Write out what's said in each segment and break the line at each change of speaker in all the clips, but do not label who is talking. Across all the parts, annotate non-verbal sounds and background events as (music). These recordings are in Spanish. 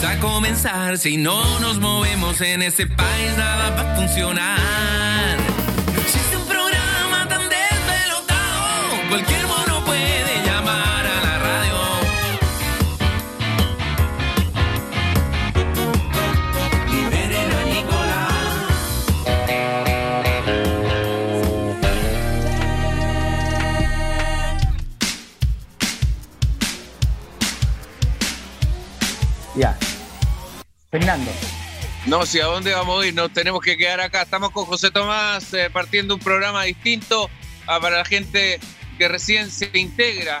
vamos a comenzar. Si no nos movemos en ese país, nada va a funcionar. No existe un programa tan desvelotado. Cualquier
Fernando.
No, si a dónde vamos a ir, nos tenemos que quedar acá. Estamos con José Tomás eh, partiendo un programa distinto ah, para la gente que recién se integra.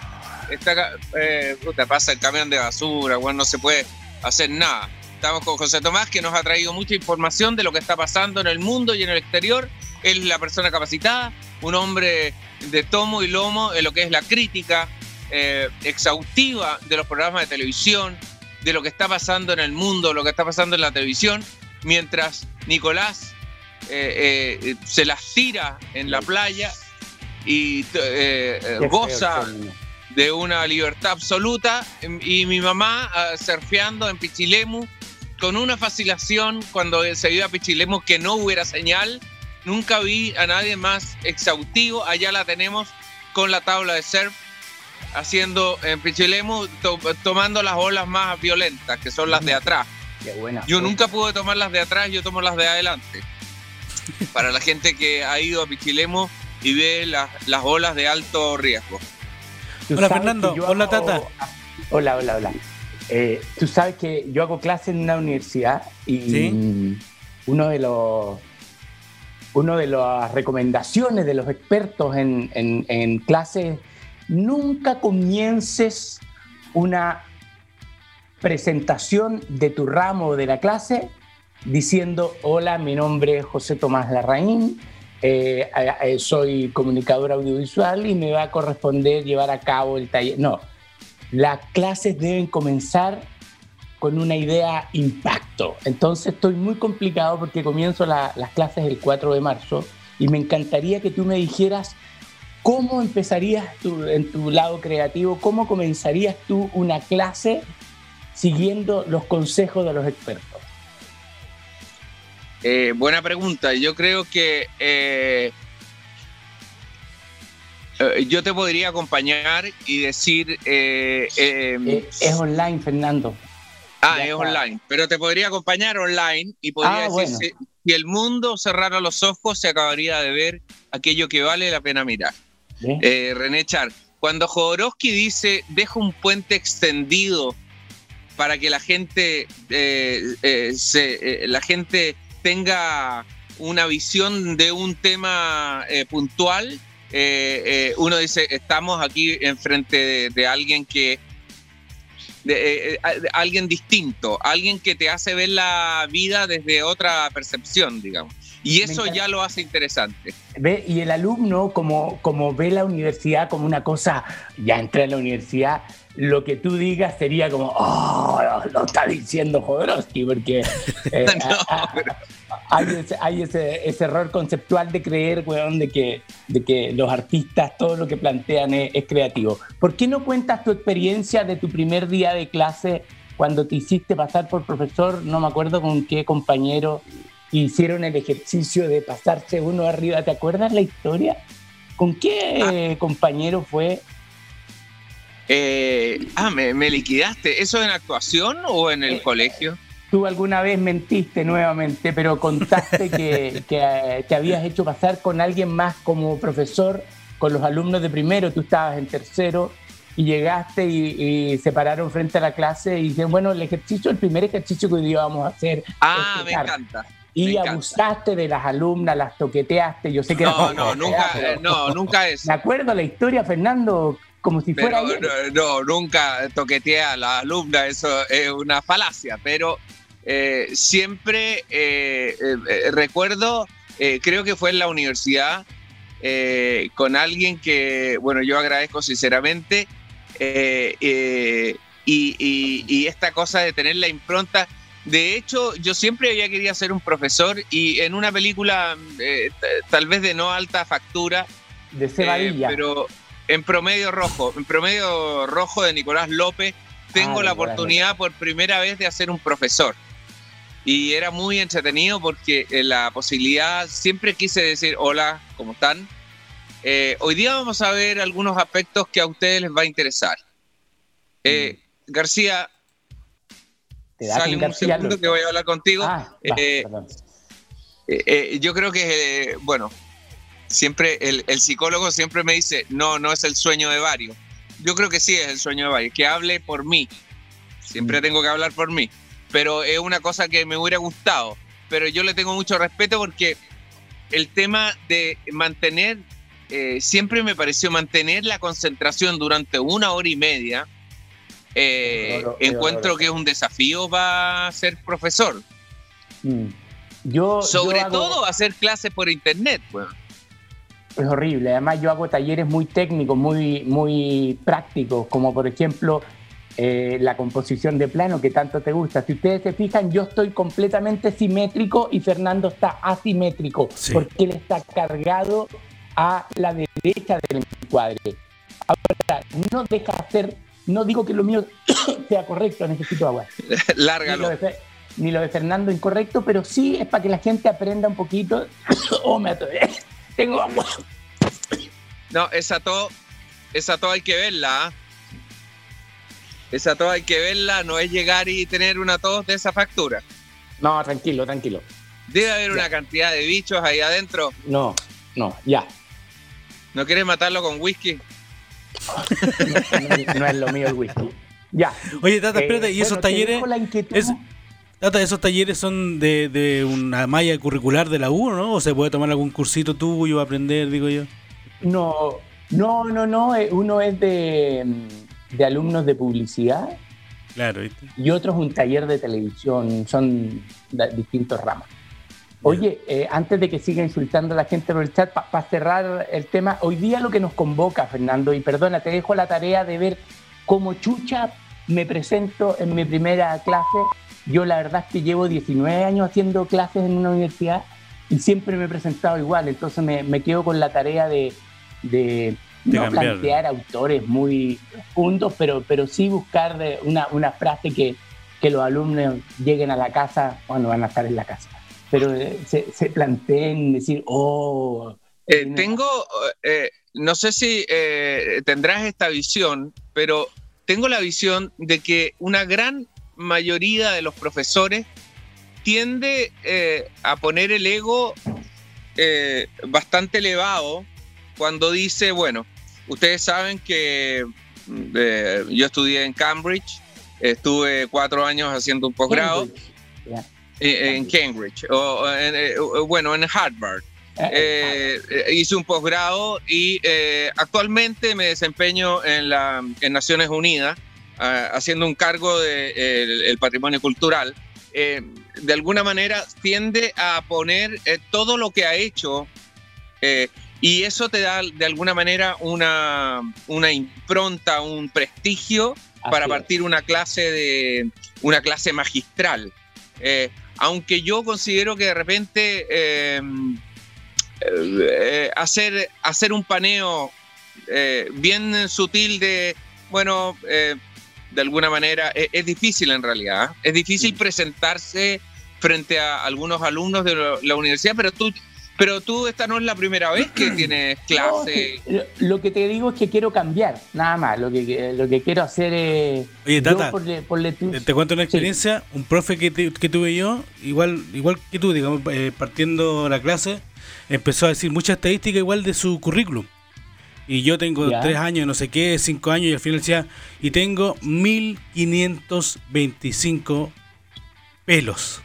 Está, eh, puta, pasa el camión de basura, bueno, no se puede hacer nada. Estamos con José Tomás que nos ha traído mucha información de lo que está pasando en el mundo y en el exterior. Él es la persona capacitada, un hombre de tomo y lomo en lo que es la crítica eh, exhaustiva de los programas de televisión, de lo que está pasando en el mundo, lo que está pasando en la televisión, mientras Nicolás eh, eh, se las tira en la playa y eh, goza de una libertad absoluta y mi mamá ah, surfeando en Pichilemu con una fascinación cuando se iba a Pichilemu que no hubiera señal. Nunca vi a nadie más exhaustivo. Allá la tenemos con la tabla de surf haciendo en Pichilemu, to- tomando las olas más violentas, que son las de atrás.
Qué buena.
Yo nunca pude tomar las de atrás, yo tomo las de adelante. (laughs) Para la gente que ha ido a Pichilemu y ve las, las olas de alto riesgo.
Hola, Fernando. Hola,
hago-
Tata.
Hola, hola, hola. Eh, tú sabes que yo hago clase en una universidad y
Sí.
uno de los uno de las recomendaciones de los expertos en, en, en clases nunca comiences una presentación de tu ramo de la clase diciendo hola mi nombre es José Tomás Larraín eh, eh, soy comunicador audiovisual y me va a corresponder llevar a cabo el taller no las clases deben comenzar con una idea impacto. Entonces estoy muy complicado porque comienzo la- las clases el 4 de marzo y me encantaría que tú me dijeras cómo empezarías tú, en tu lado creativo, cómo comenzarías tú una clase siguiendo los consejos de los expertos.
Eh, buena pregunta. Yo creo que eh, eh, yo te podría acompañar y decir. Eh,
es online, Fernando.
ah,
ya
es
está.
online. Pero te podría acompañar online y podría
Ah,
decir:
bueno.
si, si el mundo cerrara los ojos, se acabaría de ver aquello que vale la pena mirar.
¿Eh?
René Char, cuando Jodorowsky dice: deja un puente extendido para que la gente, eh, eh, la gente tenga una visión de un tema puntual, uno dice, estamos aquí enfrente de, de alguien que... Alguien distinto, alguien que te hace ver la vida desde otra percepción, digamos. Y eso ya lo hace interesante.
Ve, y el alumno, como, como ve la universidad como una cosa, ya entré en la universidad, lo que tú digas sería como, oh, lo está diciendo Jodorowsky, porque (laughs) eh,
No,
a-
pero-
hay, ese, hay ese, ese error conceptual de creer, weón, de que, de que los artistas, todo lo que plantean es, es creativo. ¿Por qué no cuentas tu experiencia de tu primer día de clase cuando te hiciste pasar por profesor, no me acuerdo con qué compañero, hicieron el ejercicio de pasarse uno arriba? ¿Te acuerdas la historia? ¿Con qué compañero fue?
Eh, ah, me, me liquidaste. ¿Eso en actuación o en el
Eh,
colegio?
Tú alguna vez mentiste nuevamente, pero contaste que, (laughs) que, eh, te habías hecho pasar con alguien más como profesor, con los alumnos de primero, tú estabas en tercero y llegaste y, y se pararon frente a la clase y dicen, bueno, el ejercicio, el primer ejercicio que hoy día vamos a hacer.
Ah,
es
me
tocar".
encanta.
Y abusaste de las alumnas, las toqueteaste, yo sé que
No, no, nunca,
pero-
eh, no, nunca es.
Me acuerdo la historia, Fernando, como si fuera
Pero no, no, nunca toqueteé a la alumna, eso es una falacia, pero eh, siempre eh, recuerdo, creo que fue en la universidad, con alguien que, bueno, yo agradezco sinceramente, y, y- y esta cosa de tener la impronta. De hecho, yo siempre había querido ser un profesor y en una película eh, tal vez de no alta factura,
de
eh, pero en promedio rojo, en promedio rojo de Nicolás López, tengo la oportunidad por primera vez de hacer un profesor. Y era muy entretenido porque eh, la posibilidad, siempre quise decir, hola, ¿cómo están? Eh, hoy día vamos a ver algunos aspectos que a ustedes les va a interesar. Mm. García, sale un segundo que voy a hablar contigo. Ah, yo creo que, bueno, siempre el, el, psicólogo siempre me dice, no, no es el sueño de varios. Yo creo que sí es el sueño de varios, que hable por mí. Siempre mm. tengo que hablar por mí pero es una cosa que me hubiera gustado. Pero yo le tengo mucho respeto porque el tema de mantener, eh, siempre me pareció mantener la concentración durante una hora y media. Eh, encuentro que es un desafío para ser profesor. Mm. Yo, Sobre todo hacer clases por internet. Bueno.
Es horrible. Además, yo hago talleres muy técnicos, muy, muy prácticos, como por ejemplo eh, la composición de plano que tanto te gusta. Si ustedes se fijan, yo estoy completamente simétrico y Fernando está asimétrico, porque él está cargado a la derecha del encuadre. Ahora, no deja hacer, no digo que lo mío (coughs) sea correcto, necesito agua. (laughs)
Lárgalo.
Ni lo, de, Fernando incorrecto, pero sí es para que la gente aprenda un poquito. (coughs) oh, me (coughs) Tengo agua.
No, esa todo, esa todo hay que verla. ¿ah? Esa tos hay que verla, no es llegar y tener una tos de esa factura.
No, tranquilo, tranquilo.
Debe haber una cantidad de bichos ahí adentro.
No, no, ya.
¿No quieres matarlo con whisky?
No, es lo mío el whisky. Ya.
Oye, Tata, espérate, ¿y esos talleres? Tata, ¿esos talleres son de, de, una malla curricular de la U, no? ¿O se puede tomar algún cursito tuyo, aprender, digo yo?
No, no, no, no. Eh, uno es de de alumnos de publicidad.
Claro,
Y otros un taller de televisión, son distintos ramas. Oye, eh, antes de que siga insultando a la gente por el chat, para cerrar el tema, hoy día lo que nos convoca, Fernando, y perdona, te dejo la tarea de ver cómo chucha me presento en mi primera clase. Yo la verdad es que llevo 19 años haciendo clases en una universidad y siempre me he presentado igual, entonces me, quedo con la tarea de no plantear autores muy juntos, pero, pero sí buscar una, una frase que, que, los alumnos lleguen a la casa cuando van a estar en la casa. Pero eh, se, se planteen decir, oh...
Eh, tengo, eh, no sé si tendrás esta visión, pero tengo la visión de que una gran mayoría de los profesores tiende a poner el ego bastante elevado cuando dice, bueno, ustedes saben que eh, yo estudié en Cambridge, estuve cuatro años haciendo un posgrado eh, en Cambridge, o, eh, bueno, en Harvard. hice un posgrado y actualmente me desempeño en, la, en Naciones Unidas haciendo un cargo del de, el patrimonio cultural. de alguna manera tiende a poner todo lo que ha hecho y eso te da de alguna manera una, una impronta, un prestigio para partir una clase de una clase magistral. Eh, aunque yo considero que de repente eh, eh, hacer, hacer un paneo bien sutil de, bueno, de alguna manera es, difícil en realidad. Es difícil presentarse frente a algunos alumnos de la universidad, pero tú pero tú esta no es la primera vez que (clears throat) tienes clase.
lo que te digo es que quiero cambiar, nada más. Lo que, lo que quiero hacer es...
Oye, Tata, te cuento una experiencia. Un profe que, que, tuve yo, igual, igual que tú, digamos, eh, partiendo la clase, empezó a decir mucha estadística igual de su currículum. Y yo tengo tres años, no sé qué, cinco años, y al final decía, y tengo 1525 pelos.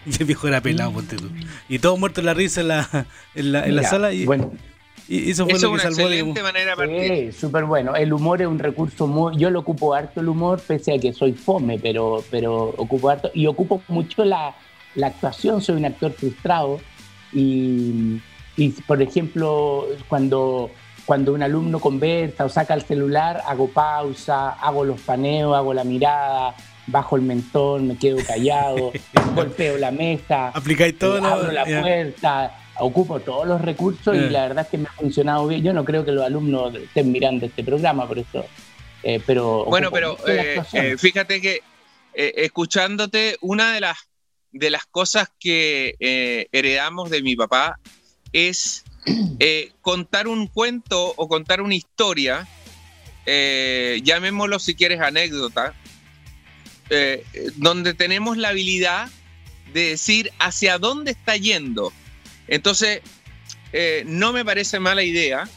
(laughs) Y el viejo era pelado, ponte tú. Y todo muerto en la risa en la, en la, en la sala. Y,
bueno.
Y eso fue lo que salvó.
Excelente manera
Sí, súper bueno. El humor es un recurso muy. Yo lo ocupo harto el humor, pese a que soy fome, pero, pero ocupo harto. Y ocupo mucho la, la actuación. Soy un actor frustrado. Y, y, por ejemplo, cuando, cuando un alumno conversa o saca el celular, hago pausa, hago los paneos, hago la mirada, bajo el mentón, me quedo callado, (laughs) golpeo la mesa,
aplicáis todo,
eh, abro la puerta, ocupo todos los recursos y eh. la verdad es que me ha funcionado bien. Yo no creo que los alumnos estén mirando este programa, por eso Eh, pero
bueno, pero eh, fíjate que escuchándote, una de las, de las cosas que heredamos de mi papá es (clears throat) contar un cuento o contar una historia, llamémoslo si quieres anécdota, donde tenemos la habilidad de decir hacia dónde está yendo. Entonces, eh, no me parece mala idea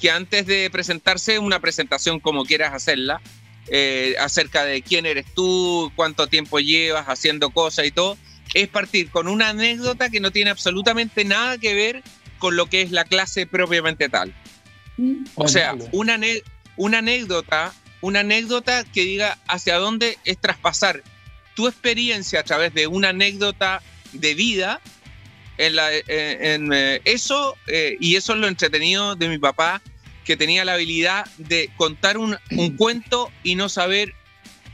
que antes de presentarse una presentación como quieras hacerla, eh, acerca de quién eres tú, cuánto tiempo llevas haciendo cosas y todo, es partir con una anécdota que no tiene absolutamente nada que ver con lo que es la clase propiamente tal. Mm, o sea, una, una anécdota, una anécdota que diga hacia dónde es traspasar tu experiencia a través de una anécdota de vida en, la, en, eh, eso, eh, y eso es lo entretenido de mi papá, que tenía la habilidad de contar un, un (clears throat) cuento y no saber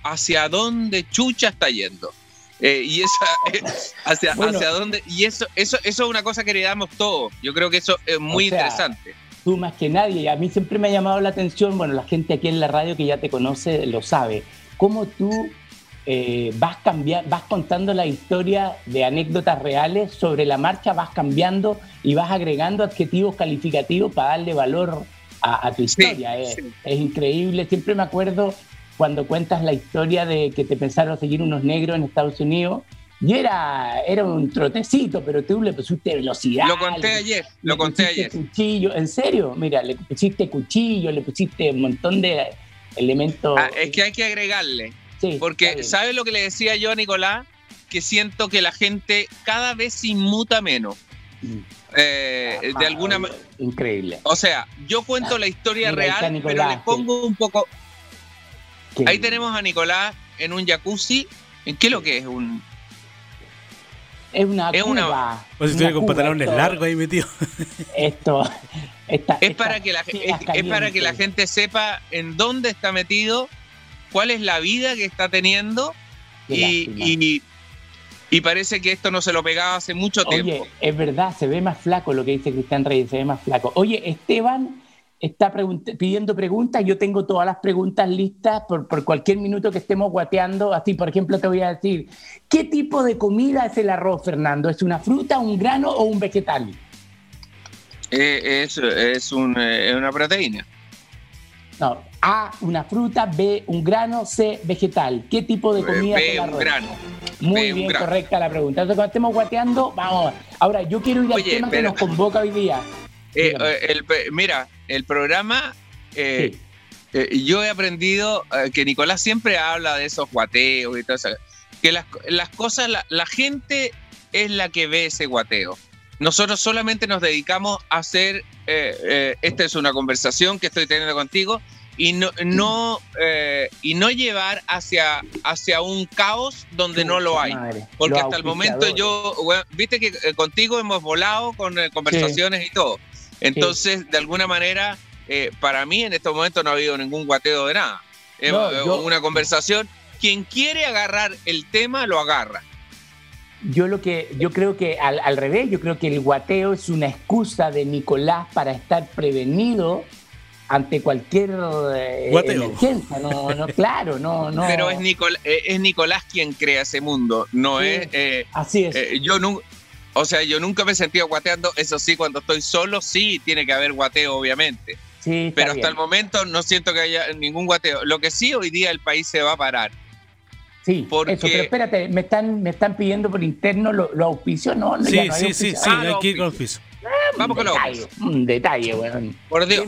hacia dónde chucha está yendo. Eh, y esa, (laughs) hacia, hacia dónde, y eso, eso, eso es una cosa que heredamos todos. Yo creo que eso es muy interesante.
Tú más que nadie, a mí siempre me ha llamado la atención, bueno, la gente aquí en la radio que ya te conoce lo sabe, cómo tú eh, vas, vas contando la historia de anécdotas reales, sobre la marcha vas cambiando y vas agregando adjetivos calificativos para darle valor a, tu historia. es, increíble, siempre me acuerdo cuando cuentas la historia de que te pensaron a seguir unos negros en Estados Unidos. Y era, era un trotecito, pero tú le pusiste velocidad.
Lo conté ayer, lo conté ayer.
Cuchillo, en serio, mira, le pusiste cuchillo, le pusiste un montón de elementos.
Ah, es que hay que agregarle porque, ¿sabes lo que le decía yo a Nicolás? Que siento que la gente cada vez se inmuta menos. Mm. Eh, de ah, alguna manera.
Increíble.
O sea, yo cuento la historia real, pero le pongo un poco. Ahí tenemos a Nicolás en un jacuzzi. ¿En qué es lo que es? Un.
Es una. Es
una. Pues estoy con pantalones largos ahí metido.
Esto.
es, para que la, es para que la gente sepa en dónde está metido cuál es la vida que está teniendo y, y, parece que esto no se lo pegaba hace mucho tiempo.
Oye, es verdad, se ve más flaco lo que dice Cristian Reyes, se ve más flaco. Oye, Esteban está pidiendo preguntas, yo tengo todas las preguntas listas por, por, cualquier minuto que estemos guateando. Así, por ejemplo, te voy a decir, ¿qué tipo de comida es el arroz, Fernando? ¿Es una fruta, un grano o un vegetal?
Eh, es, es, un, eh, es una proteína.
No, A, una fruta, B, un grano, C, vegetal. ¿Qué tipo de comida
B, un grano.
Muy bien, correcta la pregunta. Entonces, cuando estemos guateando, vamos. Ahora, yo quiero ir al tema que nos convoca hoy día.
Eh, eh, mira, el programa, eh, yo he aprendido que Nicolás siempre habla de esos guateos y todo eso. Que las, cosas, la, gente es la que ve ese guateo. Nosotros solamente nos dedicamos a hacer, esta es una conversación que estoy teniendo contigo, y no, no, eh, y no llevar hacia, hacia un caos donde no lo hay. Porque hasta el momento yo, viste que eh, contigo hemos volado con eh, conversaciones y todo. Entonces, de alguna manera, para mí en este momento no ha habido ningún guateo de nada. Una conversación, quien quiere agarrar el tema, lo agarra.
Yo lo que yo creo que al, al revés, yo creo que el guateo es una excusa de Nicolás para estar prevenido ante cualquier eh, emergencia. No, no, (laughs) claro, no, no.
Pero es, eh, es Nicolás quien crea ese mundo, no es. Eh,
así es.
yo nunca. O sea, yo nunca me he sentido guateando, eso sí, cuando estoy solo sí tiene que haber guateo, obviamente. Sí, Pero hasta el momento no siento que haya ningún guateo. Lo que sí, hoy día el país se va a parar.
Sí, porque... eso, pero espérate, me están, me están pidiendo por interno los lo auspicios, ¿no?
Sí, sí, sí, sí, hay que ir con auspicio.
Vamos con los
Un detalle, weón.
Por Dios.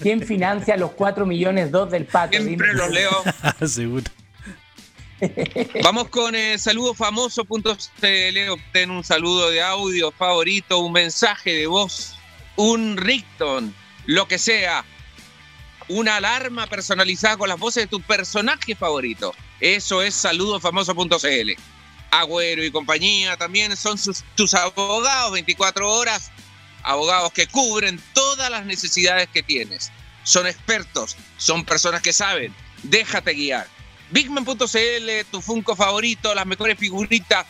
¿Quién financia los 4 millones 2 del pato?
Siempre los leo. (laughs) Seguro. Vamos con el saludo famoso.cl. Obtén un saludo de audio favorito, un mensaje de voz, un Rickton, lo que sea. Una alarma personalizada con las voces de tu personaje favorito. Eso es saludofamoso.cl. Agüero y compañía también son tus abogados 24 horas abogados que cubren todas las necesidades que tienes. Son expertos, son personas que saben. Déjate guiar. Bigman.cl, tu Funko favorito, las mejores figuritas,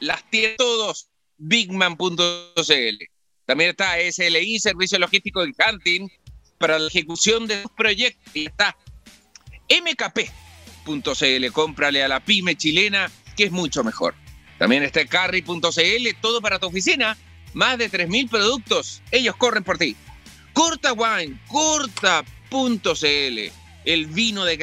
las tiene todos. Bigman.cl. También está SLI, Servicio Logístico de Hunting. para la ejecución de tus proyectos. Y está mkp.cl, cómprale a la pyme chilena que es mucho mejor. También está carry.cl, todo para tu oficina, más de 3.000 productos, ellos corren por ti. Corta Wine, corta.cl, el vino de,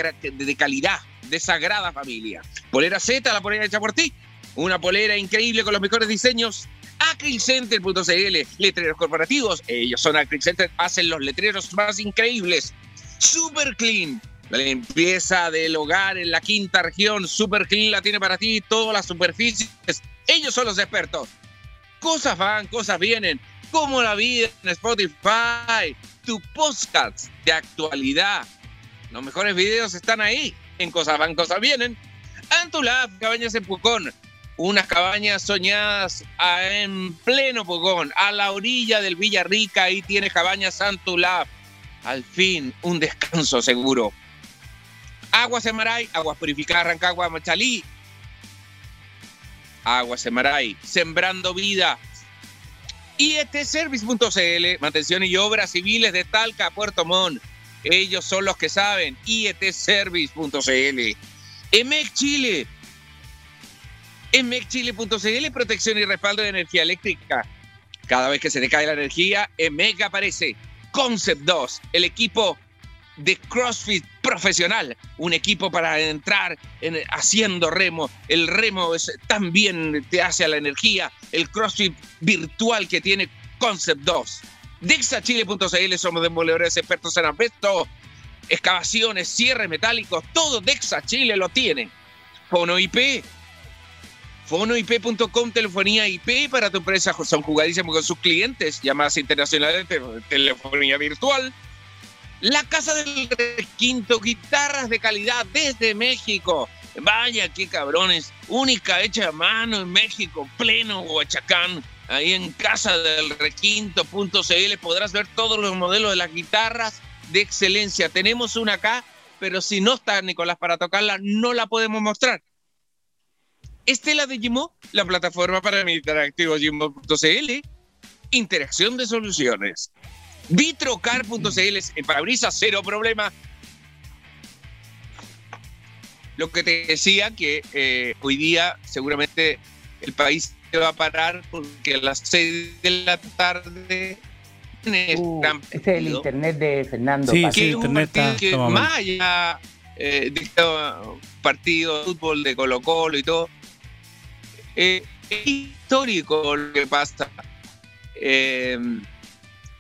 calidad, de sagrada familia. Polera Z, la polera hecha por ti. Una polera increíble con los mejores diseños. Acrycenter.cl, letreros corporativos. Ellos son Acrycenter, hacen los letreros más increíbles. Super Clean, la limpieza del hogar en la quinta región. Super Clean la tiene para ti, todas las superficies. Ellos son los expertos. Cosas van, cosas vienen. Como la vida en Spotify. Tu podcast de actualidad. Los mejores videos están ahí. En Cosas van, cosas vienen. Antulab, cabañas en Pucón. Unas cabañas soñadas en pleno Pucón, a la orilla del Villarrica. Ahí tiene cabañas Antulab. Al fin, un descanso seguro. Aguas Semaray, aguas purificadas Rancagua, Machalí. Aguas Semaray, sembrando vida. IETService.cl, mantención y obras civiles de Talca, Puerto Montt. Ellos son los que saben. IETService.cl. EMEC Chile. EMECChile.cl, protección y respaldo de energía eléctrica. Cada vez que se te cae la energía, EMEC aparece. Concept 2, el equipo de CrossFit profesional, un equipo para entrar en, haciendo remo. El remo es, también te hace a la energía. El CrossFit virtual que tiene Concept 2. DexaChile.cl somos demoledores expertos en asbesto, excavaciones, cierres metálicos, todo Dexa Chile lo tiene. Fono IP, fonoip.com, telefonía IP para tu empresa, son jugadísimos con sus clientes, llamadas internacionales telefonía virtual. La Casa del Quinto, guitarras de calidad desde México. Vaya, qué cabrones. Única hecha a mano en México, pleno Huachacán. Ahí en casa del requinto.cl podrás ver todos los modelos de las guitarras de excelencia. Tenemos una acá, pero si no está Nicolás para tocarla, no la podemos mostrar. Estela de Gimo, la plataforma para el interactivo Gimo.cl. Interacción de soluciones. Vitrocar.cl en parabrisas, cero problema. Lo que te decía que eh, hoy día seguramente el país se va a parar porque a las 6 de la tarde
uh, este es el internet de Fernando.
Sí, sí, internet que más allá eh, de partido de fútbol de Colo Colo y todo, eh, es histórico lo que pasa. Eh,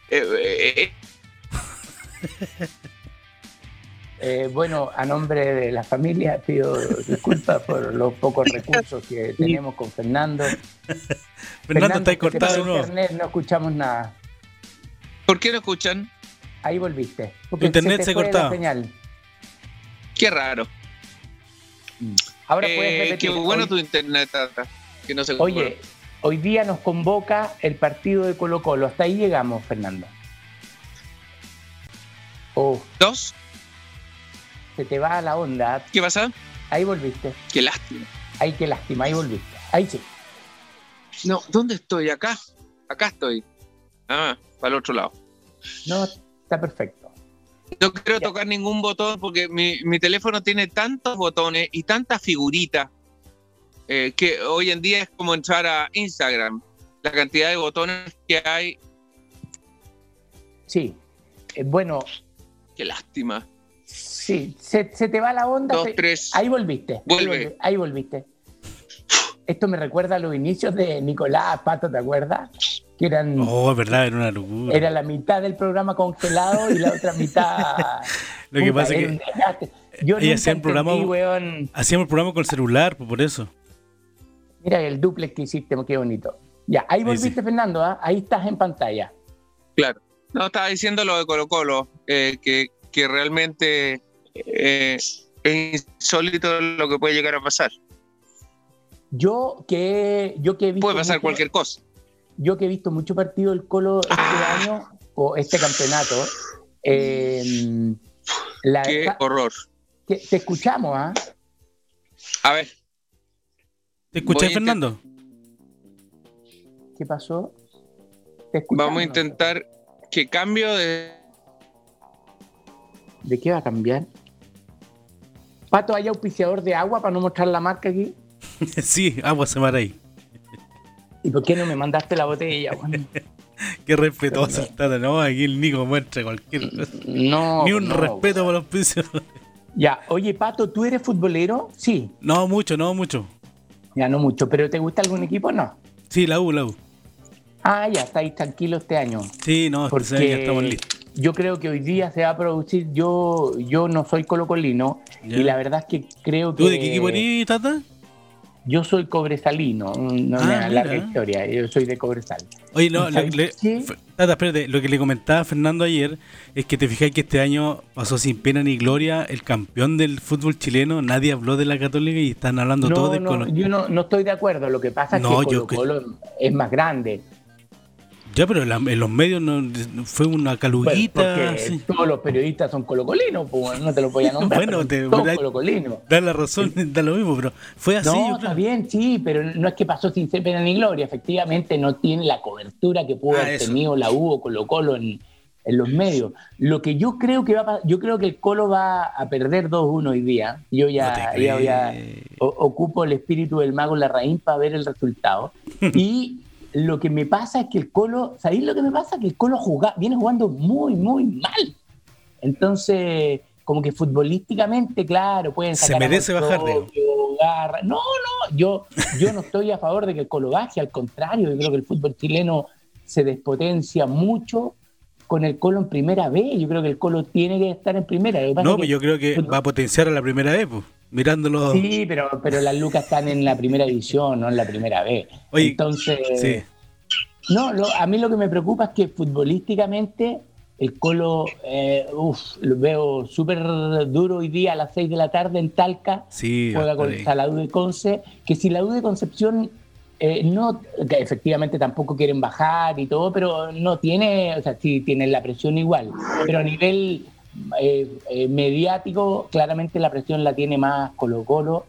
(laughs)
eh, bueno, a nombre de la familia pido disculpas por los pocos (laughs) recursos que tenemos con Fernando. (laughs)
Fernando, está cortado
no. internet, no escuchamos nada.
¿Por qué no escuchan?
Ahí volviste.
internet se, cortó.
Qué raro.
Mm. Ahora puedes eh, repetir.
Qué bueno tu internet, Que no se
Oye, Hoy día nos convoca el partido de Colo Colo. Hasta ahí llegamos, Fernando.
Oh. ¿Dos?
Se te va a la onda.
¿Qué pasa?
Ahí volviste.
Qué lástima.
Ay, qué lástima, ahí volviste. Ahí sí.
No, ¿dónde estoy? Acá. Acá estoy. Ah, para el otro lado.
No, está perfecto.
No quiero tocar ningún botón porque mi, mi teléfono tiene tantos botones y tantas figuritas eh, que hoy en día es como entrar a Instagram, la cantidad de botones que hay.
Sí, eh, bueno.
Qué lástima.
Sí, se, te va la onda.
Dos, tres.
Ahí volviste.
Vuelve.
Ahí volviste. Esto me recuerda a los inicios de Nicolás Pato, ¿te acuerdas? Que eran.
Oh, verdad, era una locura.
Era la mitad del programa congelado y la otra mitad. (laughs)
Lo que pasa es que. Yo hacían programa, hacíamos el programa con el celular, por eso.
Mira el duplex que hiciste, qué bonito. Ya, ahí volviste, Fernando, ¿ah? ahí estás en pantalla.
Claro. No, estaba diciendo lo de Colo Colo, eh, que, que, realmente eh, es insólito lo que puede llegar a pasar.
Yo que, yo que he visto...
Puede pasar cualquier cosa.
Yo que he visto mucho partido del Colo este ah. año, o este campeonato,
em, Qué horror.
te escuchamos, ¿ah?
A ver.
¿Te escuché, Fernando?
¿Qué pasó?
Vamos a intentar que cambio de.
¿De qué va a cambiar? Pato, ¿hay auspiciador de agua para no mostrar la marca aquí? (laughs)
sí, agua se ahí.
¿Y por qué no me mandaste la botella? (laughs)
qué respetuoso está, ¿no? Aquí el Nico muestra cualquier cosa.
No.
Ni un respeto por los. (laughs)
Ya, oye, Pato, ¿tú eres futbolero? Sí.
No mucho, no mucho.
Ya, no mucho. ¿Pero te gusta algún equipo? No.
Sí, la U, la U.
Ah, ya, estáis tranquilos este año.
Sí, no, porque este ya estamos listos
yo creo que hoy día se va a producir. Yo, yo no soy colocolino y la verdad es que creo que.
¿Tú de qué equipo eres, Tata?
Yo soy cobresalino, no me da larga historia, yo soy de Cobresal.
Oye, no, le, Tata, espérate, lo que le comentaba Fernando ayer es que te fijáis que este año pasó sin pena ni gloria el campeón del fútbol chileno, nadie habló de la Católica y están hablando todos de
no, Yo no, no, estoy de acuerdo, lo que pasa es que Colo Colo es más grande.
Ya, pero en, los medios no, fue una caluguita.
todos los periodistas son colocolinos, pues no te lo podía nombrar. (laughs) bueno, te, todos colocolinos.
Da la razón, da lo mismo, pero fue así.
No, está bien, sí, pero no es que pasó sin ser pena ni gloria. Efectivamente, no tiene la cobertura que pudo ah, haber tenido la U o Colo Colo en, los medios. Lo que yo creo que va a yo creo que el Colo va a perder 2-1 hoy día. Yo ya, ya, ocupo el espíritu del mago Larraín para ver el resultado. (laughs) y lo que me pasa es que el Colo, ¿sabéis lo que me pasa? Que el Colo viene jugando muy, muy mal. Entonces, como que futbolísticamente, claro, pueden
sacar. Se merece bajar de.
No, no, yo, yo no estoy a favor de que el Colo baje, al contrario, yo creo que el fútbol chileno se despotencia mucho con el Colo en primera vez. Yo creo que el Colo tiene que estar en primera.
No, pero yo creo que va a potenciar a la primera vez, pues mirándolo.
Sí, pero, pero las lucas están en la primera división, no en la primera vez. Entonces, sí. no, a mí lo que me preocupa es que futbolísticamente el Colo, eh, lo veo súper duro hoy día a las 6 de la tarde en Talca.
Sí,
juega contra la U de Conce. Que si la U de Concepción eh, no, que efectivamente tampoco quieren bajar y todo, pero no tiene, o sea, sí tienen la presión igual. Pero a nivel eh, eh, mediático, claramente la presión la tiene más Colo Colo.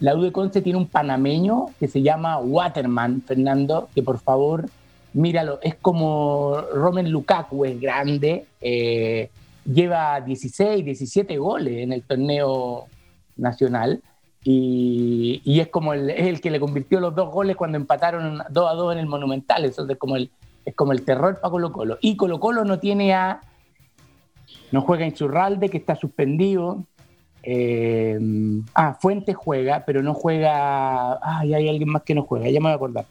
La U de Conce tiene un panameño que se llama Waterman, Fernando, que por favor, míralo, es como Roman Lukaku, es grande, eh, lleva 16, 17 goles en el torneo nacional y, es como el, el que le convirtió los dos goles cuando empataron 2 a 2 en el Monumental, como el, es como el terror para Colo Colo. Y Colo Colo no tiene a no juega Insurralde, que está suspendido. Eh, ah, Fuentes juega, pero no juega. Ay, hay alguien más que no juega, ya me voy a acordar.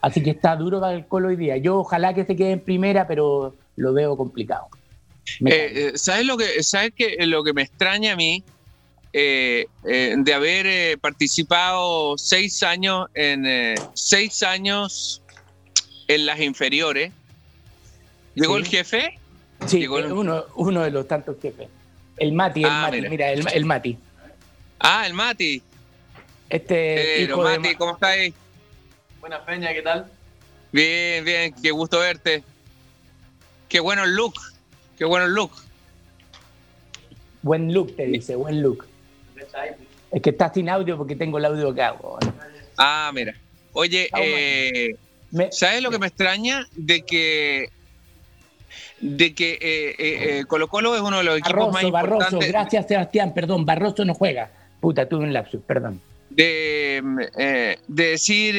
Así que está duro para el Colo hoy día. Yo ojalá que se quede en primera, pero lo veo complicado.
Eh, eh, ¿Sabes lo que sabes que lo que me extraña a mí de haber participado seis años en seis años en las inferiores? Llegó el jefe
Sí, uno, uno de los tantos jefes. El Mati, el ah, Mati, mira, el, Mati.
Ah, el Mati.
Este.
hijo Mati, ¿cómo estás ahí?
Buena Peña, ¿qué tal?
Bien, bien, qué gusto verte. Qué bueno el look, qué bueno el look.
Buen look, te dice, buen look. Es que estás sin audio porque tengo el audio acá.
Ah, mira. Oye, eh, ¿sabes lo que me extraña? De que de que eh, eh, eh, Colo Colo es uno de los equipos más importantes.
Barroso, gracias Sebastián, perdón, Barroso no juega. Puta, tuve un lapsus, perdón.
De, decir,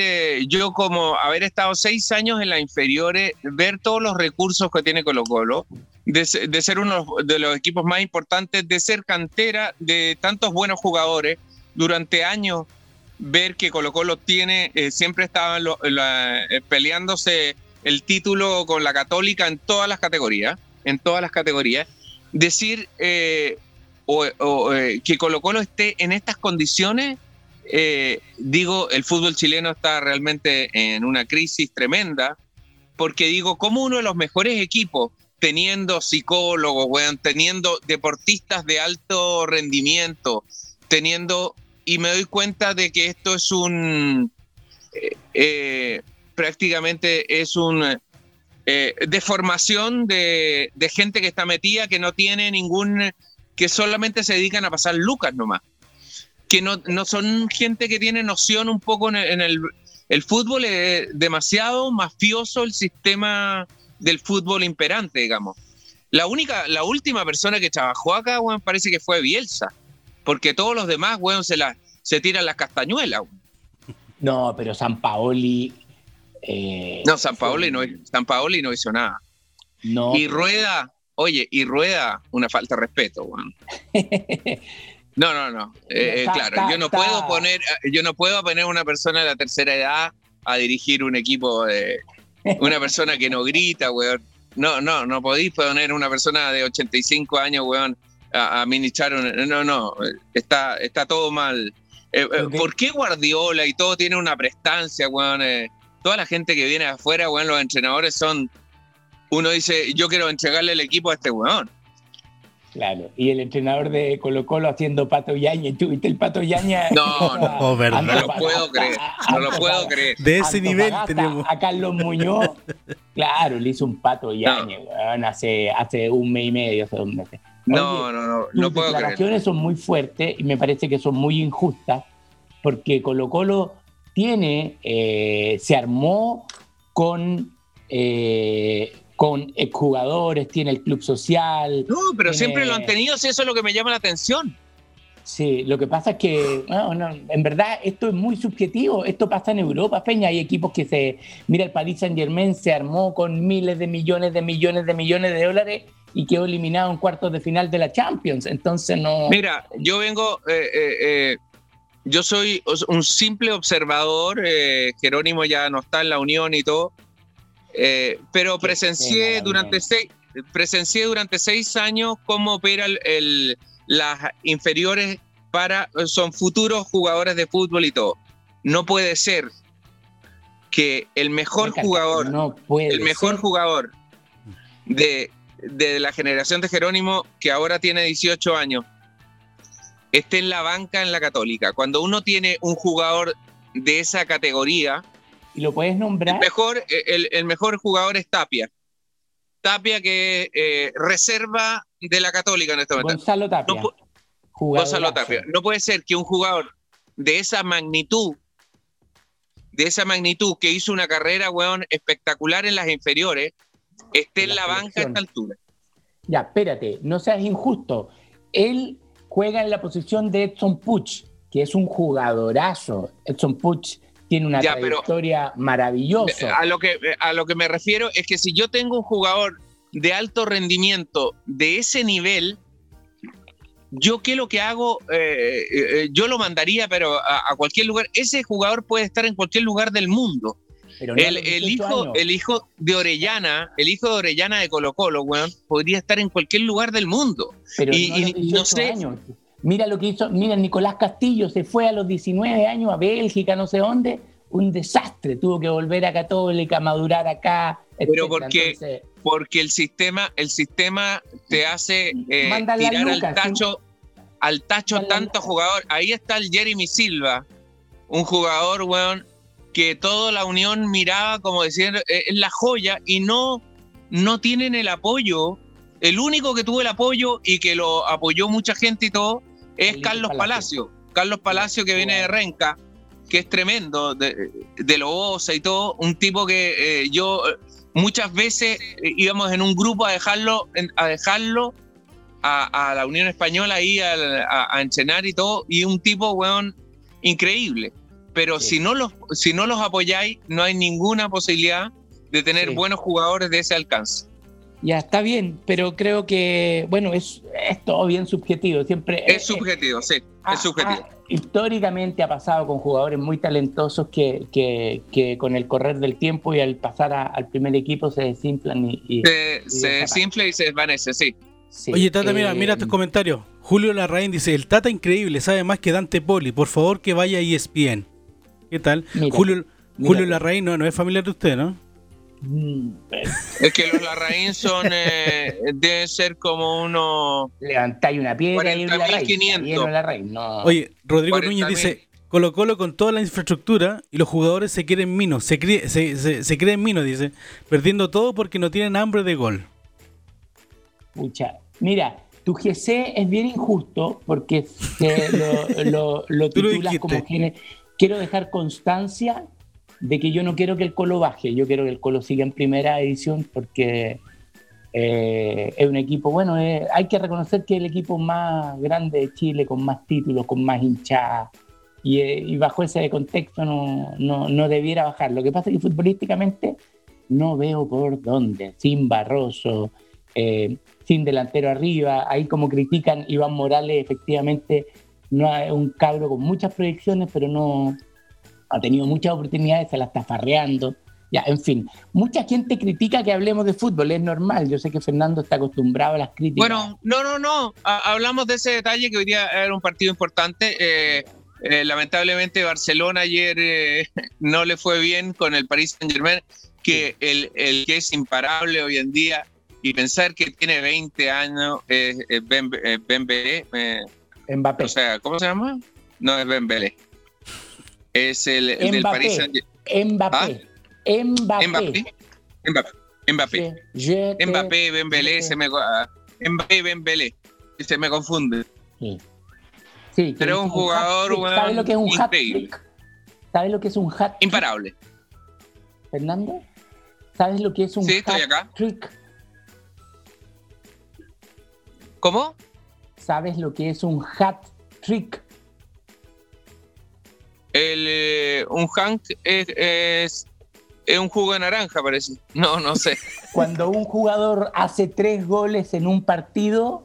yo como haber estado seis años en la inferiores, ver todos los recursos que tiene Colo Colo, de, ser uno de los equipos más importantes, de ser cantera de tantos buenos jugadores, durante años ver que Colo Colo tiene, siempre estaba peleándose el título con la Católica en todas las categorías, en todas las categorías, decir eh, o, eh, que Colo Colo esté en estas condiciones, eh, digo, el fútbol chileno está realmente en una crisis tremenda, porque digo, como uno de los mejores equipos, teniendo psicólogos, teniendo deportistas de alto rendimiento, teniendo, y me doy cuenta de que esto es un prácticamente es una eh, deformación de, gente que está metida, que no tiene ningún, que solamente se dedican a pasar lucas nomás, que no, no son gente que tiene noción un poco en el, el, fútbol, es demasiado mafioso el sistema del fútbol imperante, digamos. La única, la última persona que trabajó acá, weón, parece que fue Bielsa. Porque todos los demás, weón, se, se tiran las castañuelas.
No, pero San Paoli.
Eh, no, San Paoli no, San Paoli no hizo nada. No. Y Rueda, oye, y Rueda, una falta de respeto, weón. (laughs) No, no, no. Eh, eh, claro, yo no puedo poner, yo no puedo poner una persona de la tercera edad a dirigir un equipo de una persona que no grita, weón. No, no, no podéis poner una persona de 85 años, weón, a, administrar un, no, no, está, está todo mal. Eh, ¿Por qué Guardiola y todo tiene una prestancia, weón? Toda la gente que viene afuera, weón, los entrenadores son, uno dice, yo quiero entregarle el equipo a este weón.
Claro, y el entrenador de Colo Colo haciendo Pato Yaña, ¿tú viste el Pato Yaña?
No, no, (laughs) oh, no lo puedo creer, no lo puedo creer.
De ese nivel tenemos.
A Carlos Muñoz, (laughs) claro, le hizo un Pato Yaña, hace, hace un mes y medio, hace dos meses.
no, no, no, no puedo
creer. Las declaraciones son muy fuertes y me parece que son muy injustas, porque Colo Colo tiene, eh, se armó con... Eh, con jugadores, tiene el club social.
No, pero siempre lo han tenido, si eso es lo que me llama la atención.
Sí, lo que pasa es que, no, no, en verdad, esto es muy subjetivo. Esto pasa en Europa, Peña. Hay equipos que se. Mira, el Paris Saint Germain se armó con miles de millones de millones de millones de dólares y quedó eliminado en cuartos de final de la Champions. Entonces, no.
Mira, yo vengo. Eh, eh, yo soy un simple observador. Jerónimo ya no está en la Unión y todo. Eh, pero presencié durante, seis, presencié durante seis años cómo opera el, las inferiores para, son futuros jugadores de fútbol y todo. No puede ser que el mejor jugador, no el mejor jugador de, de la generación de Jerónimo, que ahora tiene 18 años, esté en la banca en la católica. Cuando uno tiene un jugador de esa categoría,
¿Y lo puedes nombrar?
El mejor, el, mejor jugador es Tapia. Tapia que eh, reserva de la Católica en este momento.
Gonzalo Tapia.
No, Gonzalo Tapia. No puede ser que un jugador de esa magnitud, de esa magnitud que hizo una carrera, weón, espectacular en las inferiores, esté en la, banca a esta altura.
Ya, espérate, no seas injusto. Él juega en la posición de Edson Puch, que es un jugadorazo. Edson Puch tiene una trayectoria maravillosa.
A lo, que, a lo que me refiero es que si yo tengo un jugador de alto rendimiento de ese nivel, yo qué lo que hago, eh, eh, yo lo mandaría, pero a, cualquier lugar. Ese jugador puede estar en cualquier lugar del mundo. El, hijo, el hijo de Orellana, el hijo de Orellana de Colo Colo, podría estar en cualquier lugar del mundo.
Pero y, no, sé. Mira lo que hizo, mira, Nicolás Castillo se fue a los 19 años a Bélgica, no sé dónde, un desastre, tuvo que volver a Católica, madurar acá.
Pero porque, porque el sistema, el sistema te hace eh, tirar al tacho, al tacho tanto jugador. Ahí está el Jeremy Silva, un jugador, weón, que toda la unión miraba como diciendo, eh, es la joya y no, no tienen el apoyo. El único que tuvo el apoyo y que lo apoyó mucha gente y todo es Carlos Palacio. Carlos Palacio que viene de Renca, que es tremendo, de, de Lobosa y todo, un tipo que eh, yo eh, muchas veces íbamos en un grupo a dejarlo, a dejarlo a, la Unión Española ahí a, a, Enchenar y todo, y un tipo, weón, increíble. Pero si, no los, si no los apoyáis, no hay ninguna posibilidad de tener buenos jugadores de ese alcance.
Ya está bien, pero creo que, bueno, es, es todo bien subjetivo. Siempre,
es subjetivo, sí, es subjetivo.
históricamente ha pasado con jugadores muy talentosos que, que, que, con el correr del tiempo y al pasar al primer equipo se desinflan y.
se, se desinfla y se desvanece, sí.
Oye, Tata, mira, mira tus comentarios. Julio Larraín dice: El Tata increíble, sabe más que Dante Poli. Por favor, que vaya a ESPN. ¿Qué tal? Julio, Julio Larraín no, no es familiar de usted, ¿no?
Es que los Larraín son, eh, deben ser como unos.
Levantáis una piedra y
No.
Oye, Rodrigo Núñez dice: Colo Colo con toda la infraestructura y los jugadores se quieren minos, se, se, se, creen minos, dice, perdiendo todo porque no tienen hambre de gol.
Pucha, mira, tu GC es bien injusto porque lo, lo, (laughs) titulas como quiero dejar constancia de que yo no quiero que el Colo baje, yo quiero que el Colo siga en primera edición porque Eh, es un equipo, bueno, eh, hay que reconocer que es el equipo más grande de Chile, con más títulos, con más hinchadas, y, eh, y, bajo ese contexto no, no, no, debiera bajar. Lo que pasa es que futbolísticamente no veo por dónde, sin Barroso, sin delantero arriba, ahí como critican Iván Morales, efectivamente no es un cabro con muchas proyecciones, pero no ha tenido muchas oportunidades, se la está farreando. Ya, en fin, mucha gente critica que hablemos de fútbol, es normal. Yo sé que Fernando está acostumbrado a las críticas.
Bueno, no, no, no. hablamos de ese detalle que hoy día era un partido importante. Eh, eh, lamentablemente Barcelona ayer eh, (laughs) no le fue bien con el Paris Saint Germain, que el, el, que es imparable hoy en día y pensar que tiene 20 años es ben, Bembele.
Mbappé.
O sea, ¿cómo se llama? No es Bembele. Es el, el del Paris Saint.
Mbappé.
¿Ah?
Mbappé.
Mbappé. Mbappé. Mbappé. Mbappé, Bembele, se me Mbappé, Bembele. Se me confunde.
Sí. sí
Pero es un jugador
un ¿Sabes lo que es un hat trick? ¿Sabes lo que es un hat trick?
Imparable.
Fernando, ¿sabes lo que es un
sí,
hat trick?
¿Cómo?
¿Sabes lo que es un hat trick?
El, eh, un Hank es, es, es, un jugo de naranja, parece. No, no sé. (laughs)
Cuando un jugador hace tres goles en un partido,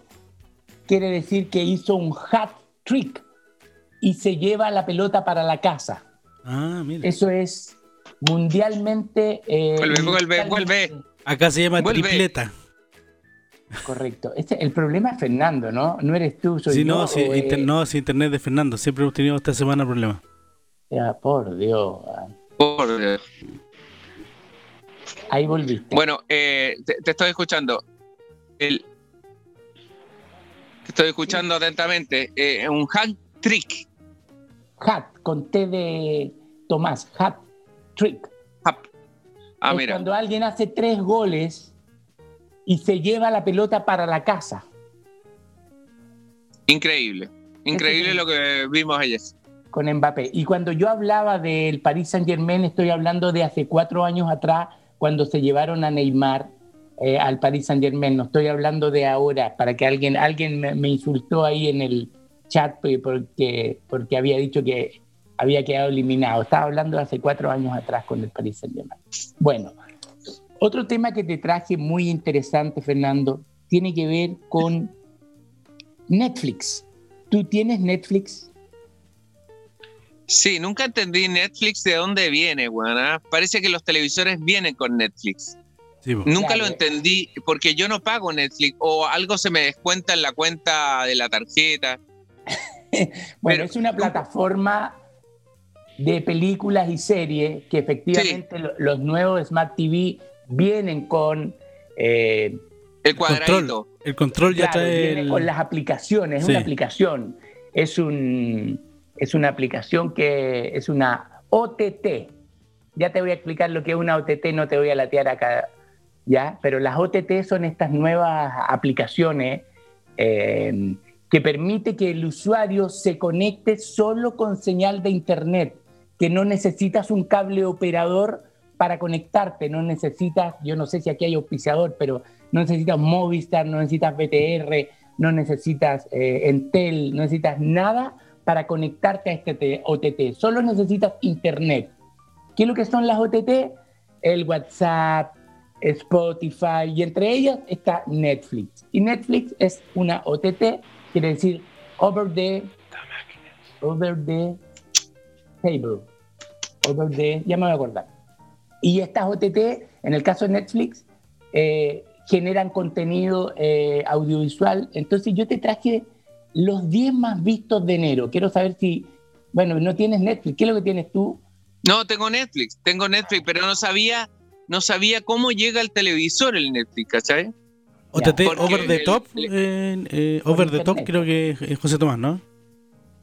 quiere decir que hizo un hat trick y se lleva la pelota para la casa.
Ah, mira.
Eso es mundialmente. Eh,
vuelve, vuelve, vuelve.
Acá se llama vuelve. tripleta.
Correcto. Este, el problema es Fernando, ¿no? No eres tú, soy
sí,
yo.
No, sí, inter,
eh...
no, es internet de Fernando. Siempre hemos tenido esta semana problemas.
Ya, por Dios.
Por Dios.
Ahí volviste.
Bueno, eh, te, te, estoy escuchando. El, te estoy escuchando sí. atentamente. Eh, un hat trick.
Hat, con T de Tomás. Hat trick.
Hat. Ah,
es
mira.
Cuando alguien hace tres goles y se lleva la pelota para la casa.
Increíble. Increíble lo que vimos ayer.
Con Mbappé. Y cuando yo hablaba del Paris Saint Germain, estoy hablando de hace cuatro años atrás, cuando se llevaron a Neymar eh, al Paris Saint Germain. No estoy hablando de ahora, para que alguien, alguien me, me insultó ahí en el chat porque, porque había dicho que había quedado eliminado. Estaba hablando de hace cuatro años atrás con el Paris Saint Germain. Bueno, otro tema que te traje muy interesante, Fernando, tiene que ver con Netflix. ¿Tú tienes Netflix?
Sí, nunca entendí Netflix de dónde viene, bueno, ¿eh? Parece que los televisores vienen con Netflix.
Sí,
nunca claro. lo entendí porque yo no pago Netflix o algo se me descuenta en la cuenta de la tarjeta. (laughs)
bueno, Pero, es una plataforma de películas y series que efectivamente sí. los nuevos Smart TV vienen con eh,
el cuadradito.
Control. El control ya
claro,
trae.
Viene
El...
con las aplicaciones, es
Sí.
una aplicación, es un es una aplicación que es una OTT. Ya te voy a explicar lo que es una OTT, no te voy a latear acá, ¿ya? Pero las OTT son estas nuevas aplicaciones eh, que permite que el usuario se conecte solo con señal de internet, que no necesitas un cable operador para conectarte, no necesitas, yo no sé si aquí hay auspiciador, pero no necesitas Movistar, no necesitas BTR, no necesitas eh, Entel, no necesitas nada para conectarte a este OTT, solo necesitas internet. ¿Qué es lo que son las OTT? El WhatsApp, Spotify y entre ellas está Netflix. Y Netflix es una OTT, quiere decir over the, over the table, over the, ya me voy a acordar. Y estas OTT, en el caso de Netflix, eh, generan contenido eh, audiovisual. Entonces yo te traje los 10 más vistos de enero. Quiero saber si, bueno, no tienes Netflix. ¿Qué es lo que tienes tú?
No, tengo Netflix, tengo Netflix, pero no sabía, no sabía cómo llega al televisor el Netflix, ¿cachai?
OTT,
Porque
Over the
el-
Top. eh, eh, over the Top creo que es José Tomás, ¿no?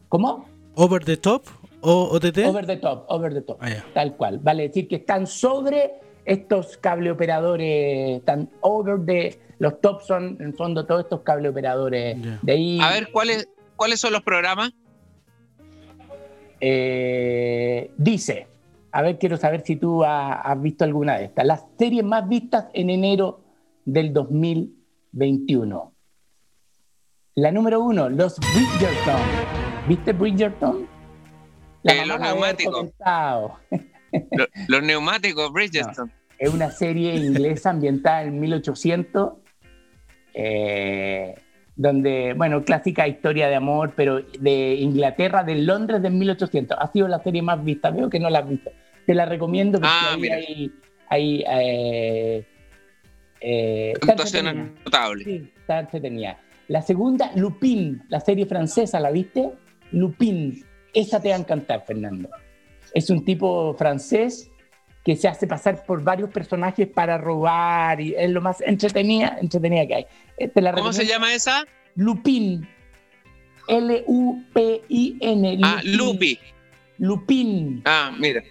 ¿Cómo?
Over the Top o OTT.
Over the top, over the top.
Ah.
Tal cual. Vale decir que están sobre estos cable operadores, están over the. Los top son, en el fondo, todos estos cable operadores.
Ya.
De ahí.
A ver, ¿cuáles, ¿cuáles son los programas?
eh, dice, a ver, quiero saber si tú ha- has visto alguna de estas. Las series más vistas en enero del 2021. La número uno, los Bridgerton. ¿Viste Bridgerton?
Eh, los neumáticos. (laughs) los, neumáticos Bridgerton.
es una serie inglesa ambientada en 1800, eh, donde, bueno, clásica historia de amor, pero de Inglaterra, de Londres de 1800. Ha sido la serie más vista, veo que no la has visto. Te la recomiendo porque ah, ahí hay... eh,
eh, notable.
Sí, está entretenida. La segunda, Lupin, la serie francesa, ¿la viste? Lupin, esa te va a encantar, Fernando. Es un tipo francés que se hace pasar por varios personajes para robar y es lo más entretenida, entretenida que hay.
Eh, ¿Cómo se llama esa?
Lupin. L-U-P-I-N.
Ah, Lupi.
Lupin.
Ah, mira.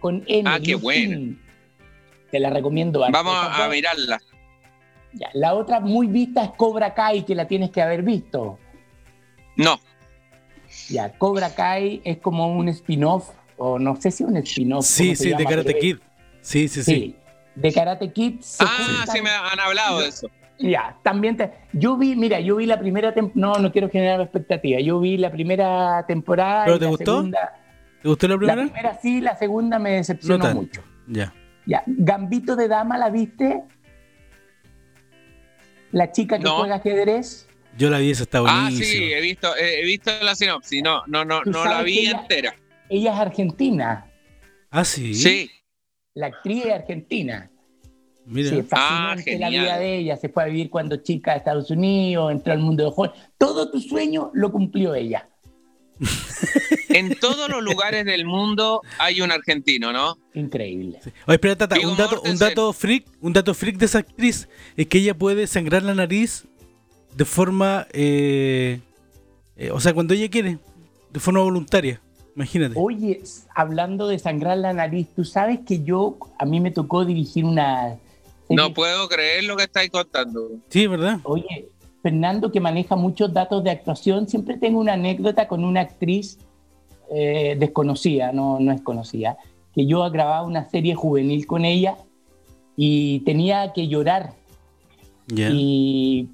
Con N.
Ah, qué bueno.
Te la recomiendo.
Vamos a mirarla
la otra muy vista es Cobra Kai, que la tienes que haber visto.
No.
Ya, Cobra Kai es como un spin-off, o no sé si un spin-off.
Sí, sí, de Karate Kid. Sí, sí, sí,
De Karate Kid.
ah, sí, me han hablado de eso.
Ya, también te, yo vi, mira, yo vi la primera temporada, no, no quiero generar expectativa, yo vi la primera temporada.
¿Pero te gustó? ¿Te gustó la primera?
La primera sí, la segunda me decepcionó mucho.
Ya.
Ya, Gambito de Dama, ¿la viste? la chica que juega ajedrez.
Yo la vi, esa está buenísima.
Ah, sí, he visto, he visto la sinopsis, no, no, no, no la vi entera.
Ella es argentina.
Ah, sí.
Sí.
La actriz es argentina.
Mira.
Sí, fascinante ah, la vida de ella. Se fue a vivir cuando chica a Estados Unidos, entró al mundo de Hollywood. Todo tu sueño lo cumplió ella. (laughs)
en todos los lugares del mundo hay un argentino, ¿no?
Increíble.
Oye, espera, Tata, un dato, un dato freak, un dato freak de esa actriz es que ella puede sangrar la nariz de forma, eh, eh, o sea, cuando ella quiere, de forma voluntaria. Imagínate.
Oye, hablando de sangrar la nariz, tú sabes que yo, a mí me tocó dirigir una...
No puedo creer lo que estáis contando.
Sí, ¿verdad?
Oye, Fernando, que maneja muchos datos de actuación, siempre tengo una anécdota con una actriz eh, desconocida, no, no es conocida, que yo grababa una serie juvenil con ella y tenía que llorar. Y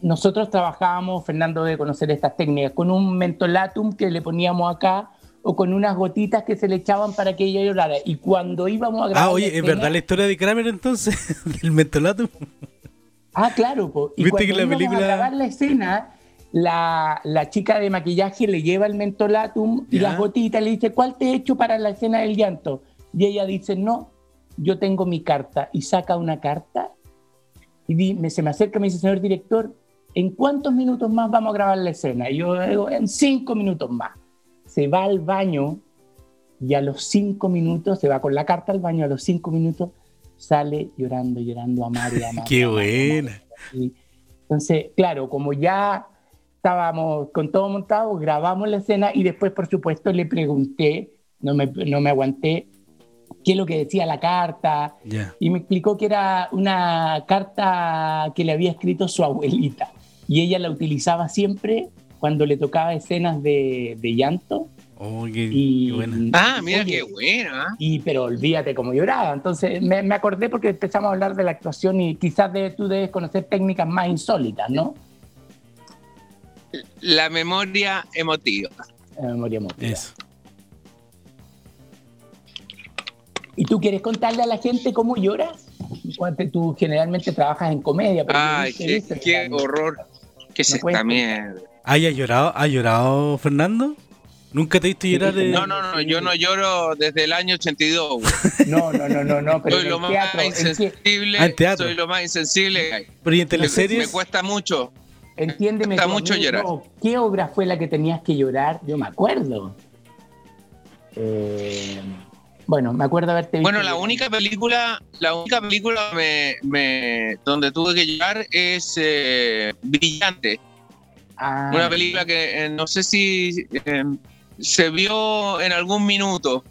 nosotros trabajábamos, Fernando debe conocer estas técnicas, con un mentolatum que le poníamos acá o con unas gotitas que se le echaban para que ella llorara. Y cuando íbamos a grabar...
Ah, oye, ¿es verdad la historia de Kramer entonces? (laughs) ¿Del mentolatum?
Ah, claro. Y ¿Viste que la película... a grabar la escena, la, chica de maquillaje le lleva el mentolatum y las gotitas le dice, ¿cuál te he hecho para la escena del llanto? Y ella dice, no, yo tengo mi carta. Y saca una carta y se me acerca y me dice, señor director, ¿en cuántos minutos más vamos a grabar la escena? Y yo digo, en cinco minutos más. Se va al baño y a los cinco minutos, se va con la carta al baño, a los cinco minutos sale llorando, llorando a María. (laughs)
Qué buena.
Entonces, claro, como ya estábamos con todo montado, grabamos la escena y después, por supuesto, le pregunté, no me, no me aguanté, qué es lo que decía la carta. Y me explicó que era una carta que le había escrito su abuelita. Y ella la utilizaba siempre cuando le tocaba escenas de, de llanto
Oh, y,
Ah, mira qué buena.
Y, pero olvídate cómo lloraba. Entonces me, acordé porque empezamos a hablar de la actuación y quizás de, tú debes conocer técnicas más insólitas, ¿no?
La memoria emotiva.
La memoria emotiva. ¿Y tú quieres contarle a la gente cómo lloras? Tú generalmente trabajas en comedia.
Ay, qué, horror. ¿Qué es esta mierda?
¿Ha llorado, ¿Ha llorado Fernando? ¿Nunca te viste llorar? De...
No, no, no, yo no lloro desde el año 82. (laughs)
No, no, no, no, no.
Pero soy lo más insensible.
Ah,
soy lo más insensible.
Pero ¿y en teleseries?
Me, cuesta mucho.
Entiéndeme.
Me cuesta mucho llorar.
¿Qué obra fue la que tenías que llorar? Yo me acuerdo. Eh, bueno, me acuerdo haberte
visto. Bueno, la única película, la única película me, donde tuve que llorar es eh, Brillante. Ah, Una película que eh, no sé si se vio en algún minuto.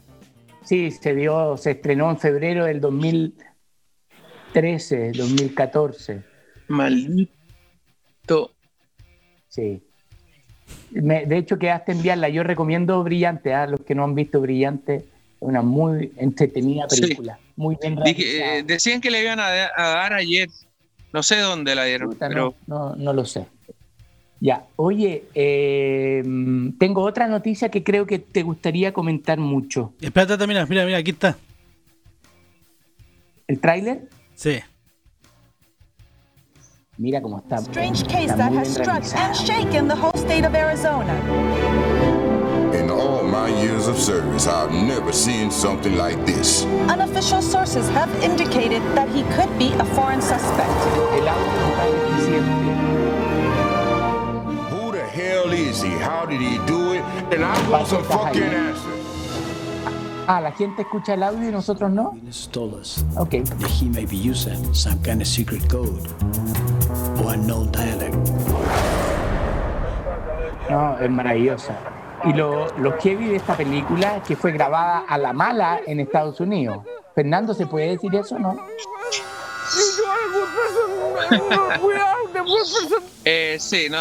Sí, se vio, se estrenó en febrero del 2013, 2014.
Maldito.
Sí. de hecho, quedaste enviarla. Yo recomiendo Brillante, a ¿ah? los que no han visto Brillante, una muy entretenida película. Muy bien
eh, decían que le iban a, dar ayer. No sé dónde la dieron, pero...
No, no, lo sé. Ya, oye, eh, tengo otra noticia que creo que te gustaría comentar mucho.
Espérate, mira, mira, mira, aquí está.
¿El tráiler?
Sí.
Mira cómo está.
Strange case that has struck and shaken the whole state of Arizona.
In all my years of service, I've never seen something like this.
Unofficial sources have indicated that he could be a foreign suspect.
Who the hell is he? How did he do it? And I want some fucking answers.
Ah, la gente escucha el audio y nosotros no. Ok.
He may be using some kind of secret code or unknown dialect.
No, es maravillosa. Y lo, lo heavy de esta película es que fue grabada a la mala en Estados Unidos. Fernando, ¿se puede decir eso no?
eh, sí, no.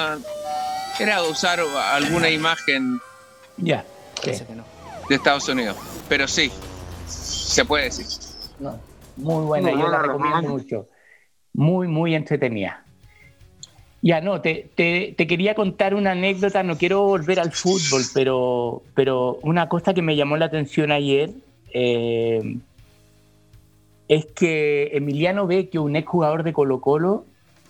Era usar alguna imagen
ya
de Estados Unidos. Pero sí, se puede decir.
muy buena, yo la recomiendo mucho. Muy, muy entretenida. Ya, no, te, quería contar una anécdota, no quiero volver al fútbol, pero, pero una cosa que me llamó la atención ayer eh, es que Emiliano Vecchio, un exjugador de Colo Colo...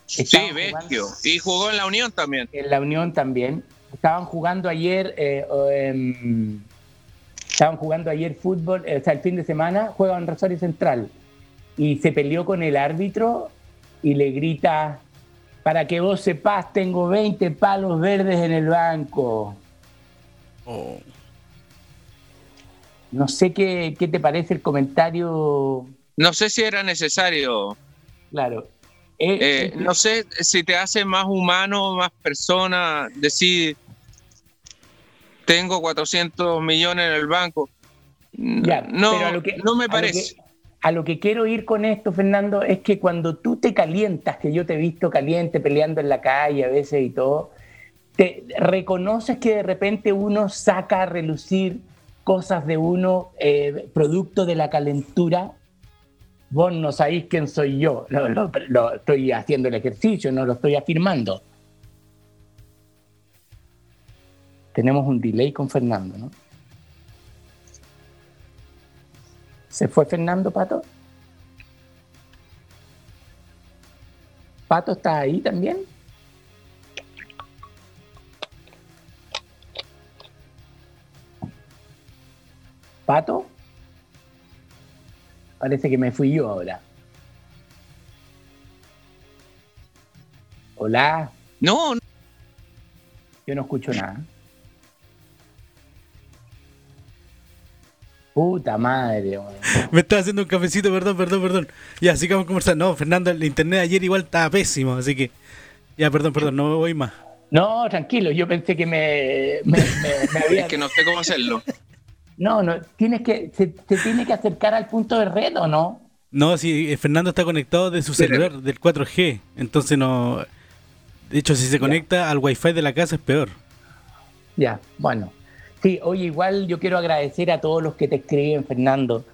Sí, Vecchio, y jugó en la Unión también.
En la Unión también. Estaban jugando ayer... Eh, Estaban jugando ayer fútbol, o sea, el fin de semana juegan Rosario Central y se peleó con el árbitro y le grita, para que vos sepas, tengo 20 palos verdes en el banco. Oh. No sé qué, qué te parece el comentario.
No sé si era necesario.
Claro.
Eh, eh, no sé si te hace más humano, más persona, decir tengo 400 millones en el banco. no, no me parece.
A lo, que, quiero ir con esto, Fernando, es que cuando tú te calientas, que yo te he visto caliente peleando en la calle a veces y todo, te reconoces que de repente uno saca a relucir cosas de uno, eh, producto de la calentura. Vos no sabéis quién soy yo. lo estoy haciendo el ejercicio, no lo estoy afirmando. tenemos un delay con Fernando, ¿no? ¿Se fue Fernando, Pato? ¿Pato está ahí también? ¿Pato? Parece que me fui yo ahora. Hola.
No.
Yo no escucho nada. Puta madre,
Me estaba haciendo un cafecito, perdón, perdón, perdón. Ya, así que vamos a conversar. No, Fernando, el internet ayer igual estaba pésimo, así que. Ya, perdón, perdón, no me voy más.
No, tranquilo, yo pensé que me, me, (laughs)
había... es que no sé cómo hacerlo.
No, no, tienes que, se, tiene que acercar al punto de red, ¿o no?
No, si eh, Fernando está conectado de su celular, del 4G, entonces no... De hecho, si se conecta al wifi de la casa es peor.
Ya, bueno. Sí, oye, igual yo quiero agradecer a todos los que te escriben, Fernando.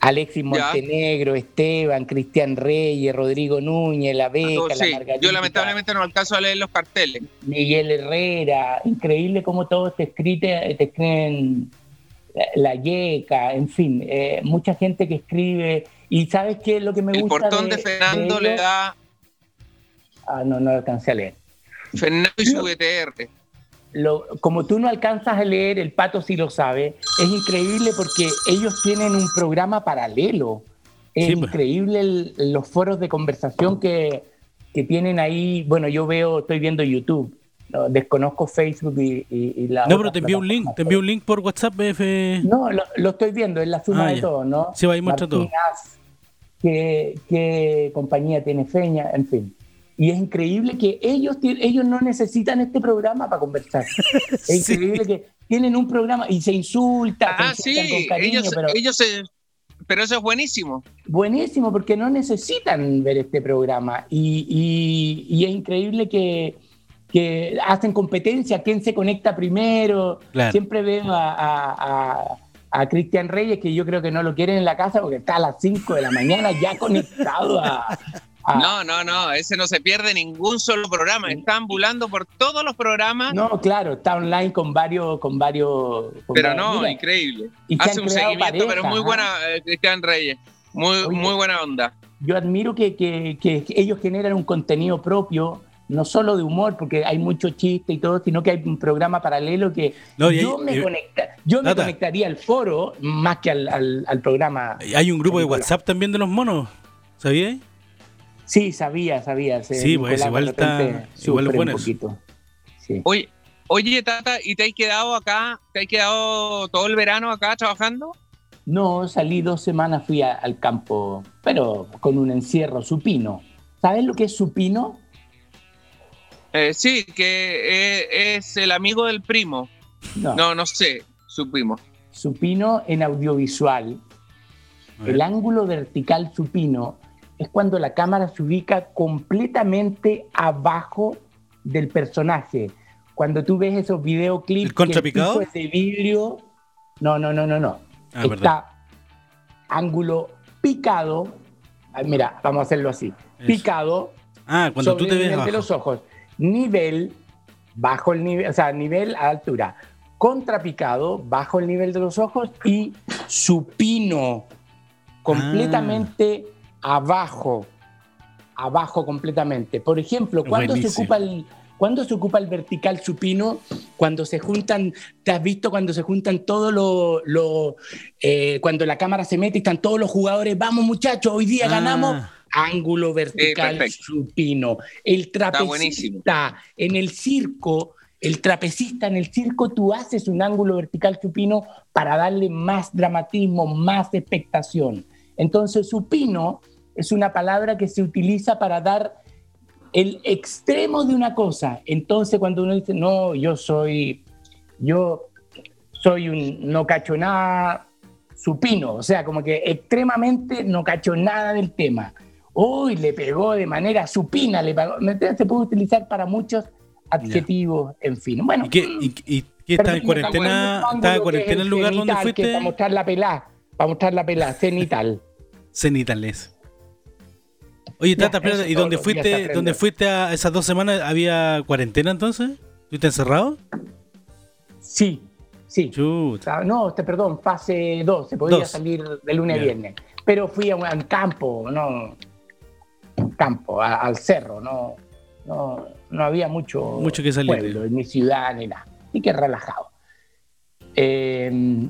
Alexis Montenegro, Esteban, Cristian Reyes, Rodrigo Núñez, La Beca, la Margarita.
Yo lamentablemente no alcanzo a leer los carteles.
Miguel Herrera, increíble cómo todos te, escriben, te escriben La Yeca, en fin, eh, mucha gente que escribe. ¿Y sabes qué es lo que me gusta?
El portón de, Fernando le da...
Ah, no, no alcancé a leer.
Fernando y su BTR
como tú no alcanzas a leer, el pato sí lo sabe, es increíble porque ellos tienen un programa paralelo. Es pues. increíble los foros de conversación que, tienen ahí. Bueno, yo veo, estoy viendo YouTube. desconozco Facebook y, la.
No, pero te envío un link, te envío un link por WhatsApp, BF.
No, lo, estoy viendo, es la suma ah, de todo, ¿no?
Sí, ahí muestra todo.
qué, qué compañía tiene Feña, en fin. Y es increíble que ellos, ellos no necesitan este programa para conversar. (laughs) Es increíble que tienen un programa y se insultan,
ah, sí, con cariño, ellos, pero, ellos pero eso es buenísimo.
Buenísimo, porque no necesitan ver este programa. Y, y, es increíble que, que, hacen competencia, quién se conecta primero. Siempre veo a, a, a Cristian Reyes, que yo creo que no lo quieren en la casa porque está a las 5 de la mañana ya conectado a, a-
No, no, no, ese no se pierde ningún solo programa. Está ambulando por todos los programas,
No, claro, está online con varios, con varios. con
pero
varios-
no,
Mira,
increíble.
y
Hace un seguimiento, pero muy
¿ah?
buena, eh, Cristian Reyes. Muy,
Oye.
muy buena onda.
Yo admiro que, que- que ellos generan un contenido propio, no solo de humor, porque hay mucho chiste y todo, sino que hay un programa paralelo que
No, y hay-
yo, me,
y-
conecta- yo me conectaría al foro más que al, al- al programa.
Hay un grupo de. WhatsApp también de los monos, ¿sabías?
Sí, sabía, sabía.
Sí, pues,
Nicolás
igual
de
está- igual es
sufre
bueno
un
eso.
poquito. Sí.
Oye, oye, Tata, ¿y te has quedado acá? ¿Te has quedado todo el verano acá trabajando?
No, salí dos semanas, fui a- al campo, pero con un encierro supino. ¿Sabes lo que es supino?
Eh, sí, que eh, es el amigo del primo.
No,
No, no sé, supimos.
supino en audiovisual. El ángulo vertical supino es cuando la cámara se ubica completamente abajo del personaje. Cuando tú ves esos videoclips
¿El contrapicado?
de vidrio, no, no, no, no, no.
Ah,
Está
verdad.
ángulo picado. Ah, Mira, vamos a hacerlo así.
Eso.
Picado
Ah, cuando
sobre
tú te ves abajo.
los ojos. Nivel, bajo el nivel, o sea, nivel a altura. Contrapicado, bajo el nivel de los ojos y supino, completamente
Ah.
Abajo. Abajo completamente. Por ejemplo, cuando se, ocupa el, cuando se ocupa el vertical supino, cuando se juntan, ¿te has visto cuando se juntan todos los, los, eh, cuando la cámara se mete y están todos los jugadores, vamos muchachos, hoy día
Ah.
ganamos, ángulo vertical supino. El
buenísimo.
trapecista en el circo, el trapecista en el circo, tú haces un ángulo vertical supino para darle más dramatismo, más expectación. Entonces, supino es una palabra que se utiliza para dar el extremo de una cosa. Entonces, cuando uno dice, no, yo soy, yo soy un no cacho nada supino, o sea, como que extremadamente no cacho nada del tema. Uy, le pegó de manera supina, le pegó. ¿Me entiendes? Se puede utilizar para muchos adjetivos, en fin. Bueno,
¿Y qué, y, y qué estás en cuarentena? ¿Estás en cuarentena el lugar donde
que
fuiste?
Para mostrar la pelá, para mostrar la pelá, cenital.
Cenitales. Oye,
Ya,
Tata, espérate, ¿y dónde fuiste, dónde fuiste a esas dos semanas? ¿Había cuarentena entonces? ¿Estuviste encerrado?
Sí, sí.
Chuta.
Ah, No, te perdón, fase 2, se podía
Dos.
salir de lunes a viernes. Pero fui a un a un campo, no, campo, a- al cerro, no, no, no había mucho,
Mucho que salir.
pueblo, en mi ciudad ni nada. Y que relajado. Eh,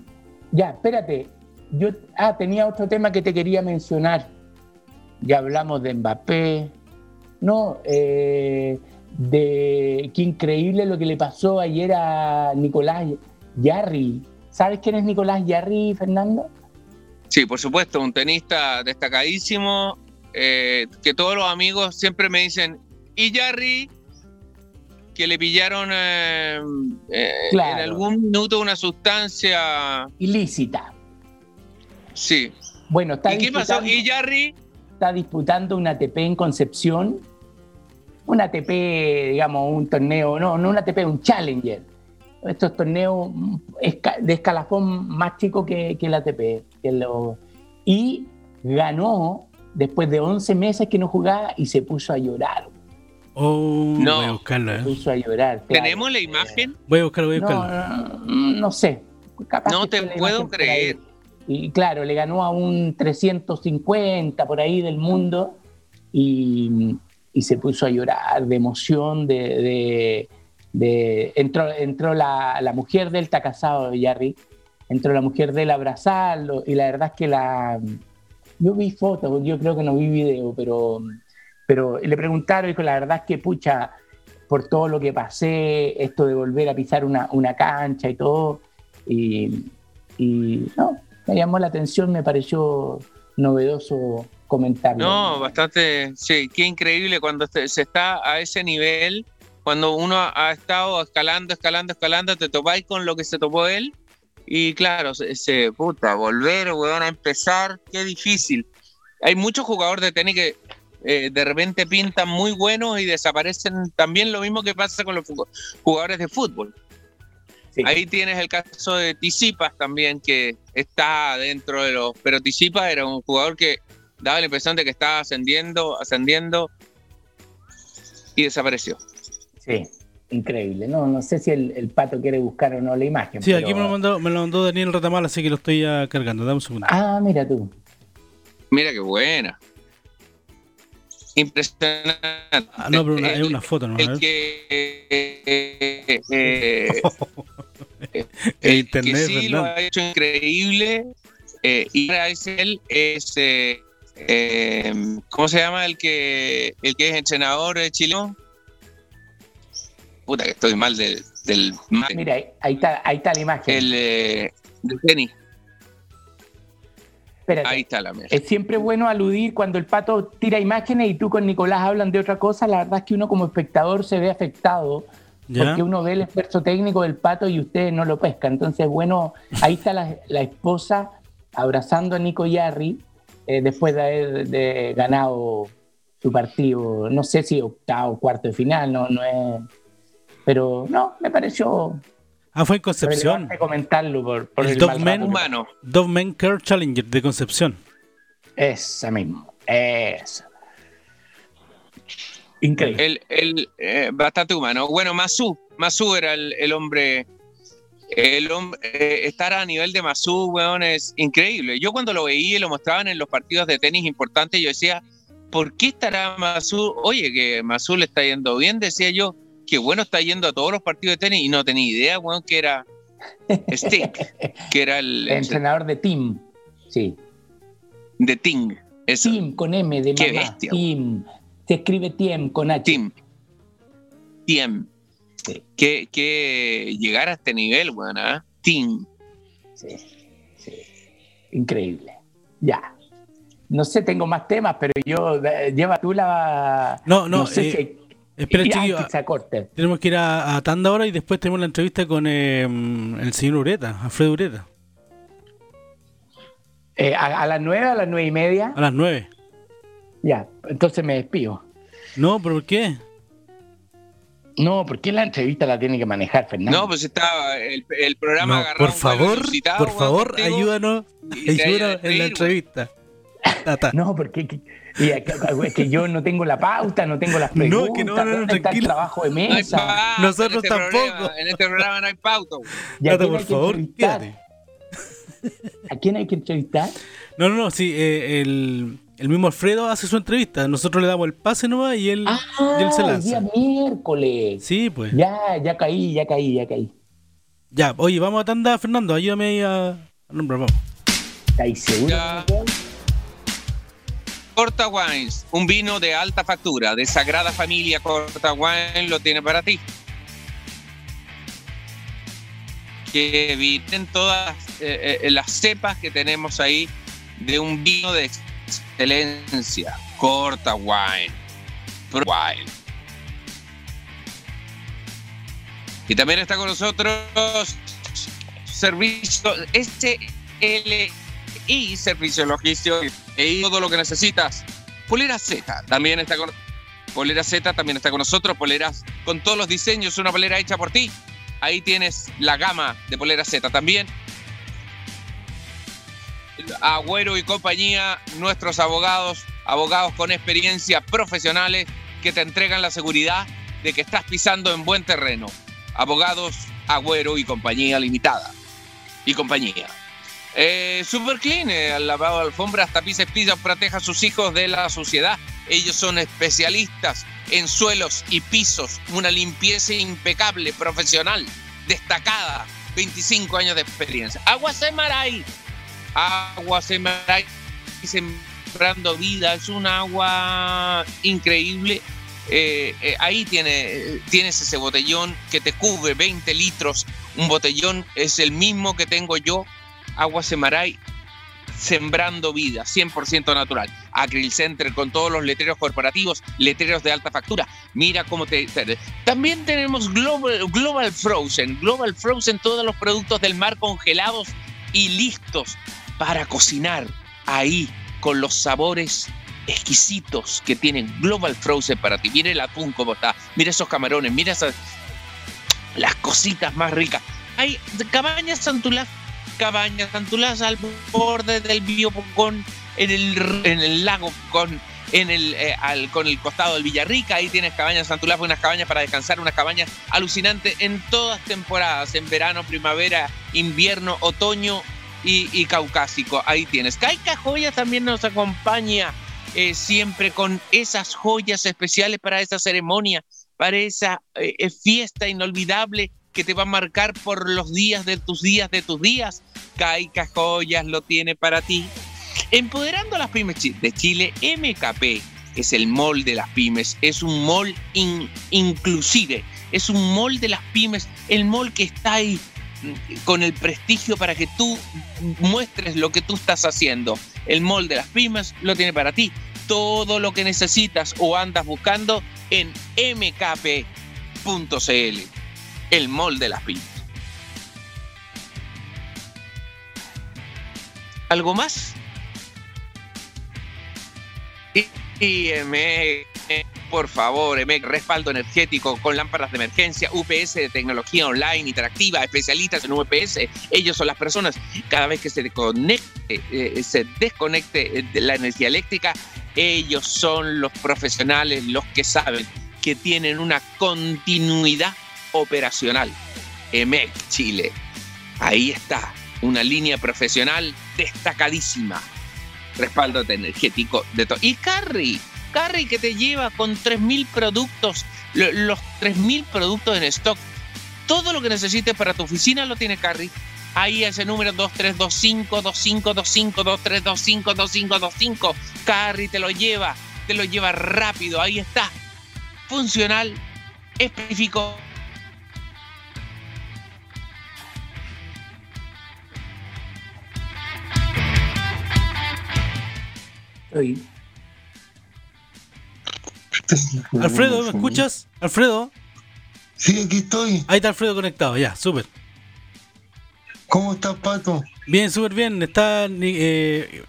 ya, espérate. Yo ah, tenía otro tema que te quería mencionar. Ya hablamos de Mbappé. No, eh, de qué increíble lo que le pasó ayer a Nicolás Yarri. ¿Sabes quién es Nicolás Yarri, Fernando?
Sí, por supuesto, un tenista destacadísimo, eh, que todos los amigos siempre me dicen, y Jarry, que le pillaron eh, eh,
Claro.
en algún minuto una sustancia,
Ilícita.
Sí.
Bueno, está
¿Y qué pasó? Y Jarry,
está disputando un ATP en Concepción. Un ATP, digamos, un torneo, no, no un ATP, un Challenger. Estos torneos mm, de escalafón más chico que, que el ATP. que lo- y ganó después de 11 meses que no jugaba y se puso a llorar.
Oh,
No.
voy a buscarlo,
Se
eh.
puso a llorar. claro.
¿tenemos la imagen?
Voy a buscarlo, voy a
No,
buscarlo.
no, no sé. Capaz
No te puedo creer.
Y claro, le ganó a un 350 por ahí del mundo y, y se puso a llorar de emoción, de... de- de- entró entró la, la mujer de él, está casado, Jarry, entró la mujer de él a abrazarlo y la verdad es que la... Yo vi fotos, yo creo que no vi video, pero, pero le preguntaron, dijo, la verdad es que pucha, por todo lo que pasé, esto de volver a pisar una, una cancha y todo, y, y no, me llamó la atención, me pareció novedoso comentarlo.
No, bastante, sí, qué increíble cuando se está a ese nivel, cuando uno ha estado escalando, escalando, escalando, te topáis con lo que se topó él, y claro, se, se- puta, volver, weón, a empezar, qué difícil. Hay muchos jugadores de tenis que eh, de repente pintan muy buenos y desaparecen también lo mismo que pasa con los jugadores de fútbol.
Sí.
Ahí tienes el caso de Tisipas también, que está dentro de los... Pero Tisipas era un jugador que daba la impresión de que estaba ascendiendo, ascendiendo y desapareció.
Sí, increíble. No, no sé si el, pato quiere buscar o no la imagen.
Sí, aquí me lo, mandó, me lo mandó Daniel Ratamal, así que lo estoy ya cargando. Dame un segundo.
Ah, mira tú.
Mira qué buena. Impresionante.
Ah, no, pero hay una foto, ¿no?
El que, eh, eh, (laughs) (laughs) el Internet, que sí lo ha hecho increíble eh, y es él es eh, eh, ¿cómo se llama el que el que es entrenador de Chile? Puta que estoy mal del, del
Mira, ahí, está, ahí está la imagen.
El eh, del tenis. Ahí está la
Es siempre bueno aludir cuando el pato tira imágenes y tú con Nicolás hablan de otra cosa. La verdad es que uno como espectador se ve afectado porque uno ve el esfuerzo técnico del pato y usted no lo pesca. Entonces, bueno, ahí está la, esposa abrazando a Nico Yarri eh, después de haber ganado su partido. No sé si octavo, cuarto de final, no, no es. Pero no, me pareció
Ah, fue en Concepción.
comentarlo por,
el, el Dogman, humano. Dogman Care Challenger de Concepción.
Esa mismo. Esa.
Increíble. El, eh, bastante humano. Bueno, Masu. Masu era el, hombre. El hombre, eh, estar a nivel de Masu, weón, es increíble. Yo cuando lo veía y lo mostraban en los partidos de tenis importantes, yo decía, ¿por qué estará Masu? Oye, que Masu le está yendo bien, decía yo que bueno está yendo a todos los partidos de tenis y no tenía idea, bueno, que era Stick, (laughs) que era el,
entrenador de Team, sí.
De Ting.
Eso. Team con M de Qué Bestia, team. Se escribe Tiem con H.
Team. Tiem. Sí. Que, que llegar a este nivel, bueno, ¿eh? Team.
Sí, sí. Increíble. Ya. No sé, tengo más temas, pero yo, eh, lleva tú la...
No, no, no sé eh, si Espera, chiquillo. Tenemos que ir a, Tanda ahora y después tenemos la entrevista con eh, el señor Ureta, Alfredo Ureta.
Eh, a, las nueve, a las nueve y media?
A las nueve.
Ya, entonces me despido.
No, ¿por qué?
No, porque la entrevista la tiene que manejar Fernando.
No, pues estaba el, programa
agarrado. Por favor, por favor, ayúdanos, ayúdanos en la entrevista.
No, porque es que yo no tengo la pauta, no tengo las preguntas, (laughs) no, que no, no, no está el trabajo de mesa.
Nosotros este tampoco.
en este programa no hay pauta.
por favor, quédate.
¿A quién hay que entrevistar?
No, no, no, sí, eh, el, el, mismo Alfredo hace su entrevista. Nosotros le damos el pase nomás y él,
ah,
y él se lanza.
día miércoles.
Sí, pues.
Ya, ya caí, ya caí, ya caí.
Ya, oye, vamos a tanda, Fernando, ayúdame ahí a, a nombrar, vamos.
¿Estáis seguro?
Corta Wines, un vino de alta factura, de Sagrada Familia Corta Wines, lo tiene para ti. Que eviten todas eh, eh, las cepas que tenemos ahí de un vino de excelencia. Corta Wine. Wine. Y también está con nosotros servicio SL y servicio logístico y todo lo que necesitas. Polera Z también está con Polera Z también está con nosotros, poleras con todos los diseños, una polera hecha por ti. Ahí tienes la gama de Polera Z también. Agüero y compañía, nuestros abogados, abogados con experiencia profesionales que te entregan la seguridad de que estás pisando en buen terreno. Abogados Agüero y compañía limitada. Y compañía. Eh, Super Clean, eh, al lavado de alfombras, tapices, pisos, proteja a sus hijos de la suciedad. Ellos son especialistas en suelos y pisos, una limpieza impecable, profesional, destacada, 25 años de experiencia. Agua Semaray, agua Semaray, sembrando vida, es un agua increíble. Eh, eh, ahí tiene, tienes ese botellón que te cubre 20 litros. Un botellón es el mismo que tengo yo Agua Semaray sembrando vida, 100% natural. Acril Center con todos los letreros corporativos, letreros de alta factura. Mira cómo te... También tenemos Global Frozen. Global Frozen, todos los productos del mar congelados y listos para cocinar ahí con los sabores exquisitos que tienen Global Frozen para ti. Mira el atún como está, mira esos camarones, mira esas las cositas más ricas. Hay cabañas Santulá cabañas, Santulás al borde del Biopocón, en el, en el lago con en el, eh, con el costado del Villarrica. Ahí tienes cabañas Santulafo, unas cabañas para descansar, unas cabañas alucinantes en todas temporadas, en verano, primavera, invierno, otoño y, caucásico. Ahí tienes. Caica Joya también nos acompaña eh, siempre con esas joyas especiales para esa ceremonia, para esa eh, fiesta inolvidable que te va a marcar por los días de tus días de tus días. Joyas lo tiene para ti. Empoderando a las pymes de Chile, MKP es el mall de las pymes, es un mall inclusive, es un mall de las pymes, el mall que está ahí con el prestigio para que tú muestres lo que tú estás haciendo. El mall de las pymes lo tiene para ti. Todo lo que necesitas o andas buscando en mkp.cl, el mall de las pymes. ¿Algo más? Y por favor, EMEC, respaldo energético con lámparas de emergencia, UPS de tecnología online interactiva, especialistas en UPS. Ellos son las personas, cada vez que se desconecte, eh, se desconecte de la energía eléctrica, ellos son los profesionales, los que saben que tienen una continuidad operacional. EMEC Chile. Ahí está, una línea profesional destacadísima respaldo energético de todo. Y Carry, Carry que te lleva con 3.000 productos, los 3.000 productos en stock. Todo lo que necesites para tu oficina lo tiene Carry. Ahí ese número 2325 2525 2325 2525. Carry te lo lleva, te lo lleva rápido. Ahí está. Funcional, específico
Alfredo, ¿me escuchas? Alfredo.
Sí, aquí estoy.
Ahí está Alfredo conectado, ya, súper.
¿Cómo estás, Pato?
Bien, súper bien. Está eh,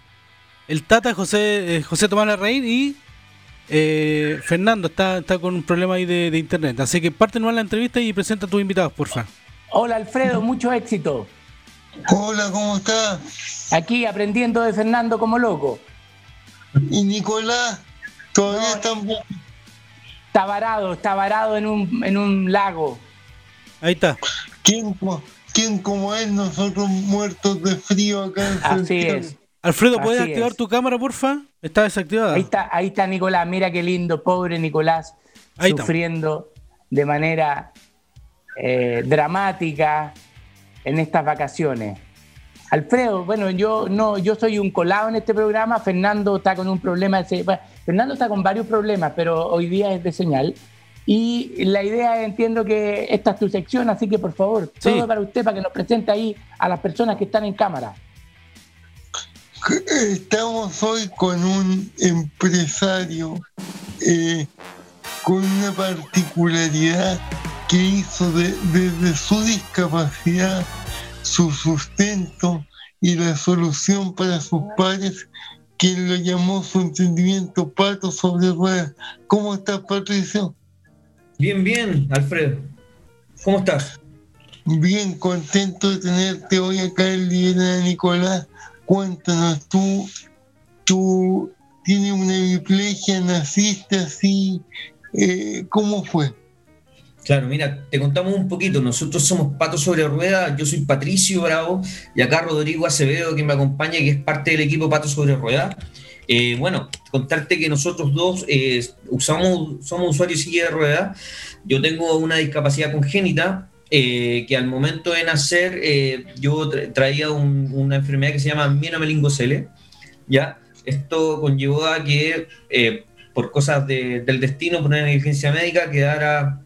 el Tata José eh, José Tomás Larraín y eh, Fernando está, está con un problema ahí de, internet. Así que parte a la entrevista y presenta a tus invitados, por favor.
Hola, Alfredo, mucho éxito.
Hola, ¿cómo estás?
Aquí aprendiendo de Fernando como loco.
Y Nicolás todavía está...
Está varado, está varado en un, en un lago.
Ahí está.
¿Quién, ¿Quién como él, nosotros muertos de frío acá en
Así es.
Alfredo, ¿puedes activar tu cámara, porfa? Está desactivada.
Ahí está, ahí está Nicolás, mira qué lindo, pobre Nicolás, sufriendo de manera eh, dramática en estas vacaciones. Alfredo, bueno, yo no, yo soy un colado en este programa. Fernando está con un problema. De, Fernando está con varios problemas, pero hoy día es de señal. Y la idea, entiendo que esta es tu sección, así que por favor, todo para usted, para que nos presente ahí a las personas que están en cámara.
Estamos hoy con un empresario eh, con una particularidad que hizo desde su discapacidad su sustento y la solución para sus padres, quien lo llamó su entendimiento pato sobre ruedas. ¿Cómo estás, Patricio?
Bien, bien, Alfredo. ¿Cómo estás?
Bien, contento de tenerte hoy acá en de Nicolás. Cuéntanos, tú, tú tienes una hemiplegia, naciste así, eh, ¿cómo fue?
Claro, mira, te contamos un poquito. Nosotros somos Pato sobre Rueda. Yo soy Patricio Bravo y acá Rodrigo Acevedo, que me acompaña, que es parte del equipo Pato sobre Rueda. Eh, bueno, contarte que nosotros dos eh, usamos, somos usuarios de silla de rueda. Yo tengo una discapacidad congénita eh, que al momento de nacer yo traía una enfermedad que se llama mienomelingocele. ¿ya? Esto conllevó a que por cosas del destino, por una negligencia médica, quedara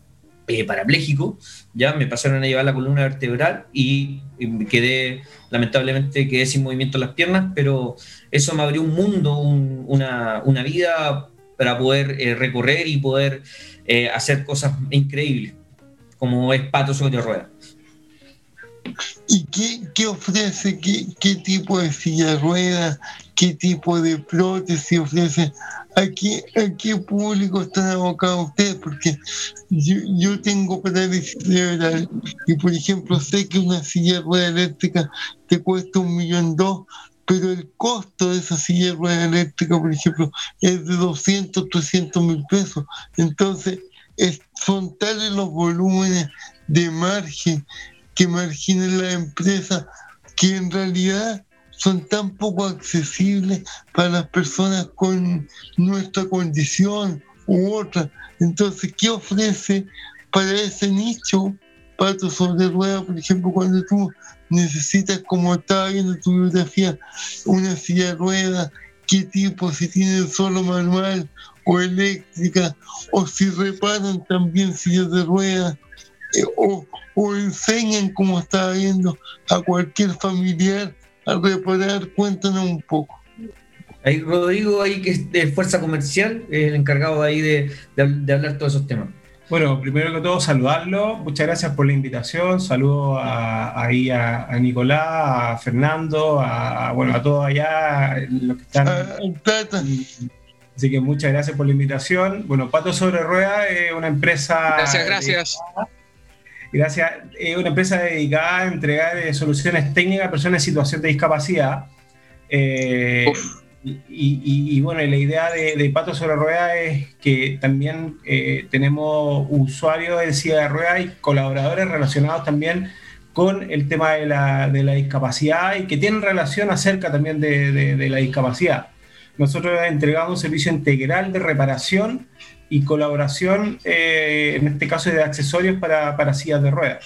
eh, parapléjico, ya me pasaron a llevar la columna vertebral y, quedé, lamentablemente, quedé sin movimiento en las piernas, pero eso me abrió un mundo, una, vida para poder eh, recorrer y poder eh, hacer cosas increíbles, como es pato sobre ruedas.
¿Y qué, ofrece? ¿Qué, tipo de silla de? ¿Qué tipo de prótesis ofrece? ¿A qué, a qué público están abocados ustedes? Porque yo, yo tengo parálisis cerebral y, por ejemplo, sé que una silla de ruedas eléctrica te cuesta un millón dos, pero el costo de esa silla de ruedas eléctrica, por ejemplo, es de 200, 300 mil pesos. Entonces, son tales los volúmenes de margen que marginan la empresa que en realidad son tan poco accesibles para las personas con nuestra condición u otra. Entonces, ¿qué ofrece para ese nicho pato sobre ruedas, por ejemplo, cuando tú necesitas, como estaba viendo tu biografía, una silla de ruedas, qué tipo, si tienen solo manual o eléctrica, o si reparan también sillas de ruedas, eh, o, o enseñan, como estaba viendo, a cualquier familiar a reparar, cuéntanos un poco.
Ahí Rodrigo, ahí que es de Fuerza Comercial, el encargado ahí de, de, hablar todos esos temas.
Bueno, primero que todo saludarlo, muchas gracias por la invitación, saludo a, ahí a, Nicolás, a Fernando, a, bueno, a todos allá, los que están. Así que muchas gracias por la invitación. Bueno, Pato Sobre Rueda es una empresa...
Gracias, gracias.
Gracias. Es una empresa dedicada a entregar eh, soluciones técnicas a personas en situación de discapacidad. Eh, y, bueno, la idea de, Pato sobre Rueda es que también eh, tenemos usuarios de silla de ruedas y colaboradores relacionados también con el tema de la, discapacidad y que tienen relación acerca también de, la discapacidad. Nosotros entregamos un servicio integral de reparación y colaboración, eh, en este caso de accesorios para, para sillas de ruedas.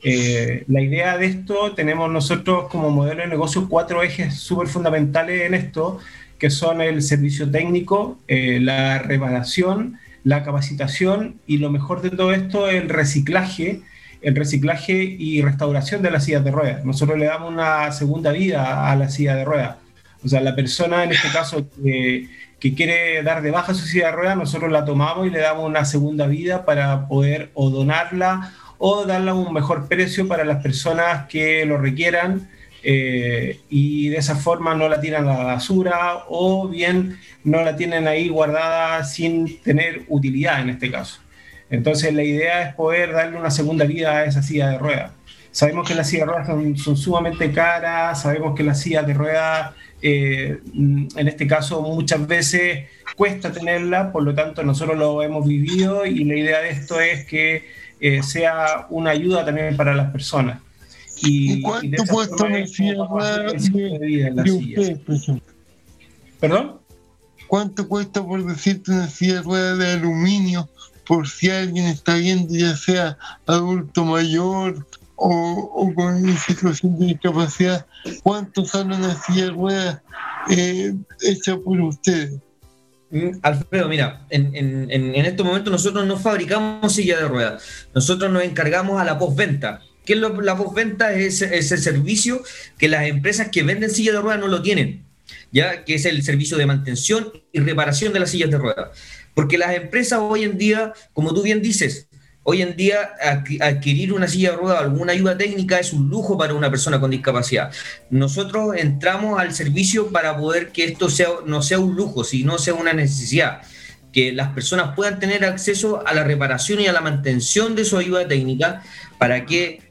Eh, la idea de esto, tenemos nosotros como modelo de negocio cuatro ejes súper fundamentales en esto, que son el servicio técnico, eh, la reparación, la capacitación y lo mejor de todo esto, el reciclaje, el reciclaje y restauración de las sillas de ruedas. Nosotros le damos una segunda vida a la silla de ruedas. O sea, la persona en este caso que quiere dar de baja su silla de ruedas, nosotros la tomamos y le damos una segunda vida para poder o donarla o darla a un mejor precio para las personas que lo requieran eh, y de esa forma no la tiran a la basura o bien no la tienen ahí guardada sin tener utilidad en este caso. Entonces la idea es poder darle una segunda vida a esa silla de ruedas. Sabemos que las sillas de ruedas son, sumamente caras, sabemos que las sillas de ruedas, eh, en este caso, muchas veces cuesta tenerla, por lo tanto nosotros lo hemos vivido y la idea de esto es que eh, sea una ayuda también para las personas.
¿Y, cuánto cuesta una silla de, de usted,
¿Perdón?
¿Cuánto cuesta, por decirte, una silla de ruedas de aluminio por si alguien está viendo, ya sea adulto mayor o, con situación de discapacidad? ¿Cuánto sale una silla de ruedas eh, hecha por ustedes?
Mm, Alfredo, mira, en, en, en, estos momentos nosotros no fabricamos silla de ruedas, nosotros nos encargamos a la postventa. ¿Qué es la postventa? Es, el servicio que las empresas que venden sillas de ruedas no lo tienen, ya que es el servicio de mantención y reparación de las sillas de ruedas. Porque las empresas hoy en día, como tú bien dices, hoy en día adquirir una silla de ruedas o alguna ayuda técnica es un lujo para una persona con discapacidad. Nosotros entramos al servicio para poder que esto sea, no sea un lujo, sino sea una necesidad que las personas puedan tener acceso a la reparación y a la mantención de su ayuda técnica para que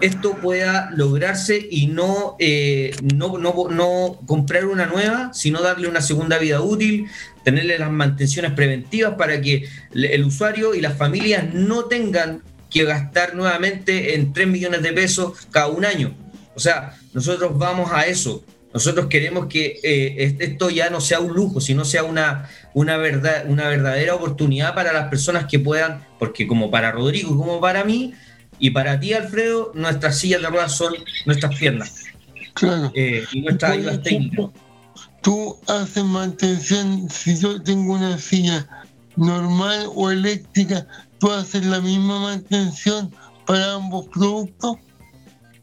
esto pueda lograrse y no, eh, no, no, comprar una nueva, sino darle una segunda vida útil, tenerle las mantenciones preventivas para que el usuario y las familias no tengan que gastar nuevamente en 3 millones de pesos cada un año. O sea, nosotros vamos a eso. Nosotros queremos que eh, esto ya no sea un lujo, sino sea una, una, verdad, una verdadera oportunidad para las personas que puedan, porque como para Rodrigo como para mí, y para ti, Alfredo, nuestras sillas de ruedas son nuestras piernas.
Claro.
Eh, y nuestras ayudas técnicas.
Tú haces mantención, si yo tengo una silla normal o eléctrica, tú haces la misma mantención para ambos productos.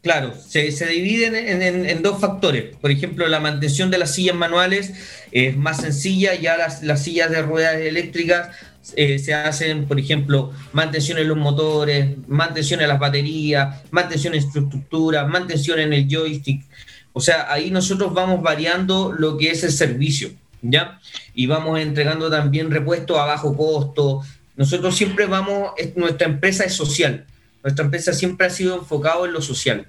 Claro, se, se dividen en, en, dos factores. Por ejemplo, la mantención de las sillas manuales es más sencilla, ya las, las sillas de ruedas eléctricas eh, se hacen, por ejemplo, mantención en los motores, mantención en las baterías, mantención en estructura, mantención en el joystick. O sea, ahí nosotros vamos variando lo que es el servicio, ¿ya? Y vamos entregando también repuestos a bajo costo. Nosotros siempre vamos, nuestra empresa es social, nuestra empresa siempre ha sido enfocado en lo social.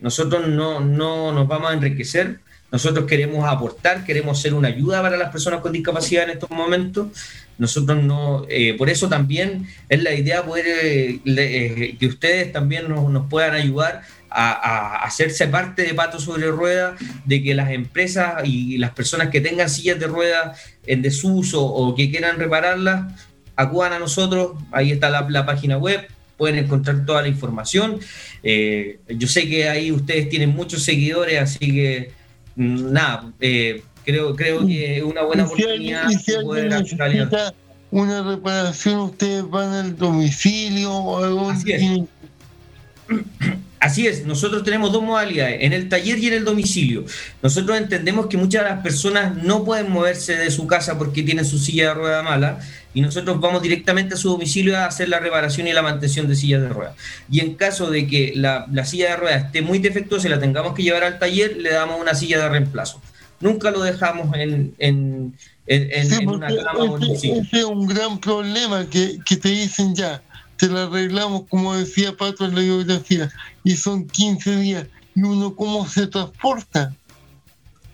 Nosotros no, no nos vamos a enriquecer, nosotros queremos aportar, queremos ser una ayuda para las personas con discapacidad en estos momentos. Nosotros no, eh, por eso también es la idea poder eh, eh, que ustedes también nos, puedan ayudar a, hacerse parte de Pato sobre Ruedas, de que las empresas y las personas que tengan sillas de ruedas en desuso o que quieran repararlas, acudan a nosotros, ahí está la, página web, pueden encontrar toda la información. yo sé que ahí ustedes tienen muchos seguidores, así que mm, nada, eh, creo, creo que es una buena oportunidad de poder
hacer una reparación, ustedes van al domicilio o algo
Así es. (clears throat) Así es, nosotros tenemos dos modalidades, en el taller y en el domicilio. Nosotros entendemos que muchas de las personas no pueden moverse de su casa porque tienen su silla de rueda mala y nosotros vamos directamente a su domicilio a hacer la reparación y la mantención de sillas de ruedas. Y en caso de que la, silla de ruedas esté muy defectuosa y la tengamos que llevar al taller, le damos una silla de reemplazo. Nunca lo dejamos en, en,
una cama ese, ese es un gran problema que, que te dicen ya te la arreglamos, como decía Pato en la biografía, y son 15 días. ¿Y uno cómo se transporta?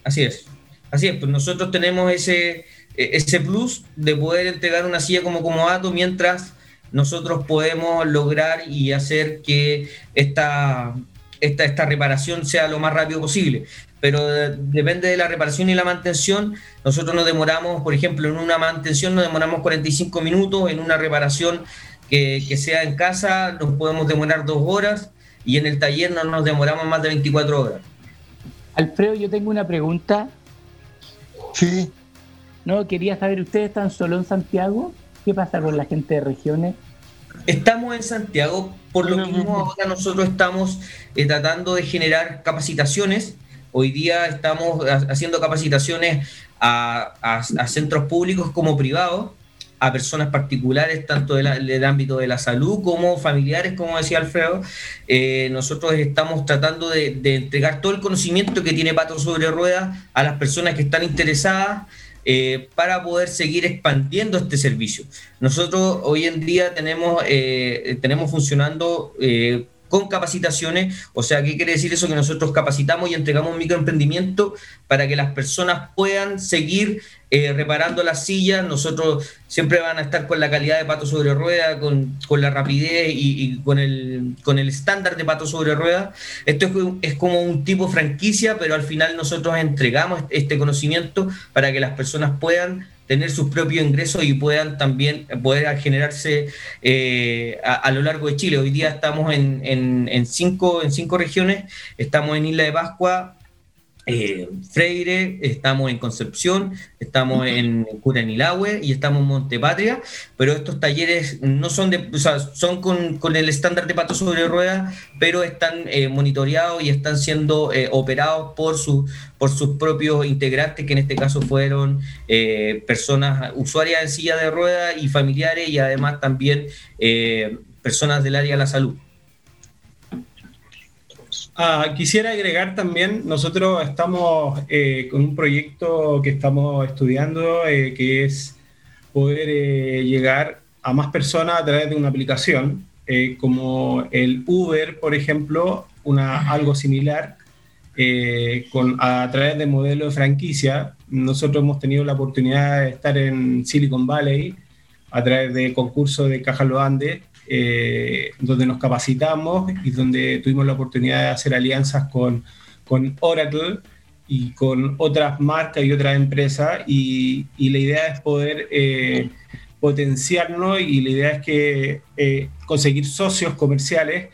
Así es, así es, pues nosotros tenemos ese, e, ese plus de poder entregar una silla como comodato mientras nosotros podemos lograr y hacer que esta, esta, esta reparación sea lo más rápido posible. Pero depende de la reparación y la mantención. Nosotros nos demoramos, por ejemplo, en una mantención nos demoramos 45 minutos, en una reparación que, sea en casa nos podemos demorar dos horas y en el taller no nos demoramos más de 24 horas.
Alfredo, yo tengo una pregunta.
Sí.
No, quería saber, ¿ustedes están solo en Santiago? ¿Qué pasa con la gente de regiones?
Estamos en Santiago, por lo mismo ahora nosotros estamos eh, tratando de generar capacitaciones. Hoy día estamos haciendo capacitaciones a, centros públicos como privados a personas particulares, tanto del, ámbito de la salud como familiares, como decía Alfredo. Eh, nosotros estamos tratando de, entregar todo el conocimiento que tiene Pato sobre Ruedas a las personas que están interesadas eh, para poder seguir expandiendo este servicio. Nosotros hoy en día tenemos, eh, tenemos funcionando con capacitaciones. O sea, ¿qué quiere decir eso? Que nosotros capacitamos y entregamos un microemprendimiento para que las personas puedan seguir eh, reparando las sillas. Nosotros siempre van a estar con la calidad de pato sobre rueda, con, la rapidez y, con, el, con el estándar de pato sobre rueda. Esto es, es como un tipo franquicia, pero al final nosotros entregamos este conocimiento para que las personas puedan tener sus propios ingresos y puedan también poder generarse eh, a, lo largo de Chile. Hoy día estamos en, en, cinco, en cinco regiones, estamos en Isla de Pascua, eh, Freire, estamos en Concepción, estamos en Curanilahue y estamos en Montepatria, pero estos talleres no son de, o sea, son con, el estándar de pato sobre ruedas, pero están eh, monitoreados y están siendo eh, operados por, su, por sus propios integrantes, que en este caso fueron personas usuarias en silla de ruedas y familiares y además también personas del área de la salud.
Ah, quisiera agregar también, nosotros estamos eh, con un proyecto que estamos estudiando, eh, que es poder eh, llegar a más personas a través de una aplicación, como el Uber, por ejemplo, una, algo similar, con, a través de modelo de franquicia. Nosotros hemos tenido la oportunidad de estar en Silicon Valley a través de concurso de Caja Lo Andes eh, donde nos capacitamos y donde tuvimos la oportunidad de hacer alianzas con, con Oracle y con otras marcas y otras empresas. Y, la idea es poder eh, potenciarnos y la idea es que eh, conseguir socios comerciales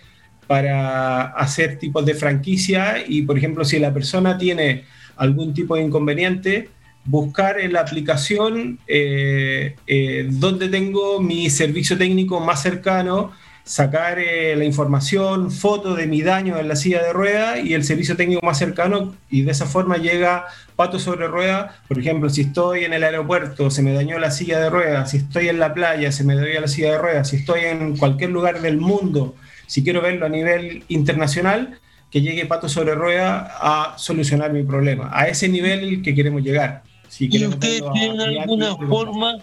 para hacer tipos de franquicia y por ejemplo si la persona tiene algún tipo de inconveniente buscar en la aplicación eh, eh, donde tengo mi servicio técnico más cercano, sacar eh, la información, foto de mi daño en la silla de rueda y el servicio técnico más cercano y de esa forma llega pato sobre rueda. Por ejemplo, si estoy en el aeropuerto, se me dañó la silla de rueda, si estoy en la playa, se me dañó la silla de rueda, si estoy en cualquier lugar del mundo, si quiero verlo a nivel internacional, que llegue pato sobre rueda a solucionar mi problema. A ese nivel que queremos llegar.
¿Y ustedes tienen alguna forma,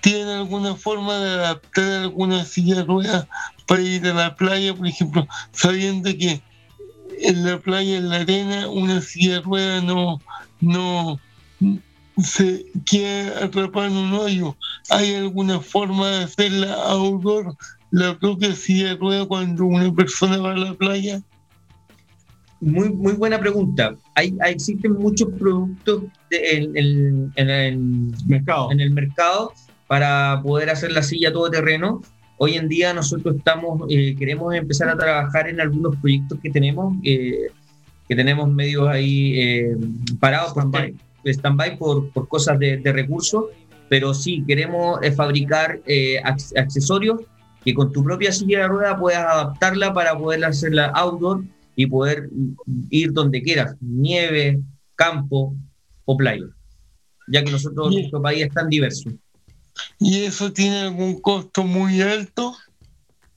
tienen alguna forma de adaptar alguna silla de ruedas para ir a la playa, por ejemplo, sabiendo que en la playa, en la arena, una silla de rueda no, no se queda atrapada en un hoyo. ¿Hay alguna forma de hacerla outdoor, la propia silla de rueda cuando una persona va a la playa?
Muy, muy buena pregunta. Hay, existen muchos productos en, el
mercado.
en el mercado para poder hacer la silla todo terreno. Hoy en día nosotros estamos, eh, queremos empezar a trabajar en algunos proyectos que tenemos, eh, que tenemos medios ahí eh, parados stand-by por, por, cosas de, recursos, pero sí queremos fabricar accesorios que con tu propia silla de rueda puedas adaptarla para poder hacerla outdoor y poder ir donde quieras, nieve, campo o playa, ya que nosotros, nuestro país es tan diverso.
¿Y eso tiene algún costo muy alto?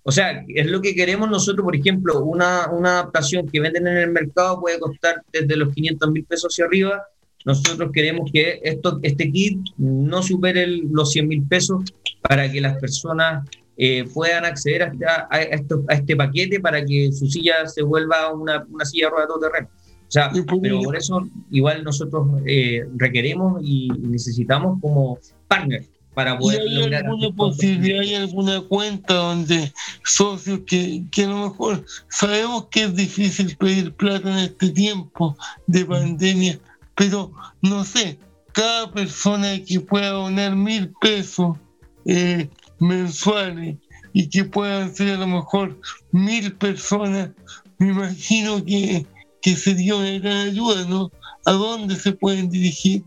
O sea, es lo que queremos nosotros, por ejemplo, una, una adaptación que venden en el mercado puede costar desde los 500 mil pesos hacia arriba. Nosotros queremos que esto, este kit no supere los 100 mil pesos para que las personas eh, puedan acceder a, a, este paquete para que su silla se vuelva una, una silla de rueda todo terreno. O sea, pero por eso igual nosotros eh, requeremos y necesitamos como partner para poder
¿Y hay alguna posibilidad, hay alguna cuenta donde socios que, que a lo mejor sabemos que es difícil pedir plata en este tiempo de pandemia, pero no sé, cada persona que pueda donar mil pesos eh, mensuales y que puedan ser a lo mejor mil personas, me imagino que, que sería una gran ayuda, ¿no? ¿A dónde se pueden dirigir?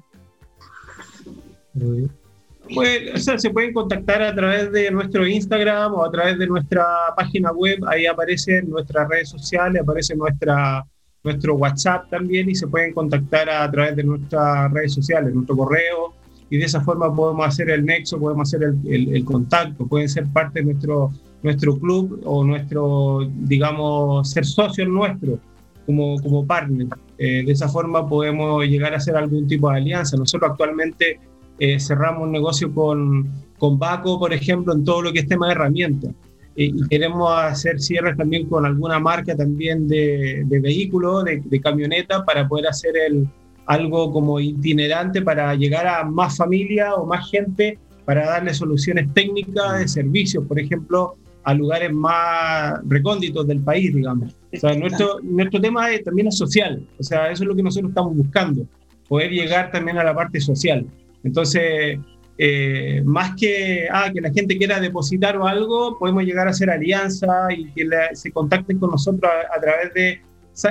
Pues, o sea, se pueden contactar a través de nuestro Instagram o a través de nuestra página web. Ahí aparecen nuestras redes sociales, aparece nuestra, nuestro WhatsApp también y se pueden contactar a, través de nuestras redes sociales, nuestro correo. Y de esa forma podemos hacer el nexo, podemos hacer el, el, contacto, pueden ser parte de nuestro, nuestro club o nuestro, digamos, ser socios nuestro como, como partner. Eh, de esa forma podemos llegar a hacer algún tipo de alianza. Nosotros actualmente eh, cerramos un negocio con, con Baco, por ejemplo, en todo lo que es tema de herramientas. Eh, y queremos hacer cierres también con alguna marca también de, de vehículos, de, de camioneta, para poder hacer el, algo como itinerante para llegar a más familia o más gente, para darle soluciones técnicas de servicios, por ejemplo, a lugares más recónditos del país, digamos. O sea, nuestro, nuestro tema también es social, o sea, eso es lo que nosotros estamos buscando, poder llegar también a la parte social. Entonces, eh, más que ah, que la gente quiera depositar o algo, podemos llegar a hacer alianza y que se contacten con nosotros a, través de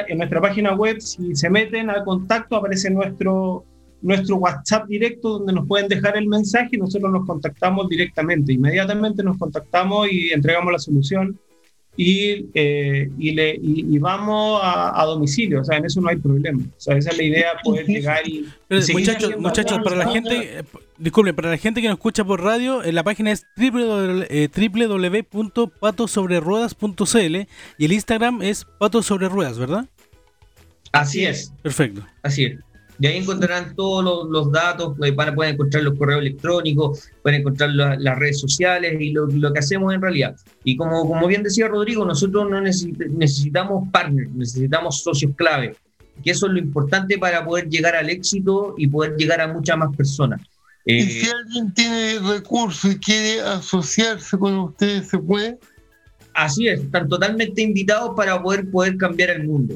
en nuestra página web. Si se meten al contacto, aparece nuestro, nuestro WhatsApp directo donde nos pueden dejar el mensaje y nosotros nos contactamos directamente. Inmediatamente nos contactamos y entregamos la solución y, eh, y, le, y, vamos a, domicilio, o sea, en eso no hay problema. O sea, esa es la idea, poder llegar y...
muchachos, muchachos para la gente, eh, disculpen, para la gente que nos escucha por radio, en la página es www.patosobreruedas.cl y el Instagram es Pato Sobre Ruedas, ¿verdad?
Así es.
Perfecto.
Así es. Y ahí encontrarán todos los, datos, van a poder encontrar los correos electrónicos, pueden encontrar las redes sociales y lo, que hacemos en realidad. Y como, como bien decía Rodrigo, nosotros no necesitamos partners, necesitamos socios clave, que eso es lo importante para poder llegar al éxito y poder llegar a muchas más personas.
¿Y eh, si alguien tiene recursos y quiere asociarse con ustedes, se puede?
Así es, están totalmente invitados para poder, poder cambiar el mundo.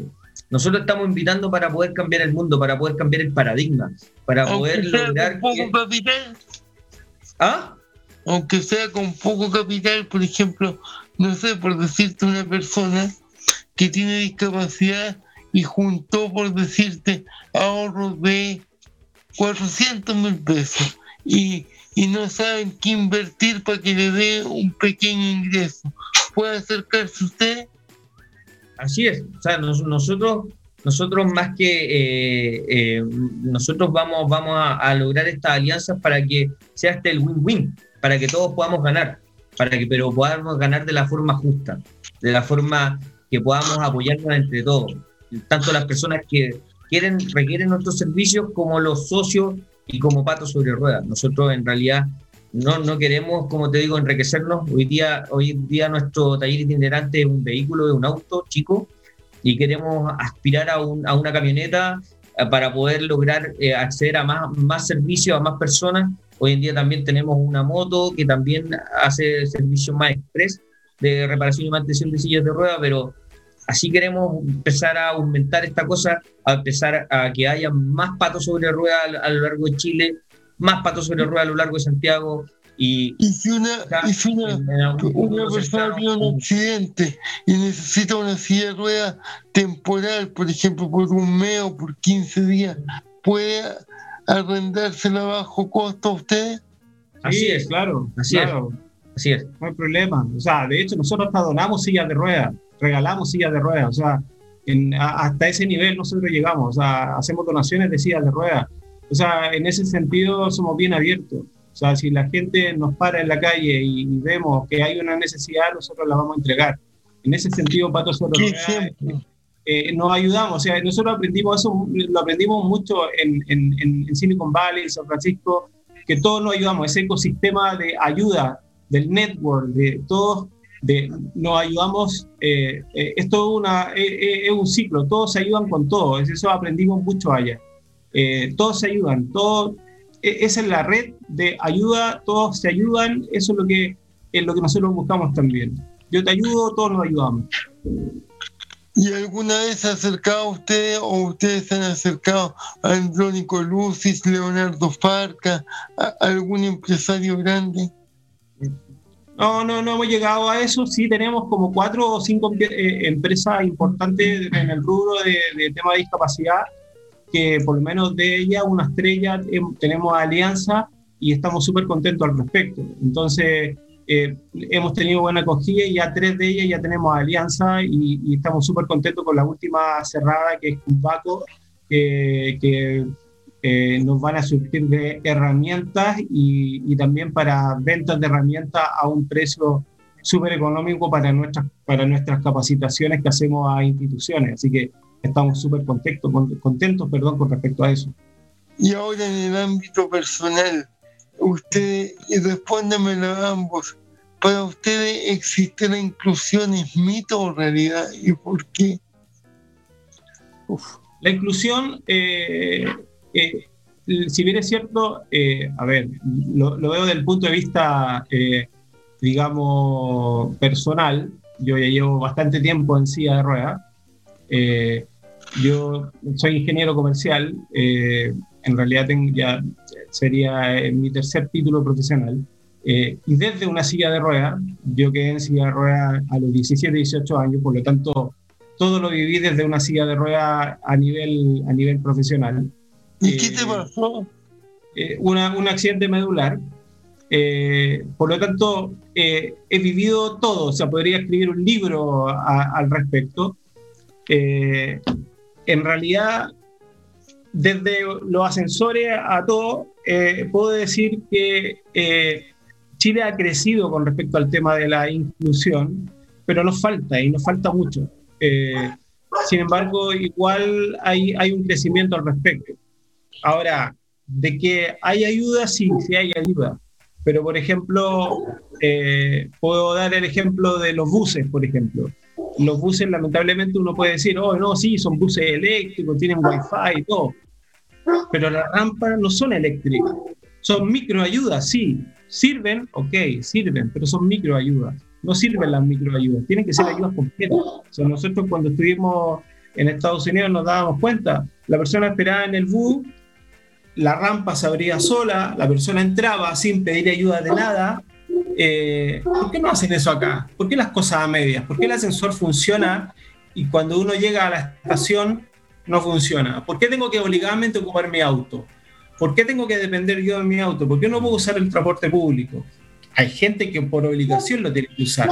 Nosotros estamos invitando para poder cambiar el mundo, para poder cambiar el paradigma, para poder lograr.
Con poco capital.
¿Ah?
Aunque sea con poco capital, por ejemplo, no sé, por decirte una persona que tiene discapacidad y juntó, por decirte, ahorros de 400 mil pesos y, y no saben qué invertir para que le dé un pequeño ingreso. ¿Puede acercarse usted?
Así es, o sea, nosotros, nosotros más que eh, eh, nosotros vamos, vamos a, lograr estas alianzas para que sea este el win-win, para que todos podamos ganar, para que pero podamos ganar de la forma justa, de la forma que podamos apoyarnos entre todos, tanto las personas que quieren, requieren nuestros servicios como los socios y como patos sobre ruedas. Nosotros en realidad no, no queremos, como te digo, enriquecernos. Hoy día, hoy día nuestro taller itinerante es un vehículo, es un auto chico, y queremos aspirar a, a una camioneta eh, para poder lograr eh, acceder a más, más servicios, a más personas. Hoy en día también tenemos una moto que también hace servicios más express de reparación y mantención de sillas de ruedas, pero así queremos empezar a aumentar esta cosa, a empezar a que haya más patos sobre ruedas a, lo largo de Chile, más patos sobre ruedas a lo largo de Santiago, y,
si una, una, persona tiene un accidente y necesita una silla de ruedas temporal, por ejemplo, por un mes o por 15 días, ¿puede arrendársela a bajo costo a usted?
Así es, claro. Así es. Así es. No hay problema. O sea, de hecho, nosotros hasta donamos sillas de ruedas, regalamos sillas de ruedas. O sea, hasta ese nivel nosotros llegamos. O sea, hacemos donaciones de sillas de ruedas. O sea, en ese sentido somos bien abiertos. O sea, si la gente nos para en la calle y, vemos que hay una necesidad, nosotros la vamos a entregar. En ese sentido, Pato Solo eh, nos ayudamos. O sea, nosotros aprendimos eso, lo aprendimos mucho en, en, en Silicon Valley, en San Francisco, que todos nos ayudamos. Ese ecosistema de ayuda, del network, de todos, de, nos ayudamos. Eh, eh, esto una, es un ciclo, todos se ayudan con todos. Eso aprendimos mucho allá. Todos se ayudan, todos e, esa es la red de ayuda, todos se ayudan, eso es lo que, es lo que nosotros buscamos también. Yo te ayudo, todos nos ayudamos.
¿Y alguna vez se ha acercado usted o ustedes se han acercado a Andrónico Lucis, Leonardo Farca, a algún empresario grande?
No, no, no hemos llegado a eso. Sí tenemos como cuatro o cinco eh, empresas importantes en el rubro de, de tema de discapacidad que por lo menos de ella, una estrella, tenemos alianza y estamos súper contentos al respecto. Entonces, eh, hemos tenido buena acogida y ya tres de ellas ya tenemos alianza y, estamos súper contentos con la última cerrada que es Cumbaco, que, que eh, nos van a surtir de herramientas y, y, también para ventas de herramientas a un precio súper económico para nuestras, para nuestras capacitaciones que hacemos a instituciones. Así que estamos súper contentos, contentos perdón, con respecto a eso.
Y ahora en el ámbito personal, ustedes, y respóndamelo a ambos, ¿para ustedes existe la inclusión, es mito o realidad? ¿Y por qué?
La inclusión, eh, eh, si bien es cierto, eh, a ver, lo, veo desde el punto de vista, digamos, personal, yo ya llevo bastante tiempo en silla de ruedas, yo soy ingeniero comercial, eh, en realidad ya sería eh, mi tercer título profesional. Eh, y desde una silla de ruedas, yo quedé en silla de ruedas a los 17, 18 años, por lo tanto, todo lo viví desde una silla de ruedas a nivel, a nivel profesional.
¿Y qué te pasó?
Una, un accidente medular. por lo tanto, he vivido todo, o sea, podría escribir un libro al respecto en realidad, desde los ascensores a todo, eh, puedo decir que eh, Chile ha crecido con respecto al tema de la inclusión, pero nos falta y nos falta mucho. Eh, sin embargo, igual hay, hay un crecimiento al respecto. Ahora, de que hay ayuda, sí, sí hay ayuda. Pero, por ejemplo, puedo dar el ejemplo de los buses, por ejemplo los buses, lamentablemente, uno puede decir, oh, no, sí, son buses eléctricos, tienen wifi y todo. Pero las rampas no son eléctricas. Son microayudas, sí. Sirven, ok, sirven, pero son microayudas. No sirven las microayudas, tienen que ser ayudas completas. O sea, nosotros cuando estuvimos en Estados Unidos nos dábamos cuenta, la persona esperaba en el bus, la rampa se abría sola, la persona entraba sin pedir ayuda de nada, eh, ¿por qué no hacen eso acá? ¿Por qué las cosas a medias? ¿Por qué el ascensor funciona y cuando uno llega a la estación no funciona? ¿Por qué tengo que obligadamente ocupar mi auto? ¿Por qué tengo que depender yo de mi auto? ¿Por qué no puedo usar el transporte público? Hay gente que por obligación lo tiene que usar.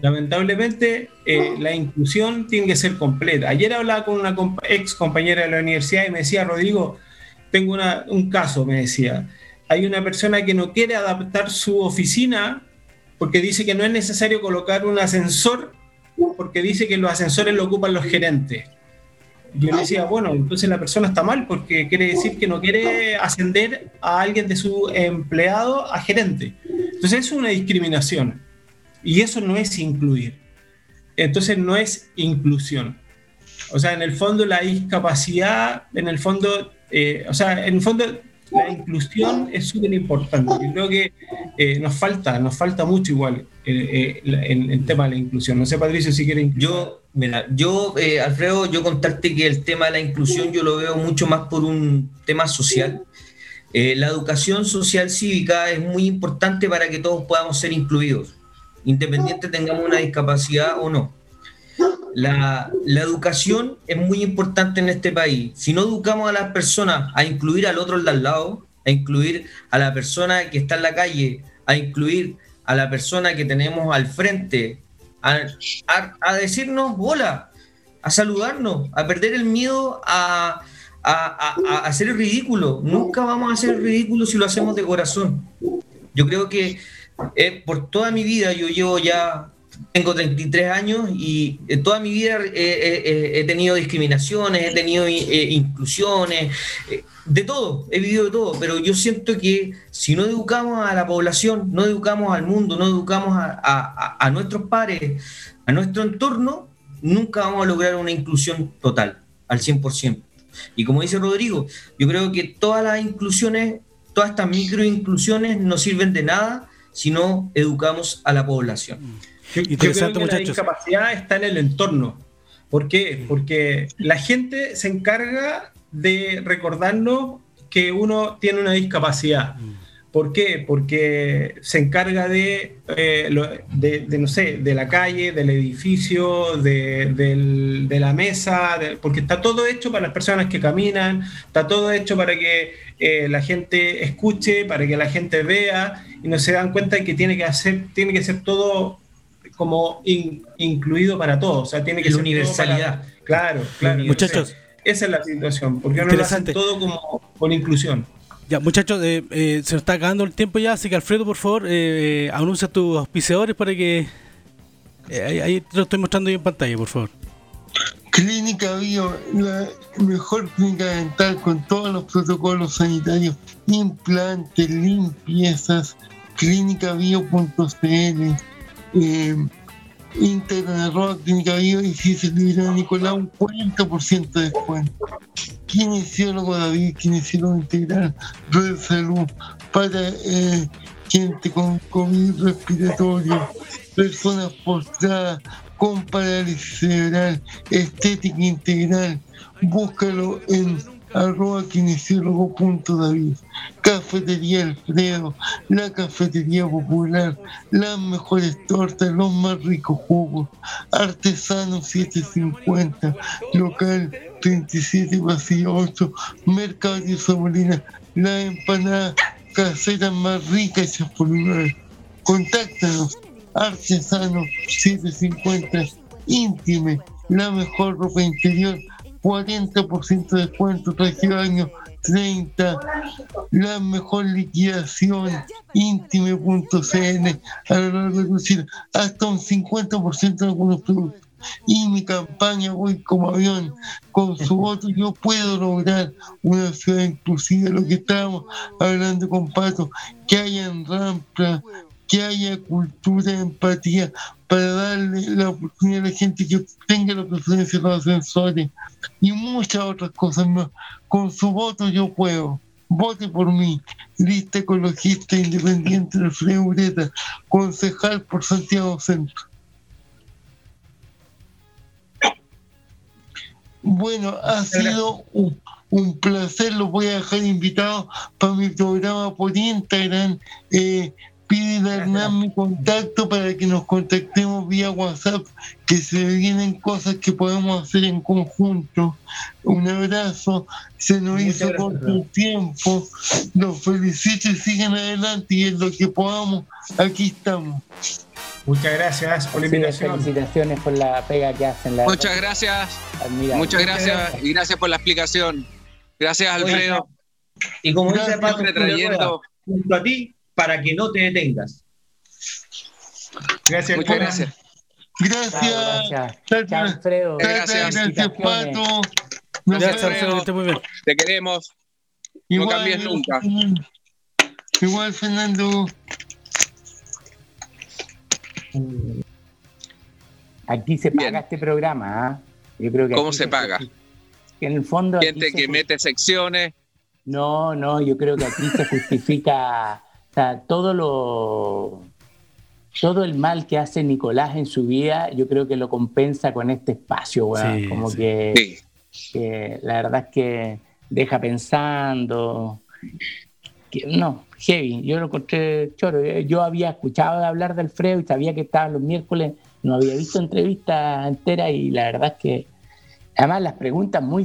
Lamentablemente, eh, la inclusión tiene que ser completa. Ayer hablaba con una ex compañera de la universidad y me decía, Rodrigo, tengo un caso, me decía hay una persona que no quiere adaptar su oficina porque dice que no es necesario colocar un ascensor porque dice que los ascensores lo ocupan los gerentes. Yo le decía, bueno, entonces la persona está mal porque quiere decir que no quiere ascender a alguien de su empleado a gerente. Entonces es una discriminación y eso no es incluir. Entonces no es inclusión. O sea, en el fondo la discapacidad, en el fondo, eh, o sea, en el fondo la inclusión es súper importante. Yo creo que eh, nos falta, nos falta mucho igual eh, en el tema de la inclusión. No sé, Patricio, si quiere
Yo, mira, yo, Alfredo, yo contarte que el tema de la inclusión yo lo veo mucho más por un tema social. la educación social cívica es muy importante para que todos podamos ser incluidos, independiente tengamos una discapacidad o no. La, educación es muy importante en este país. Si no educamos a las personas a incluir al otro al lado, a incluir a la persona que está en la calle, a incluir a la persona que tenemos al frente, a, decirnos hola, a saludarnos, a perder el miedo a, hacer el ridículo. Nunca vamos a hacer el ridículo si lo hacemos de corazón. Yo creo que eh, por toda mi vida, yo llevo ya tengo 33 años y toda mi vida he tenido discriminaciones, he tenido eh, inclusiones, eh, de todo, he vivido de todo, pero yo siento que si no educamos a la población, no educamos al mundo, no educamos a, nuestros pares, a nuestro entorno, nunca vamos a lograr una inclusión total, al 100%. Y como dice Rodrigo, yo creo que todas las inclusiones, todas estas microinclusiones no sirven de nada si no educamos a la población.
Interesante, La discapacidad está en el entorno. ¿Por qué? Porque la gente se encarga de recordarnos que uno tiene una discapacidad. ¿Por qué? Porque se encarga de, eh, de, no sé, de la calle, del edificio, de, la mesa, porque está todo hecho para las personas que caminan, está todo hecho para que eh, la gente escuche, para que la gente vea y no se dan cuenta de que tiene que hacer, tiene que ser todo como incluido para todos. O sea, tiene que ser
universalidad.
claro, claro.
Muchachos.
Esa es la situación, porque no lo hacen todo como con inclusión.
Ya, muchachos, eh, eh, se nos está acabando el tiempo ya, así que Alfredo, por favor, eh, anuncia tus auspiciadores para que. ahí, te lo estoy mostrando yo en pantalla, por favor.
Clínica Bio, la mejor clínica dental con todos los protocolos sanitarios, implantes, limpiezas, clínicabio.cl eh, arroba clínica bio y si se libera Nicolás un 40% de descuento. Kinesiólogo David, kinesiólogo integral, red de salud para eh, gente con COVID respiratorio, personas postradas con parálisis cerebral, estética integral. Búscalo en arroba David. Cafetería Alfredo, la cafetería popular, las mejores tortas, los más ricos jugos, Artesano 750, local 37 vacío 8, Mercado de Sabolina, la empanada casera más rica y por Contáctanos, Artesano 750, íntime, la mejor ropa interior 40% de descuento, traje año 30, la mejor liquidación, intime.cn, a lo largo de reducir hasta un 50% de algunos productos. Y mi campaña Voy como avión, con su voto yo puedo lograr una ciudad inclusiva, lo que estamos hablando con Pato, que haya en rampa, que haya cultura, empatía, para darle la oportunidad a la gente que tenga la preferencia de los ascensores y muchas otras cosas más. Con su voto yo puedo. Vote por mí, lista ecologista independiente de Freo Ureta, concejal por Santiago Centro. Bueno, ha sido un, placer, los voy a dejar invitados para mi programa por Instagram. Eh, pide (laughs) Hernán mi contacto para que nos contactemos vía WhatsApp, que se vienen cosas que podemos hacer en conjunto. Un abrazo, se nos hizo corto el tiempo, los felicito y siguen adelante y en lo que podamos, aquí estamos.
Muchas gracias por la invitación.
felicitaciones por la pega que hacen. La
Muchas gracias. Muchas gracias y gracias por la explicación. Gracias, Alfredo.
Y como dice Pato, trayendo junto a ti, para que no te detengas.
Gracias,
Muchas gracias.
Gracias.
Gracias. Alfredo.
Gracias.
Gracias, Pato.
Gracias, Alfredo, que muy bien.
Te queremos. no cambies nunca.
Igual, Fernando.
Aquí se paga este programa, ¿ah? Yo creo que
¿Cómo se, paga?
en el fondo...
Gente que mete secciones.
No, no, yo creo que aquí se justifica todo lo todo el mal que hace Nicolás en su vida, yo creo que lo compensa con este espacio, weón. Como Que, que, la verdad es que deja pensando. Que, no, heavy. Yo lo encontré choro. Yo había escuchado de hablar de Alfredo y sabía que estaba los miércoles. No había visto entrevistas enteras y la verdad es que, además, las preguntas muy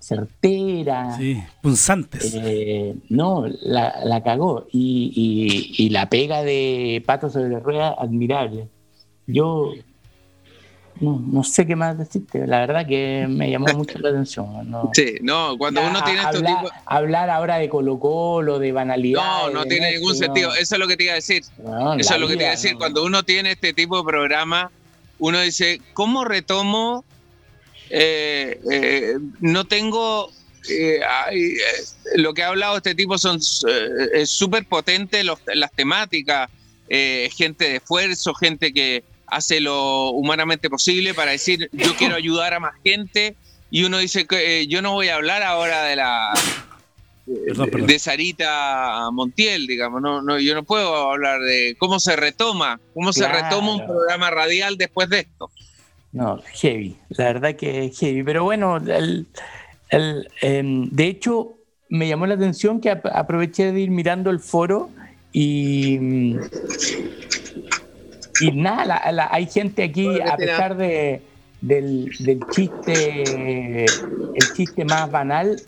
certeras.
Sí, punzantes.
Eh, no, la, cagó. Y, la pega de Pato sobre rueda, admirable. Yo no, sé qué más decirte. La verdad que me llamó mucho la atención. No,
sí, no, cuando uno tiene
hablar,
estos tipos...
Hablar ahora de Colo Colo, de banalidad.
No, no tiene ningún sentido. Eso es lo que te iba a decir. Eso es lo que te iba a decir. Cuando uno tiene este tipo de programa, uno dice, ¿cómo retomo? Eh, eh, no tengo... Eh, lo que ha hablado este tipo son es súper potente las temáticas, gente de esfuerzo, gente que hace lo humanamente posible para decir yo quiero (laughs) ayudar a más gente y uno dice que eh, yo no voy a hablar ahora de la de Sarita Montiel, digamos, no, no, yo no puedo hablar de cómo se retoma, cómo se retoma un programa radial después de esto.
No, heavy, la verdad que es heavy, pero bueno, el, em, de hecho me llamó la atención que aproveché de ir mirando el foro y y nada, hay gente aquí, a pesar de, del, chiste, el chiste más banal,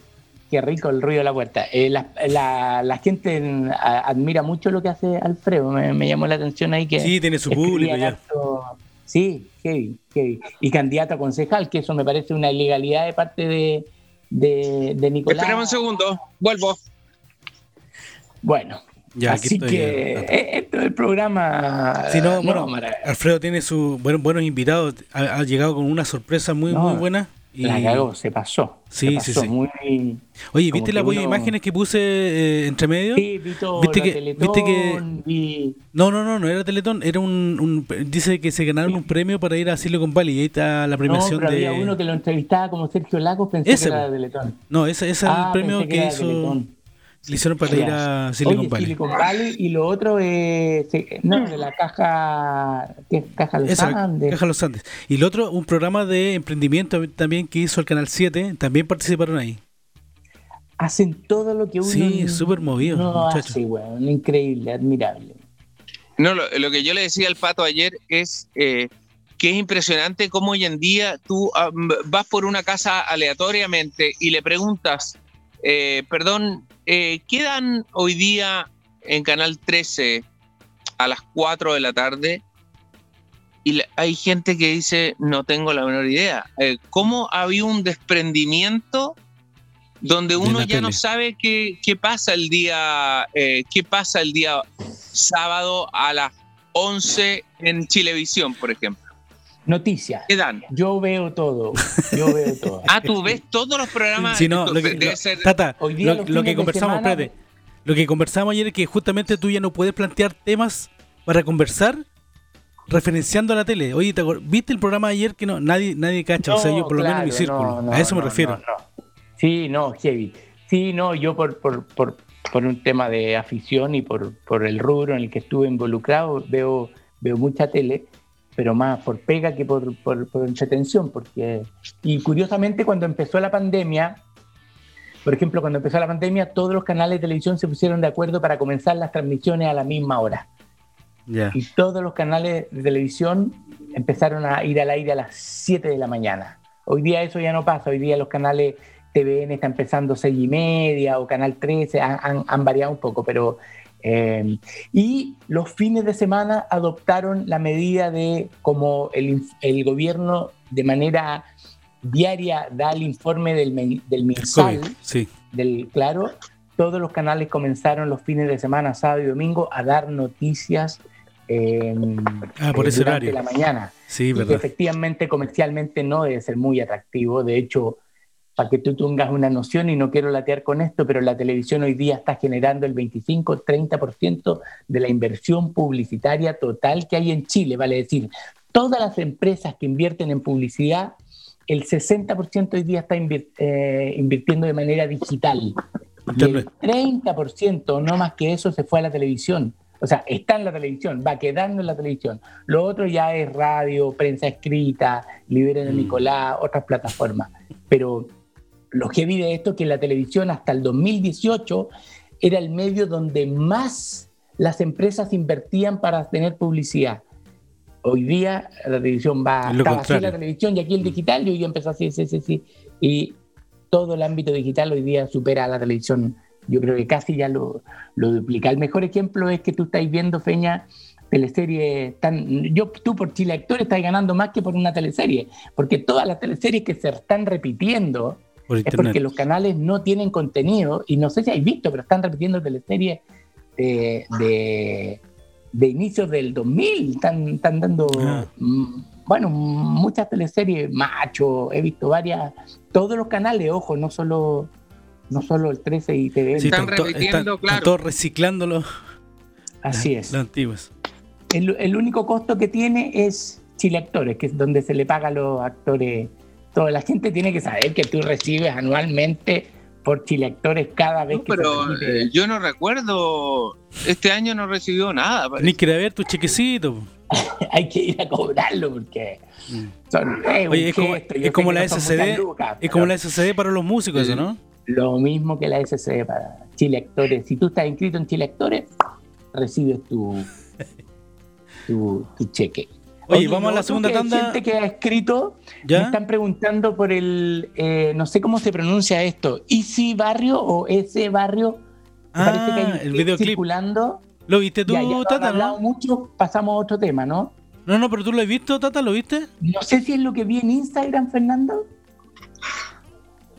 qué rico el ruido de la puerta. Eh, la, gente admira mucho lo que hace Alfredo, me, llamó la atención ahí que...
Sí, tiene su público ya.
sí, heavy, Y candidato a concejal, que eso me parece una ilegalidad de parte de, de, Nicolás.
Esperemos un segundo, vuelvo.
Bueno, Así que eh, esto es el programa.
Alfredo tiene sus buenos, invitados. Ha, llegado con una sorpresa muy, muy buena.
Y... La cagó, se pasó.
Sí, sí, sí. Oye, ¿viste de imágenes que puse eh, entre medio?
Sí, vi ¿Viste, que, ¿viste que
No, no, no, no era Teletón. Era un, Dice que se ganaron un premio para ir a Silicon Valley. Y ahí está la premiación
no, pero
de.
Había uno que lo entrevistaba como Sergio Lagos, pensé que era Teletón.
No, ese, es el ah, premio que, hizo. Le hicieron para ir a Silicon Valley.
Silicon Valley. Y lo otro es. No, de la caja. ¿Qué Caja Los Andes.
Caja Los Andes. Y lo otro, un programa de emprendimiento también que hizo el Canal 7. También participaron ahí.
Hacen todo lo que uno.
Sí, súper movido.
No hace, bueno, increíble, admirable.
No, lo, que yo le decía al pato ayer es. Eh, que es impresionante cómo hoy en día tú ah, vas por una casa aleatoriamente y le preguntas, eh, perdón, eh, quedan hoy día en Canal 13 a las 4 de la tarde y hay gente que dice, no tengo la menor idea. Eh, ¿Cómo había un desprendimiento donde uno ya no sabe qué, pasa el día, eh, qué pasa el día sábado a las 11 en Chilevisión, por ejemplo?
Noticias.
¿Qué dan?
Yo veo todo. Yo veo todo. (laughs)
ah, tú ves todos los programas.
Sí, no, lo que, Tata, lo, que conversamos, espérate. Lo que conversamos ayer es que justamente tú ya no puedes plantear temas para conversar referenciando a la tele. Oye, ¿viste el programa de ayer que no nadie nadie cacha? o sea, yo por lo menos en mi círculo. a eso me refiero.
Sí, no, heavy. Sí, no, yo por, por, por, por un tema de afición y por, por el rubro en el que estuve involucrado, veo, veo mucha tele pero más por pega que por, por, entretención, porque... Y curiosamente cuando empezó la pandemia, por ejemplo, cuando empezó la pandemia, todos los canales de televisión se pusieron de acuerdo para comenzar las transmisiones a la misma hora. Y todos los canales de televisión empezaron a ir al aire a las 7 de la mañana. Hoy día eso ya no pasa, hoy día los canales TVN están empezando 6 y media o Canal 13, han, han variado un poco, pero eh, y los fines de semana adoptaron la medida de como el, el gobierno de manera diaria da el informe del, del mensal,
sí.
del claro, todos los canales comenzaron los fines de semana, sábado y domingo, a dar noticias eh,
ah, por ese
durante la mañana.
Sí, verdad.
efectivamente comercialmente no debe ser muy atractivo. De hecho, para que tú tengas una noción, y no quiero latear con esto, pero la televisión hoy día está generando el 25-30% de la inversión publicitaria total que hay en Chile, vale decir, todas las empresas que invierten en publicidad el 60% hoy día está eh, invirtiendo de manera digital. Y el 30%, no más que eso, se fue a la televisión. O sea, está en la televisión, va quedando en la televisión. Lo otro ya es radio, prensa escrita, Liberen de mm. Nicolás, otras plataformas. Pero lo que vi de esto es que la televisión hasta el 2018 era el medio donde más las empresas invertían para tener publicidad. Hoy día la televisión va, estaba así la televisión y aquí el digital, y hoy empezó así, sí, sí, sí. Y todo el ámbito digital hoy día supera a la televisión. Yo creo que casi ya lo, lo duplica. El mejor ejemplo es que tú estáis viendo, Feña, teleseries tan. Yo, tú por Chile Actores estás ganando más que por una teleserie, porque todas las teleseries que se están repitiendo es porque los canales no tienen contenido, y no sé si habéis visto, pero están repitiendo teleseries de, de, inicios del 2000, están, están dando, ah. mm, bueno, muchas teleseries, macho, he visto varias, todos los canales, ojo, no solo, no solo el 13 y TV.
están, repitiendo, claro.
todos reciclándolo.
Así es.
Los antiguos.
El, el, único costo que tiene es Chile Actores, que es donde se le paga a los actores. Toda la gente tiene que saber que tú recibes anualmente por chileactores cada vez que
pero eh, yo no recuerdo este año no recibió nada
ni quiere ver tu chequecito. (laughs)
Hay que ir a cobrarlo porque
son, eh, Oye, es como, la SCD es como la SCD para los músicos eso no
lo mismo que la SCD para chileactores si tú estás inscrito en chileactores recibes tu tu, tu cheque
Oye, vamos a la segunda tanda.
gente que ha escrito me están preguntando por el, eh, no sé cómo se pronuncia esto, Easy Barrio o ese barrio.
Ah, parece que hay el videoclip.
circulando.
¿Lo viste tú, Tata?
¿no? mucho, pasamos a otro tema, ¿no?
No, no, pero tú lo has visto, Tata, ¿lo viste?
No sé si es lo que vi en Instagram, Fernando.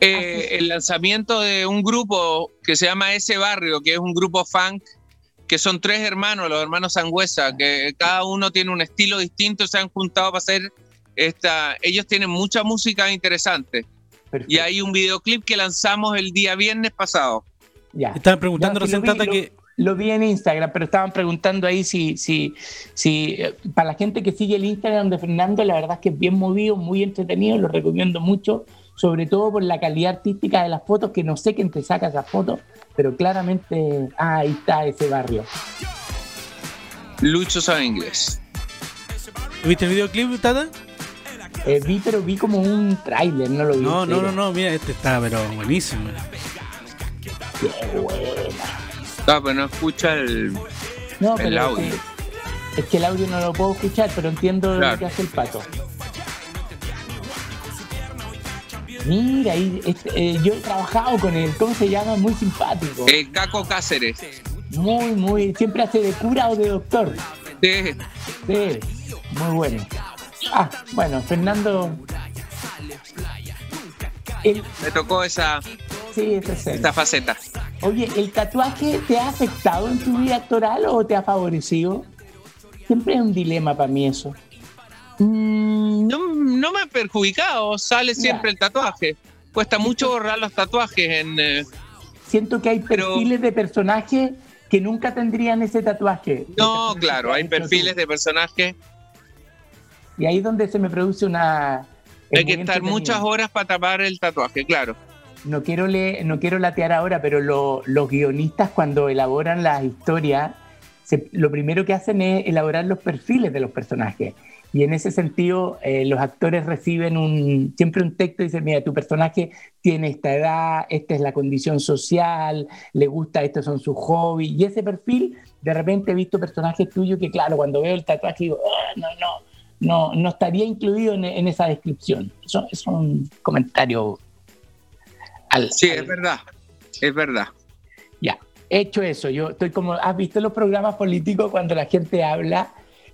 Eh, el lanzamiento de un grupo que se llama Ese Barrio, que es un grupo funk que son tres hermanos, los hermanos Sangüesa, que cada uno tiene un estilo distinto, se han juntado para hacer esta. Ellos tienen mucha música interesante. Y hay un videoclip que lanzamos el día viernes pasado.
Ya. Estaban preguntando recién, Tata, que.
Lo vi en Instagram, pero estaban preguntando ahí si, si, si, eh, para la gente que sigue el Instagram de Fernando, la verdad es que es bien movido, muy entretenido, lo recomiendo mucho, sobre todo por la calidad artística de las fotos, que no sé quién te saca esas fotos, pero claramente ah, ahí está ese barrio.
Lucho sabe inglés.
¿Viste el videoclip, Tata?
Eh, vi, pero vi como un tráiler, no lo vi.
No, no, no, no, mira, este está, pero buenísimo.
Qué buena.
No, pero no escucha el, no, el audio.
Es que, el audio no lo puedo escuchar, pero entiendo lo que hace el pato. Mira, eh, yo he trabajado con él, ¿cómo se llama? Muy simpático.
El Caco Cáceres.
Muy, muy, siempre hace de cura o de doctor.
Sí.
Sí, muy bueno. Ah, bueno, Fernando.
Me tocó esa,
sí,
esta faceta.
Oye, ¿el tatuaje te ha afectado en tu vida actoral o te ha favorecido? Siempre es un dilema para mí eso.
Mm, no, me ha perjudicado, sale siempre el tatuaje. Cuesta mucho borrar los tatuajes en... Eh,
Siento que hay perfiles de personajes que nunca tendrían ese tatuaje.
No, claro, hay perfiles de personajes.
Y ahí es donde se me produce una...
Hay que estar muchas horas para tapar el tatuaje, claro.
No quiero, le, no quiero latear ahora, pero los guionistas cuando elaboran las historias, lo primero que hacen es elaborar los perfiles de los personajes. Y en ese sentido, eh, los actores reciben un, siempre un texto y dicen, mira, tu personaje tiene esta edad, esta es la condición social, le gusta, estos son sus hobbies. Y ese perfil, de repente he visto personajes tuyos que, claro, cuando veo el tatuaje digo, ah, no, no, no, no estaría incluido en, esa descripción. Eso es un comentario.
Al, sí, es verdad, es verdad.
Ya, hecho eso, yo estoy como, ¿has visto los programas políticos cuando la gente habla?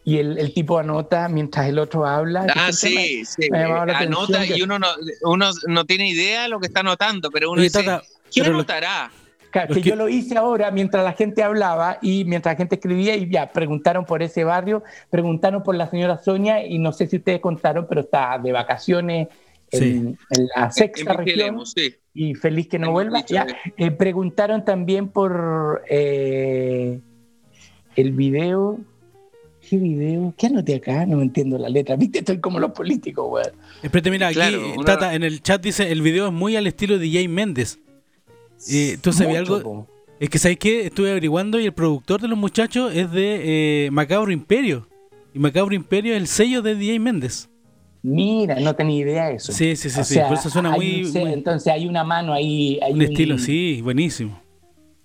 Y el, tipo anota mientras el otro habla.
Ah, sí, sí. anota y uno no, uno no tiene idea de lo que está anotando, pero uno dice, ¿quién anotará?
que, yo lo hice ahora mientras la gente hablaba y mientras la gente escribía y ya preguntaron por ese barrio, preguntaron por la señora Sonia y no sé si ustedes contaron, pero está de vacaciones en, la sexta región y feliz que no vuelva. Ya, eh, preguntaron también por eh, el video ¿Qué video? ¿Qué anoté acá? No entiendo la letra. Viste, estoy como los políticos, weón.
Espérate, mira, aquí Tata, en el chat dice, el video es muy al estilo de Jay Méndez. Eh, ¿Tú sabes algo? Es que, ¿sabes qué? Estuve averiguando y el productor de los muchachos es de eh, Macabro Imperio. Y Macabro Imperio es el sello de DJ Méndez.
Mira, no tenía idea de eso.
Sí, sí, sí, sí. por eso suena muy,
Entonces hay una mano ahí.
un, estilo, sí, buenísimo.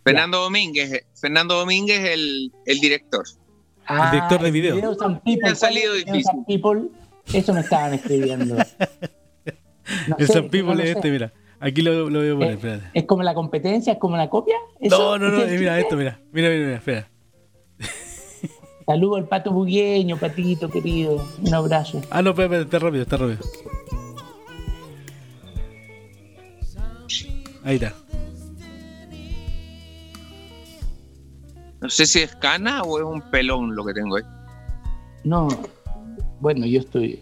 Fernando Domínguez, Fernando Domínguez el, el director.
Ah, el director de video. video
People, ha salido. People, eso me estaban escribiendo. (laughs)
el San People es este, mira. Aquí lo, lo voy a poner, espérate.
¿Es como la competencia? ¿Es como la copia?
No, no, no, mira esto, mira. Mira, mira, mira, espera. (laughs)
Saludo al pato bugueño, patito querido. Un abrazo.
Ah, no, espera, está rápido, está rápido. Ahí está.
No sé si es cana o es un pelón lo que tengo ahí.
No, bueno, yo estoy.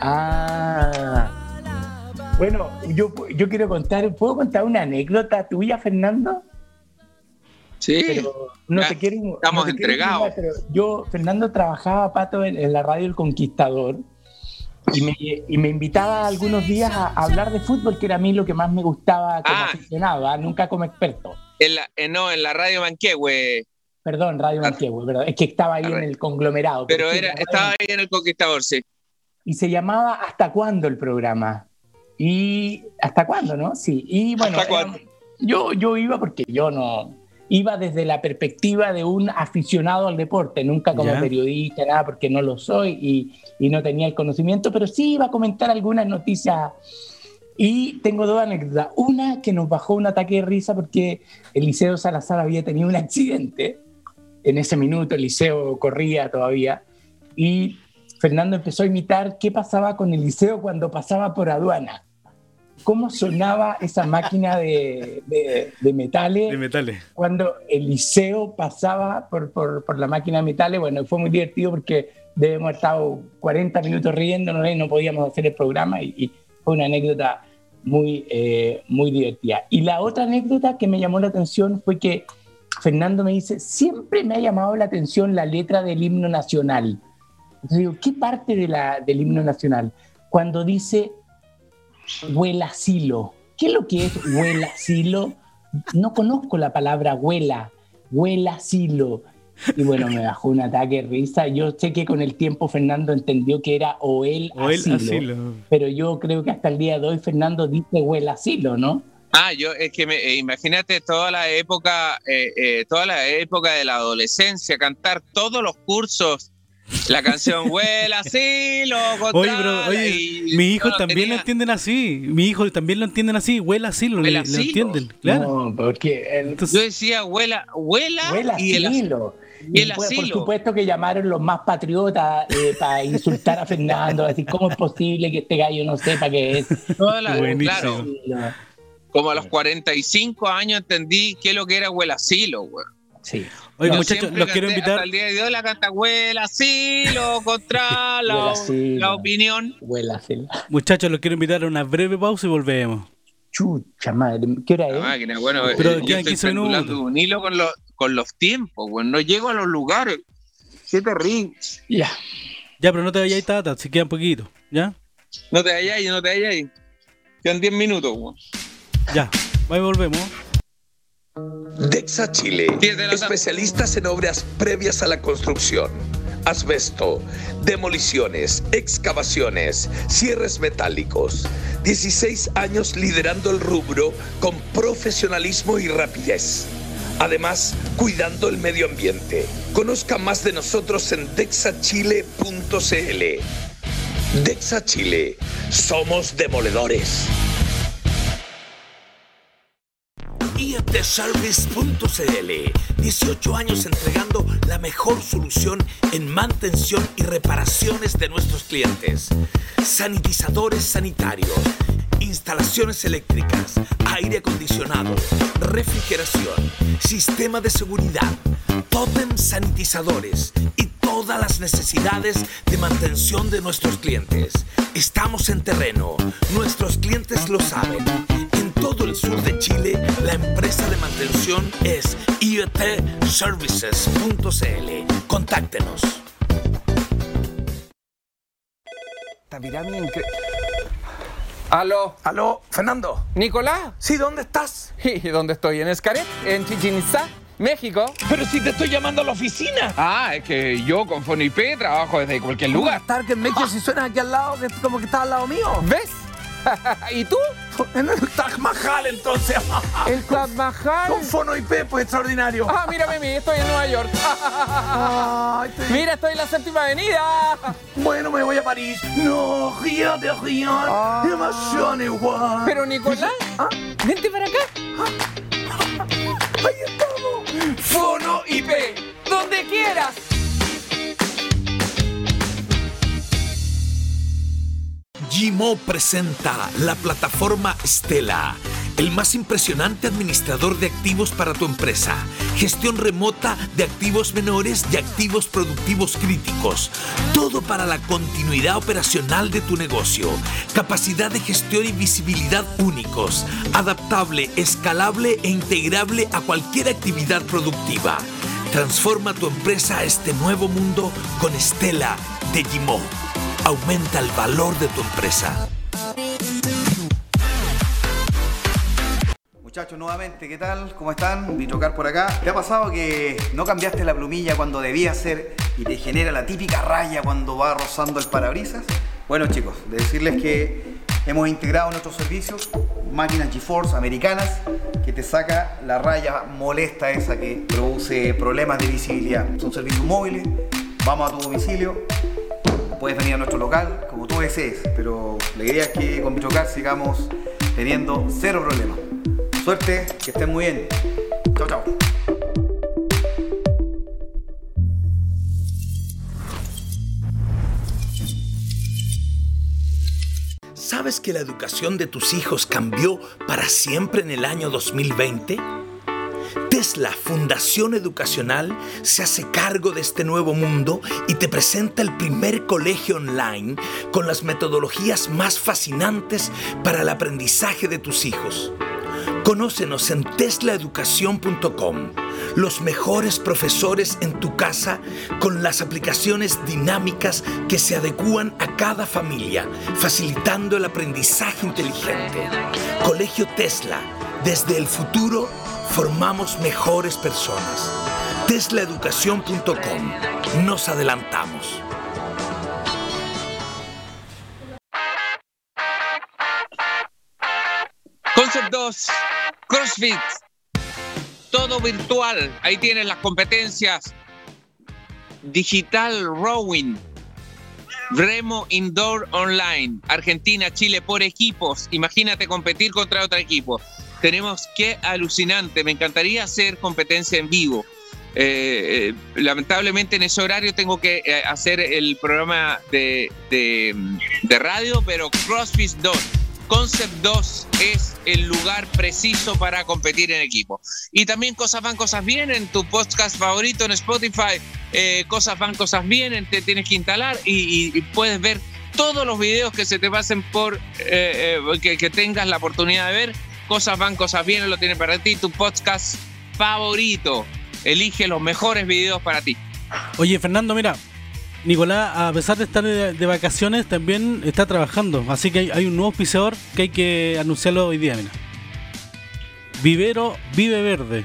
Ah. Bueno, yo, yo quiero contar, ¿puedo contar una anécdota tuya, Fernando?
Sí.
Pero no te quiero,
estamos entregados.
yo, Fernando, trabajaba, Pato, en, la radio El Conquistador y me, y me, invitaba algunos días a, hablar de fútbol, que era a mí lo que más me gustaba como ah. aficionado, ¿ah? nunca como experto.
En la, eh, no, en la radio Manquehue.
Perdón, Radio Manquehue, ¿verdad? Es que estaba ahí en el conglomerado.
Pero, era, estaba ahí en el Conquistador, sí
y se llamaba ¿Hasta cuándo el programa? Y ¿hasta cuándo, no? Sí, y bueno, yo, yo iba porque yo no, iba desde la perspectiva de un aficionado al deporte, nunca como periodista, nada, porque no lo soy y, y, no tenía el conocimiento, pero sí iba a comentar algunas noticias. Y tengo dos anécdotas. Una que nos bajó un ataque de risa porque Eliseo Salazar había tenido un accidente. En ese minuto Eliseo corría todavía y Fernando empezó a imitar qué pasaba con Eliseo cuando pasaba por aduana. ¿Cómo sonaba esa máquina de, de, metales?
De metales.
Cuando Eliseo pasaba por, por, la máquina de metales, bueno, fue muy divertido porque debemos haber estado 40 minutos riéndonos y no podíamos hacer el programa y, fue una anécdota muy, eh, muy divertida. Y la otra anécdota que me llamó la atención fue que Fernando me dice, siempre me ha llamado la atención la letra del himno nacional. Entonces digo, ¿qué parte de la, del himno nacional? Cuando dice huela silo. ¿Qué es lo que es huela silo? No conozco la palabra huela, huela silo. Y bueno, me bajó un ataque de risa. Yo sé que con el tiempo Fernando entendió que era o él asilo, Pero yo creo que hasta el día de hoy Fernando dice huela asilo, ¿no?
Ah, yo es que me, eh, imagínate toda la época, eh, eh, toda la época de la adolescencia, cantar todos los cursos la canción huela así, lo
Oye, pero, oye, mis hijos también lo entienden así. Mi hijo también lo entienden así. Huela así, lo, entienden. Claro.
No, porque
Yo decía huela, huela,
huela y el asilo. Y el asilo. Por supuesto que llamaron los más patriotas eh, para insultar a Fernando, decir cómo es posible que este gallo no sepa qué es.
claro. Como a los 45 años entendí qué es lo que era huela asilo, güey.
Sí.
Oye, muchachos, los quiero invitar.
Hasta el día de hoy la canta huela sí, lo contra (laughs) la, la, opinión.
Huela sí.
Muchachos, los quiero invitar a una breve pausa y volvemos.
Chucha madre, ¿qué hora es?
máquina, bueno, Pero eh, yo estoy un hilo con los, con los tiempos, bueno, no llego a los lugares. Qué terrible.
Ya.
Ya, pero no te vayáis, Tata, si queda un poquito, ¿ya?
No te vayáis, no te vayáis. Quedan 10 minutos, weón.
Ya, ahí volvemos.
Dexa Chile, especialistas en obras previas a la construcción, asbesto, demoliciones, excavaciones, cierres metálicos. 16 años liderando el rubro con profesionalismo y rapidez. Además, cuidando el medio ambiente. Conozca más de nosotros en dexachile.cl. Dexa Chile, somos demoledores.
IFTService.cl 18 años entregando la mejor solución en mantención y reparaciones de nuestros clientes. Sanitizadores sanitarios, instalaciones eléctricas, aire acondicionado, refrigeración, sistema de seguridad, totem sanitizadores y todas las necesidades de mantención de nuestros clientes. Estamos en terreno, nuestros clientes lo saben todo el sur de Chile, la empresa de mantención es iotservices.cl. Contáctenos.
Aló.
Aló, Fernando.
¿Nicolás?
Sí, ¿dónde estás? (laughs)
¿Y dónde estoy? ¿En Escaret? ¿En Chichen Itzá? ¿México?
Pero si te estoy llamando a la oficina.
Ah, es que yo con FONIP trabajo desde cualquier lugar.
Target Maker si suenas aquí al lado, que- como que estás al lado mío.
¿Ves? (laughs) ¿Y tú?
En el Taj Mahal, entonces.
¿El Taj Mahal?
Con Fono IP, pues extraordinario.
Ah, mírame a mí, estoy en Nueva York. (laughs) Mira, estoy en la séptima avenida.
Bueno, me voy a París. No, río de río. Emoción igual.
Pero Nicolás,
Ah.
vente para acá. (laughs)
Ahí estamos.
Fono IP, donde quieras.
Gmo presenta la plataforma Stella, el más impresionante administrador de activos para tu empresa. Gestión remota de activos menores y activos productivos críticos. Todo para la continuidad operacional de tu negocio. Capacidad de gestión y visibilidad únicos. Adaptable, escalable e integrable a cualquier actividad productiva. Transforma tu empresa a este nuevo mundo con Stella de Gmo. Aumenta el valor de tu empresa.
Muchachos, nuevamente, ¿qué tal? ¿Cómo están? Vitrocar por acá. ¿Te ha pasado que no cambiaste la plumilla cuando debía ser y te genera la típica raya cuando va rozando el parabrisas? Bueno chicos, de decirles que hemos integrado nuestros servicios máquinas GeForce americanas que te saca la raya molesta esa que produce problemas de visibilidad. Son servicios móviles, vamos a tu domicilio, puedes venir a nuestro local como tú desees, pero la idea es que con Vitrocar sigamos teniendo cero problemas. Suerte, que estén muy bien. Chao, chao.
¿Sabes que la educación de tus hijos cambió para siempre en el año 2020? Tesla Fundación Educacional se hace cargo de este nuevo mundo y te presenta el primer colegio online con las metodologías más fascinantes para el aprendizaje de tus hijos. Conócenos en teslaeducación.com, los mejores profesores en tu casa con las aplicaciones dinámicas que se adecúan a cada familia, facilitando el aprendizaje inteligente. Colegio Tesla, desde el futuro formamos mejores personas. teslaeducación.com, nos adelantamos.
Concept 2, CrossFit, todo virtual. Ahí tienes las competencias. Digital Rowing, Remo Indoor Online, Argentina, Chile por equipos. Imagínate competir contra otro equipo. Tenemos que alucinante. Me encantaría hacer competencia en vivo. Eh, eh, lamentablemente en ese horario tengo que eh, hacer el programa de, de, radio, pero CrossFit 2. Concept 2 es el lugar preciso para competir en equipo. Y también Cosas van, cosas vienen, tu podcast favorito en Spotify, Cosas van, cosas vienen, te tienes que instalar y, puedes ver todos los videos que se te pasen por, que, que tengas la oportunidad de ver. Cosas van, cosas vienen, lo tienes para ti, tu podcast favorito. Elige los mejores videos para ti.
Oye, Fernando, mira, Nicolás, a pesar de estar de, de vacaciones, también está trabajando. Así que hay, hay un nuevo auspiciador que hay que anunciarlo hoy día, mira. Vivero Vive Verde.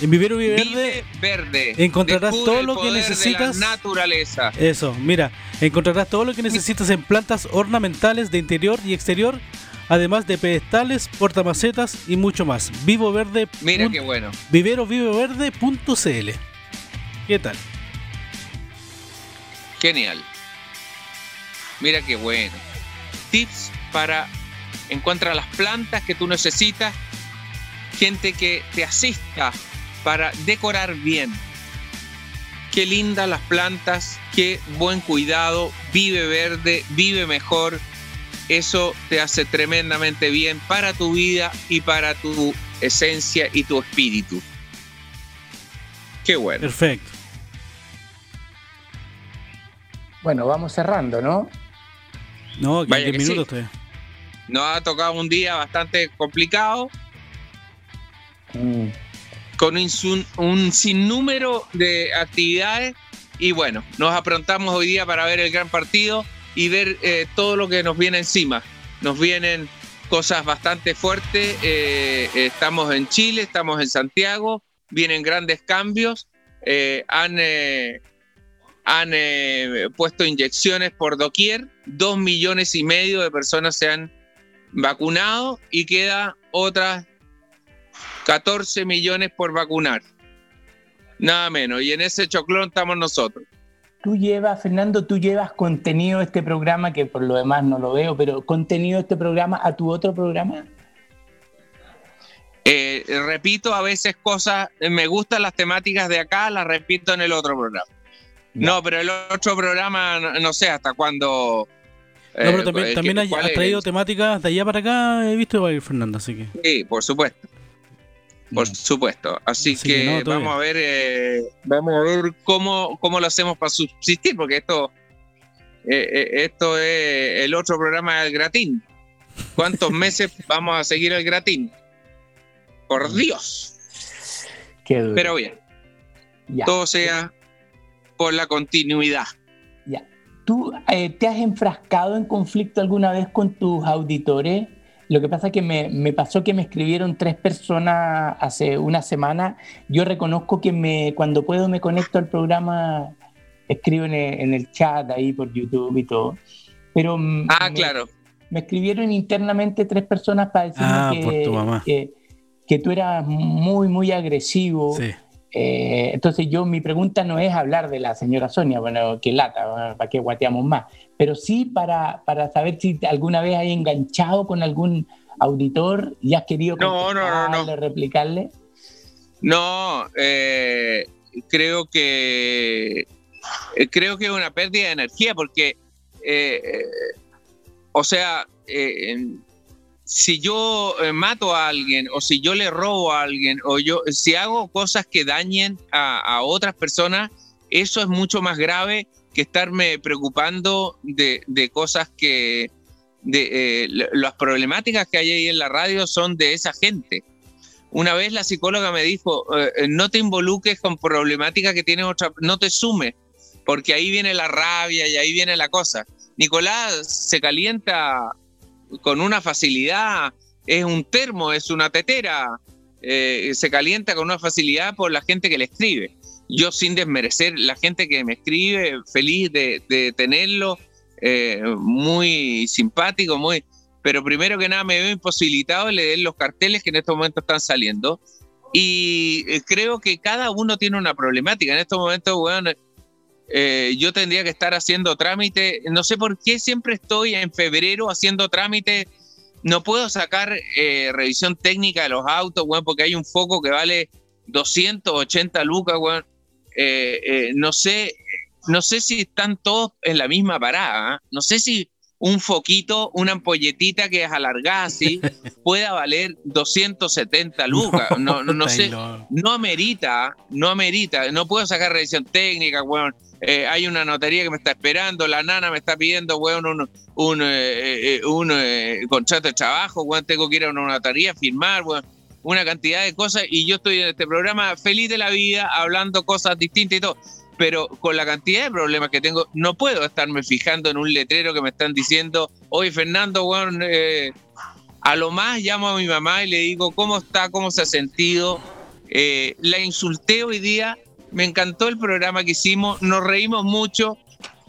En Vivero Vive Verde
Verde.
encontrarás
Descubre
todo lo que
poder de
necesitas.
la naturaleza.
Eso, mira, encontrarás todo lo que necesitas en plantas ornamentales de interior y exterior, además de pedestales, portamacetas y mucho más. Vivo Verde.
Mira qué bueno.
Viveroviveverde.cl. ¿Qué tal?
Genial. Mira qué bueno. Tips para encontrar las plantas que tú necesitas. Gente que te asista para decorar bien. Qué lindas las plantas, qué buen cuidado, vive verde, vive mejor. Eso te hace tremendamente bien para tu vida y para tu esencia y tu espíritu. Qué bueno.
Perfecto.
Bueno, vamos cerrando, ¿no?
No, que
Vaya
10
que sí.
minutos todavía.
Nos ha tocado un día bastante complicado. Mm. Con un, un sinnúmero de actividades. Y bueno, nos aprontamos hoy día para ver el gran partido y ver eh, todo lo que nos viene encima. Nos vienen cosas bastante fuertes. Eh, estamos en Chile, estamos en Santiago, vienen grandes cambios. Eh, han han puesto inyecciones por doquier. Dos millones y medio de personas se han vacunado y queda otras 14 millones por vacunar. Nada menos. Y en ese choclón estamos nosotros.
Tú llevas, Fernando, tú llevas contenido de este programa, que por lo demás no lo veo, pero contenido de este programa a tu otro programa.
Eh, repito a veces cosas, me gustan las temáticas de acá, las repito en el otro programa. No, pero el otro programa, no, sé hasta cuándo.
no, pero también, también has traído temáticas de allá para acá, he visto, Fernando, así que.
Sí, por supuesto. Por supuesto. Así, que, vamos a ver, eh, vamos a ver cómo, cómo lo hacemos para subsistir, porque esto, eh, eh, esto es el otro programa del gratín. ¿Cuántos (laughs) meses vamos a seguir el gratín? Por mm. Dios. Pero bien. Todo sea por la continuidad.
Ya. ¿Tú te has enfrascado en conflicto alguna vez con tus auditores? Lo que pasa es que me, pasó que me escribieron tres personas hace una semana. Yo reconozco que me, cuando puedo me conecto al programa, escribo en el, chat ahí por YouTube y todo. Pero
ah, claro.
Me escribieron internamente tres personas para decirme ah, que, que, tú eras muy, muy agresivo. Sí. Eh, entonces yo, mi pregunta no es hablar de la señora Sonia, bueno, que lata, para que guateamos más, pero sí para, para saber si alguna vez hay enganchado con algún auditor y has querido
no, no, no,
replicarle.
No, eh, creo que eh, creo que es una pérdida de energía porque, o sea, si yo eh, mato a alguien o si yo le robo a alguien o yo si hago cosas que dañen a, otras personas, eso es mucho más grave que estarme preocupando de, cosas que de, eh, las problemáticas que hay ahí en la radio son de esa gente. Una vez la psicóloga me dijo, eh, no te involuques con problemáticas que tienen otra, no te sumes, porque ahí viene la rabia y ahí viene la cosa. Nicolás se calienta con una facilidad, es un termo, es una tetera, eh, se calienta con una facilidad por la gente que le escribe. Yo sin desmerecer la gente que me escribe, feliz de, tenerlo, eh, muy simpático, muy... Pero primero que nada me veo imposibilitado de leer los carteles que en estos momentos están saliendo. Y eh, creo que cada uno tiene una problemática. En estos momentos, bueno, eh, yo tendría que estar haciendo trámite. No sé por qué siempre estoy en febrero haciendo trámite. No puedo sacar eh, revisión técnica de los autos, bueno, porque hay un foco que vale 280 lucas, bueno. Eh, no sé, no sé si están todos en la misma parada. No sé si un foquito, una ampolletita que es alargada así, (laughs) pueda valer 270 lucas. No, no, (laughs) sé, no amerita, no amerita. No puedo sacar revisión técnica, bueno eh, hay una notaría que me está esperando, la nana me está pidiendo, weón, un, un, eh, eh, contrato de trabajo, weón, tengo que ir a una notaría, firmar, weón, una cantidad de cosas, y yo estoy en este programa feliz de la vida, hablando cosas distintas y todo, pero con la cantidad de problemas que tengo, no puedo estarme fijando en un letrero que me están diciendo, oye, Fernando, weón, a lo más llamo a mi mamá y le digo, ¿cómo está? ¿Cómo se ha sentido? la insulté hoy día me encantó el programa que hicimos, nos reímos mucho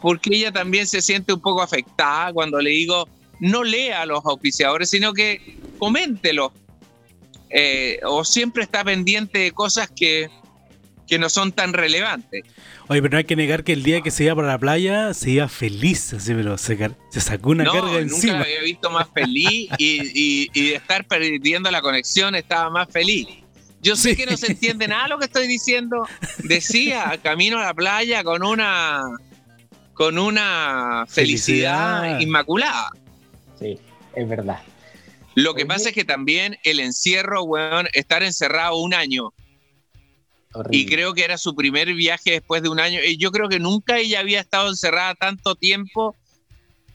porque ella también se siente un poco afectada cuando le digo, no lea a los auspiciadores, sino que coméntelo. Eh, o siempre está pendiente de cosas que, que no son tan relevantes.
Oye, pero no hay que negar que el día que se iba para la playa se iba feliz, así, pero se, sacó una carga encima.
Nunca había visto más feliz y, y de estar perdiendo la conexión estaba más feliz. Yo sé que no se entiende nada lo que estoy diciendo. Decía, camino a la playa con una con una felicidad, inmaculada.
Sí, es verdad.
Lo que pasa es que también el encierro, weón, estar encerrado un año. Y creo que era su primer viaje después de un año. Yo creo que nunca ella había estado encerrada tanto tiempo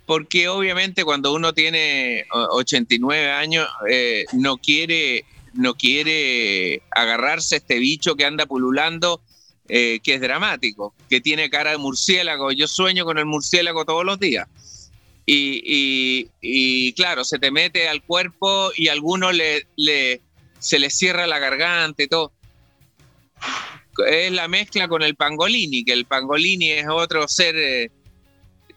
porque obviamente cuando uno tiene 89 años eh, no quiere no quiere agarrarse a este bicho que anda pululando, eh, que es dramático, que tiene cara de murciélago. Yo sueño con el murciélago todos los días. Y, claro, se te mete al cuerpo y a alguno le, se le cierra la garganta y todo. Es la mezcla con el pangolini, que el pangolini es otro ser, eh,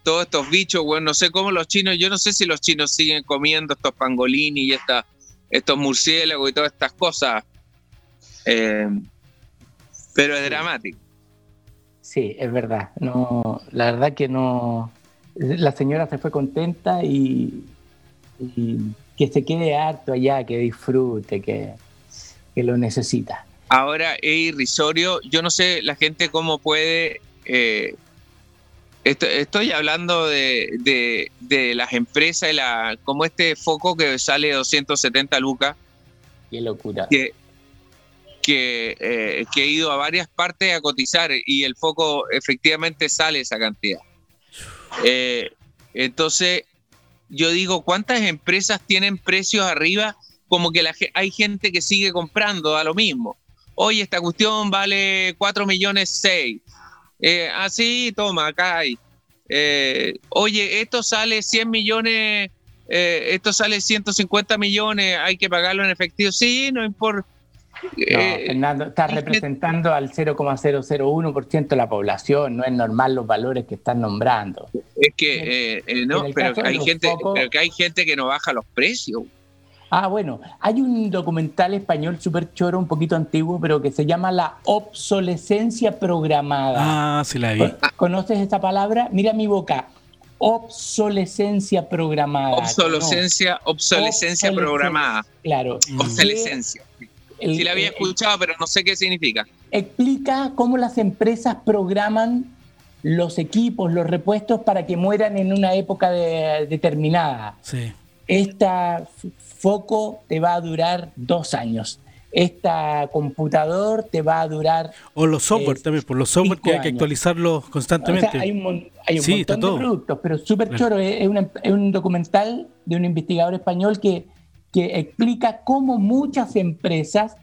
todos estos bichos, bueno, no sé cómo los chinos, yo no sé si los chinos siguen comiendo estos pangolini y estos murciélagos y todas estas cosas. Eh, pero es dramático.
Sí, es verdad. No, la verdad que no, la señora se fue contenta y, que se quede harto allá, que disfrute, que, lo necesita.
Ahora es irrisorio, yo no sé la gente cómo puede... Eh, estoy hablando de, las empresas, y la, como este foco que sale 270 lucas.
Qué locura.
Que, que, eh, que he ido a varias partes a cotizar y el foco efectivamente sale esa cantidad. Eh, entonces, yo digo, ¿cuántas empresas tienen precios arriba? Como que hay gente que sigue comprando a lo mismo. Oye, esta cuestión vale 4 millones 6. Eh, así, ah, toma, acá hay. Eh, oye, esto sale 100 millones, eh, esto sale 150 millones, hay que pagarlo en efectivo. Sí, no importa.
Eh, Fernando, estás representando al 0,001% de la población, no es normal los valores que están nombrando.
Es que, eh, eh, no, pero hay, gente, que hay gente que no baja los precios.
Ah, bueno, hay un documental español súper choro, un poquito antiguo, pero que se llama La obsolescencia programada.
Ah, sí la vi.
¿Conoces esta palabra? Mira mi boca. Obsolescencia programada.
Obsolescencia, obsolescencia, programada.
Claro.
Obsolescencia sí la había escuchado, pero no sé qué significa.
Explica cómo las empresas programan los equipos, los repuestos para que mueran en una época determinada.
Sí.
Esta foco te va a durar dos años. Esta computador te va a durar.
O los software también, por los software que hay que actualizarlos constantemente.
hay un, montón de productos, pero súper choro. es, un documental de un investigador español que que explica cómo muchas empresas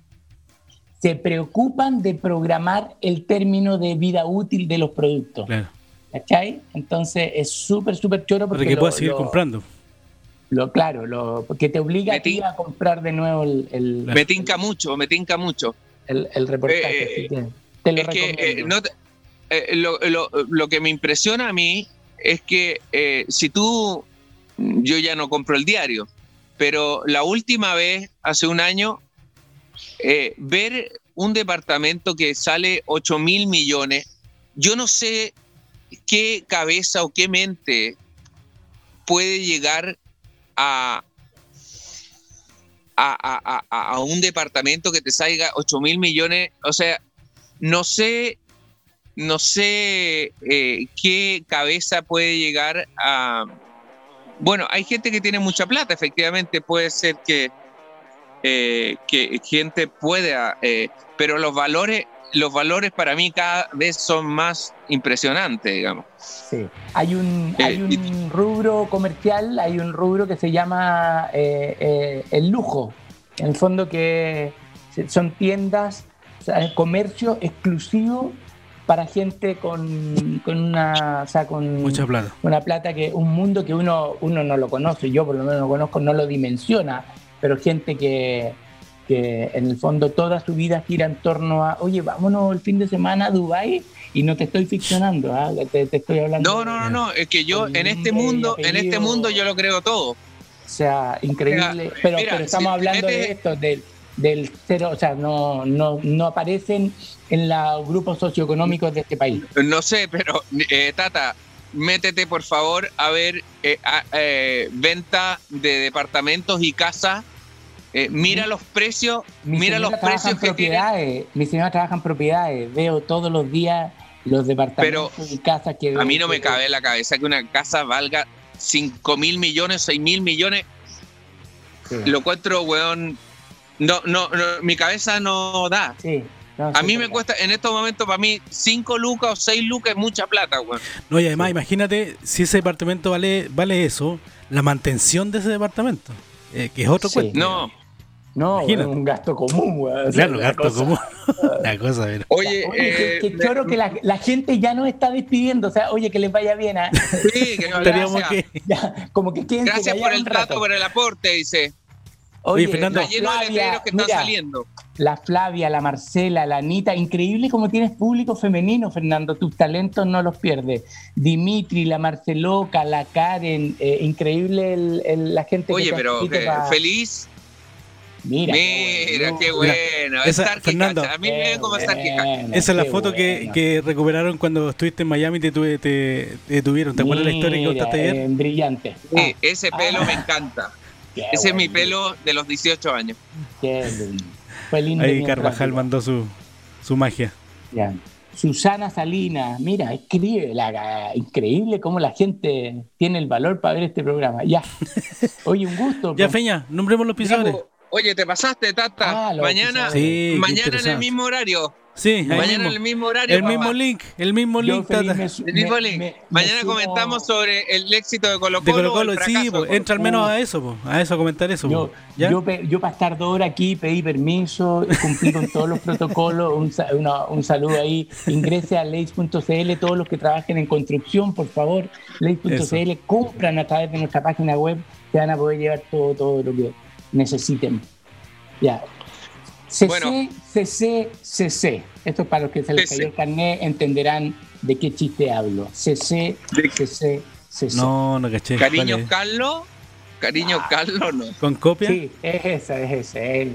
se preocupan de programar el término de vida útil de los productos. Claro. ¿Cachai? Entonces es súper, súper choro porque...
Para que puedas seguir comprando.
Lo, claro, lo, porque te obliga a ti a comprar de nuevo el...
me tinca mucho, me tinca mucho.
El, reportaje.
Eh, te lo es que eh, eh, lo, lo, que me impresiona a mí es que si tú, yo ya no compro el diario, pero la última vez, hace un año, eh, ver un departamento que sale 8 mil millones, yo no sé qué cabeza o qué mente puede llegar a, a, un departamento que te salga 8 mil millones. O sea, no sé, no sé eh, qué cabeza puede llegar a bueno, hay gente que tiene mucha plata, efectivamente, puede ser que, eh, que gente pueda, eh, pero los valores, los valores para mí cada vez son más impresionantes, digamos.
Sí, hay un, eh, hay un rubro comercial, hay un rubro que se llama el lujo, en el fondo que son tiendas, comercio exclusivo para gente con, con una, o sea, con
mucha plata.
Una plata que un mundo que uno, uno no lo conoce, yo por lo menos lo conozco, no lo dimensiona, pero gente que, que en el fondo toda su vida gira en torno a, oye, vámonos el fin de semana a Dubai y no te estoy ficcionando, ¿ah? te, estoy hablando.
No, no, no, no, es que yo en este mundo, en este mundo yo lo creo todo. O
sea, increíble, pero, pero, estamos hablando de esto, del del cero, o sea, no, no, no aparecen en los grupos socioeconómicos de este país.
No sé, pero eh, Tata, métete por favor a ver eh, eh, venta de departamentos y casas. mira los precios, mira los precios que
propiedades. Mi señora trabaja en propiedades, veo todos los días los departamentos y casas que
A mí no me cabe en la cabeza que una casa valga 5 mil millones, 6 mil millones. Lo encuentro, weón, no, no, mi cabeza no da.
Sí,
a mí me cuesta, en estos momentos, para mí, 5 lucas o 6 lucas es mucha plata, weón.
No, y además, imagínate, si ese departamento vale, vale eso, la mantención de ese departamento, eh, que es otro cuento.
No.
No, es un gasto común, weón.
Claro, gasto común. (laughs) la cosa,
pero. Oye,
oye eh, que, choro que la, la, gente ya no está despidiendo. O sea, oye, que les vaya bien. ¿eh?
Sí, que,
gracias, que... Ya, como que
Gracias por el trato, por el aporte, dice.
Oye, Fernando, que están saliendo. La Flavia, la Marcela, la Anita, increíble como tienes público femenino, Fernando. Tus talentos no los pierdes. Dimitri, la Marceloca, la Karen, eh, increíble el, la gente
Oye, pero eh, feliz. Mira, Mira, qué bueno. Esa, Fernando, a mí me como estar
Esa es la foto que, que, recuperaron cuando estuviste en Miami y te, te, te detuvieron. ¿Te acuerdas la historia que contaste ayer?
Eh, brillante.
Sí, ese pelo me encanta. Ese es mi pelo de los 18 años.
Ahí Carvajal mandó su, su magia.
Susana Salina, mira, escribe, la, increíble cómo la gente tiene el valor para ver este programa. Ya. Oye, un gusto.
ya, Feña, nombremos los pisadores.
Oye, te pasaste, Tata. Ah, mañana, mañana en el mismo horario.
Sí,
mañana en el mismo horario.
El mismo link, el mismo link,
Tata. el mismo link. mañana comentamos sobre el éxito de Colo Colo. De Colo -Colo
sí, entra al menos a eso, a eso, a comentar eso.
Yo, yo, yo, para estar dos horas aquí pedí permiso, cumplí con todos los protocolos. Un, un saludo ahí. Ingrese a leis.cl, todos los que trabajen en construcción, por favor. Leis.cl, compran a través de nuestra página web, se van a poder llevar todo, todo lo que necesiten. Ya. CC, CC, CC. Esto para los que se les cayó el carnet entenderán de qué chiste hablo. CC, CC, CC.
No, no caché.
Cariño Carlos. Cariño ah. Carlos, ¿no?
¿Con copia?
Sí, es ese, es ese.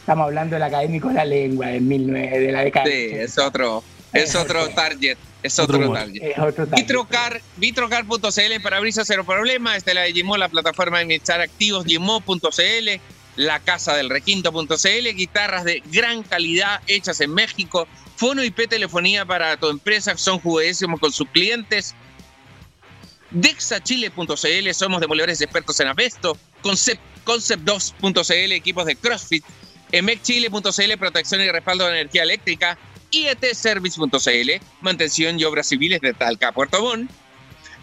estamos hablando del académico de la lengua de, 19, de la década.
Sí, es otro, es, otro target. Es otro, target. Es otro target. Vitrocar, vitrocar.cl para brisa cero problema. Esta es la de Gimo, la plataforma de administrar activos, gimo.cl la casa del requinto.cl, guitarras de gran calidad hechas en México, fono IP telefonía para tu empresa, son juguísimos con sus clientes. Dexachile.cl, somos demoledores expertos en Avesto. Concept, Concept2.cl, equipos de CrossFit. EMECChile.cl, protección y respaldo de energía eléctrica. IETService.cl, mantención y obras civiles de Talca, Puerto Montt.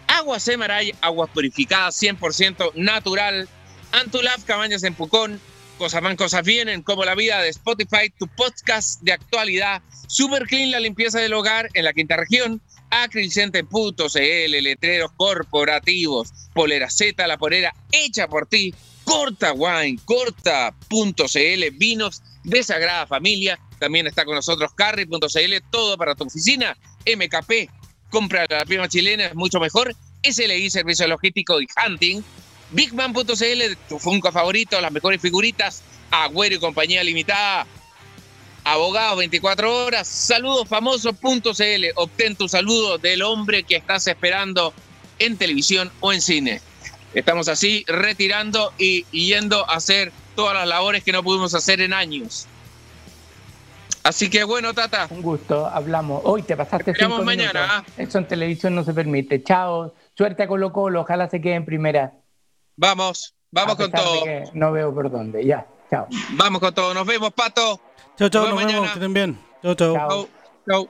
Agua Semaray, agua purificada 100% natural Antulaf, Cabañas en Pucón, Cosas van, cosas vienen, como la vida de Spotify, tu podcast de actualidad, Super Clean, la limpieza del hogar en la quinta región, acrilcente.cl, letreros corporativos, polera Z, la polera hecha por ti, Corta Wine, corta.cl, vinos de Sagrada Familia, también está con nosotros Carry.cl, todo para tu oficina, MKP, compra la prima chilena, es mucho mejor, SLI, servicio logístico y hunting, Bigman.cl, tu Funko favorito, las mejores figuritas, Agüero y compañía limitada. Abogados 24 horas, saludos famosos.cl, obtén tu saludo del hombre que estás esperando en televisión o en cine. Estamos así retirando y, yendo a hacer todas las labores que no pudimos hacer en años. Así que bueno, Tata.
Un gusto, hablamos. Hoy te pasaste
cinco mañana.
Minutos. Eso en televisión no se permite. Chao. Suerte a Colo Colo. Ojalá se quede en primera.
Vamos, vamos con todo.
No veo por dónde. Ya, chao.
Vamos con todo. Nos vemos, Pato.
Chao, chao, nos, vemos. Que estén bien. Chao, chao. Chao. chao.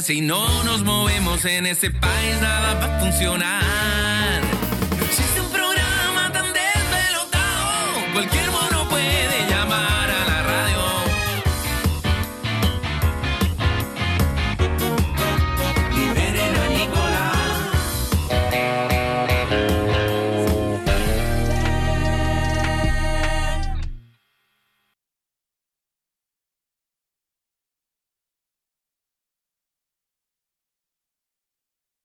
Si no nos movemos en ese país, nada va a funcionar. No existe un programa tan desvelotado. Cualquier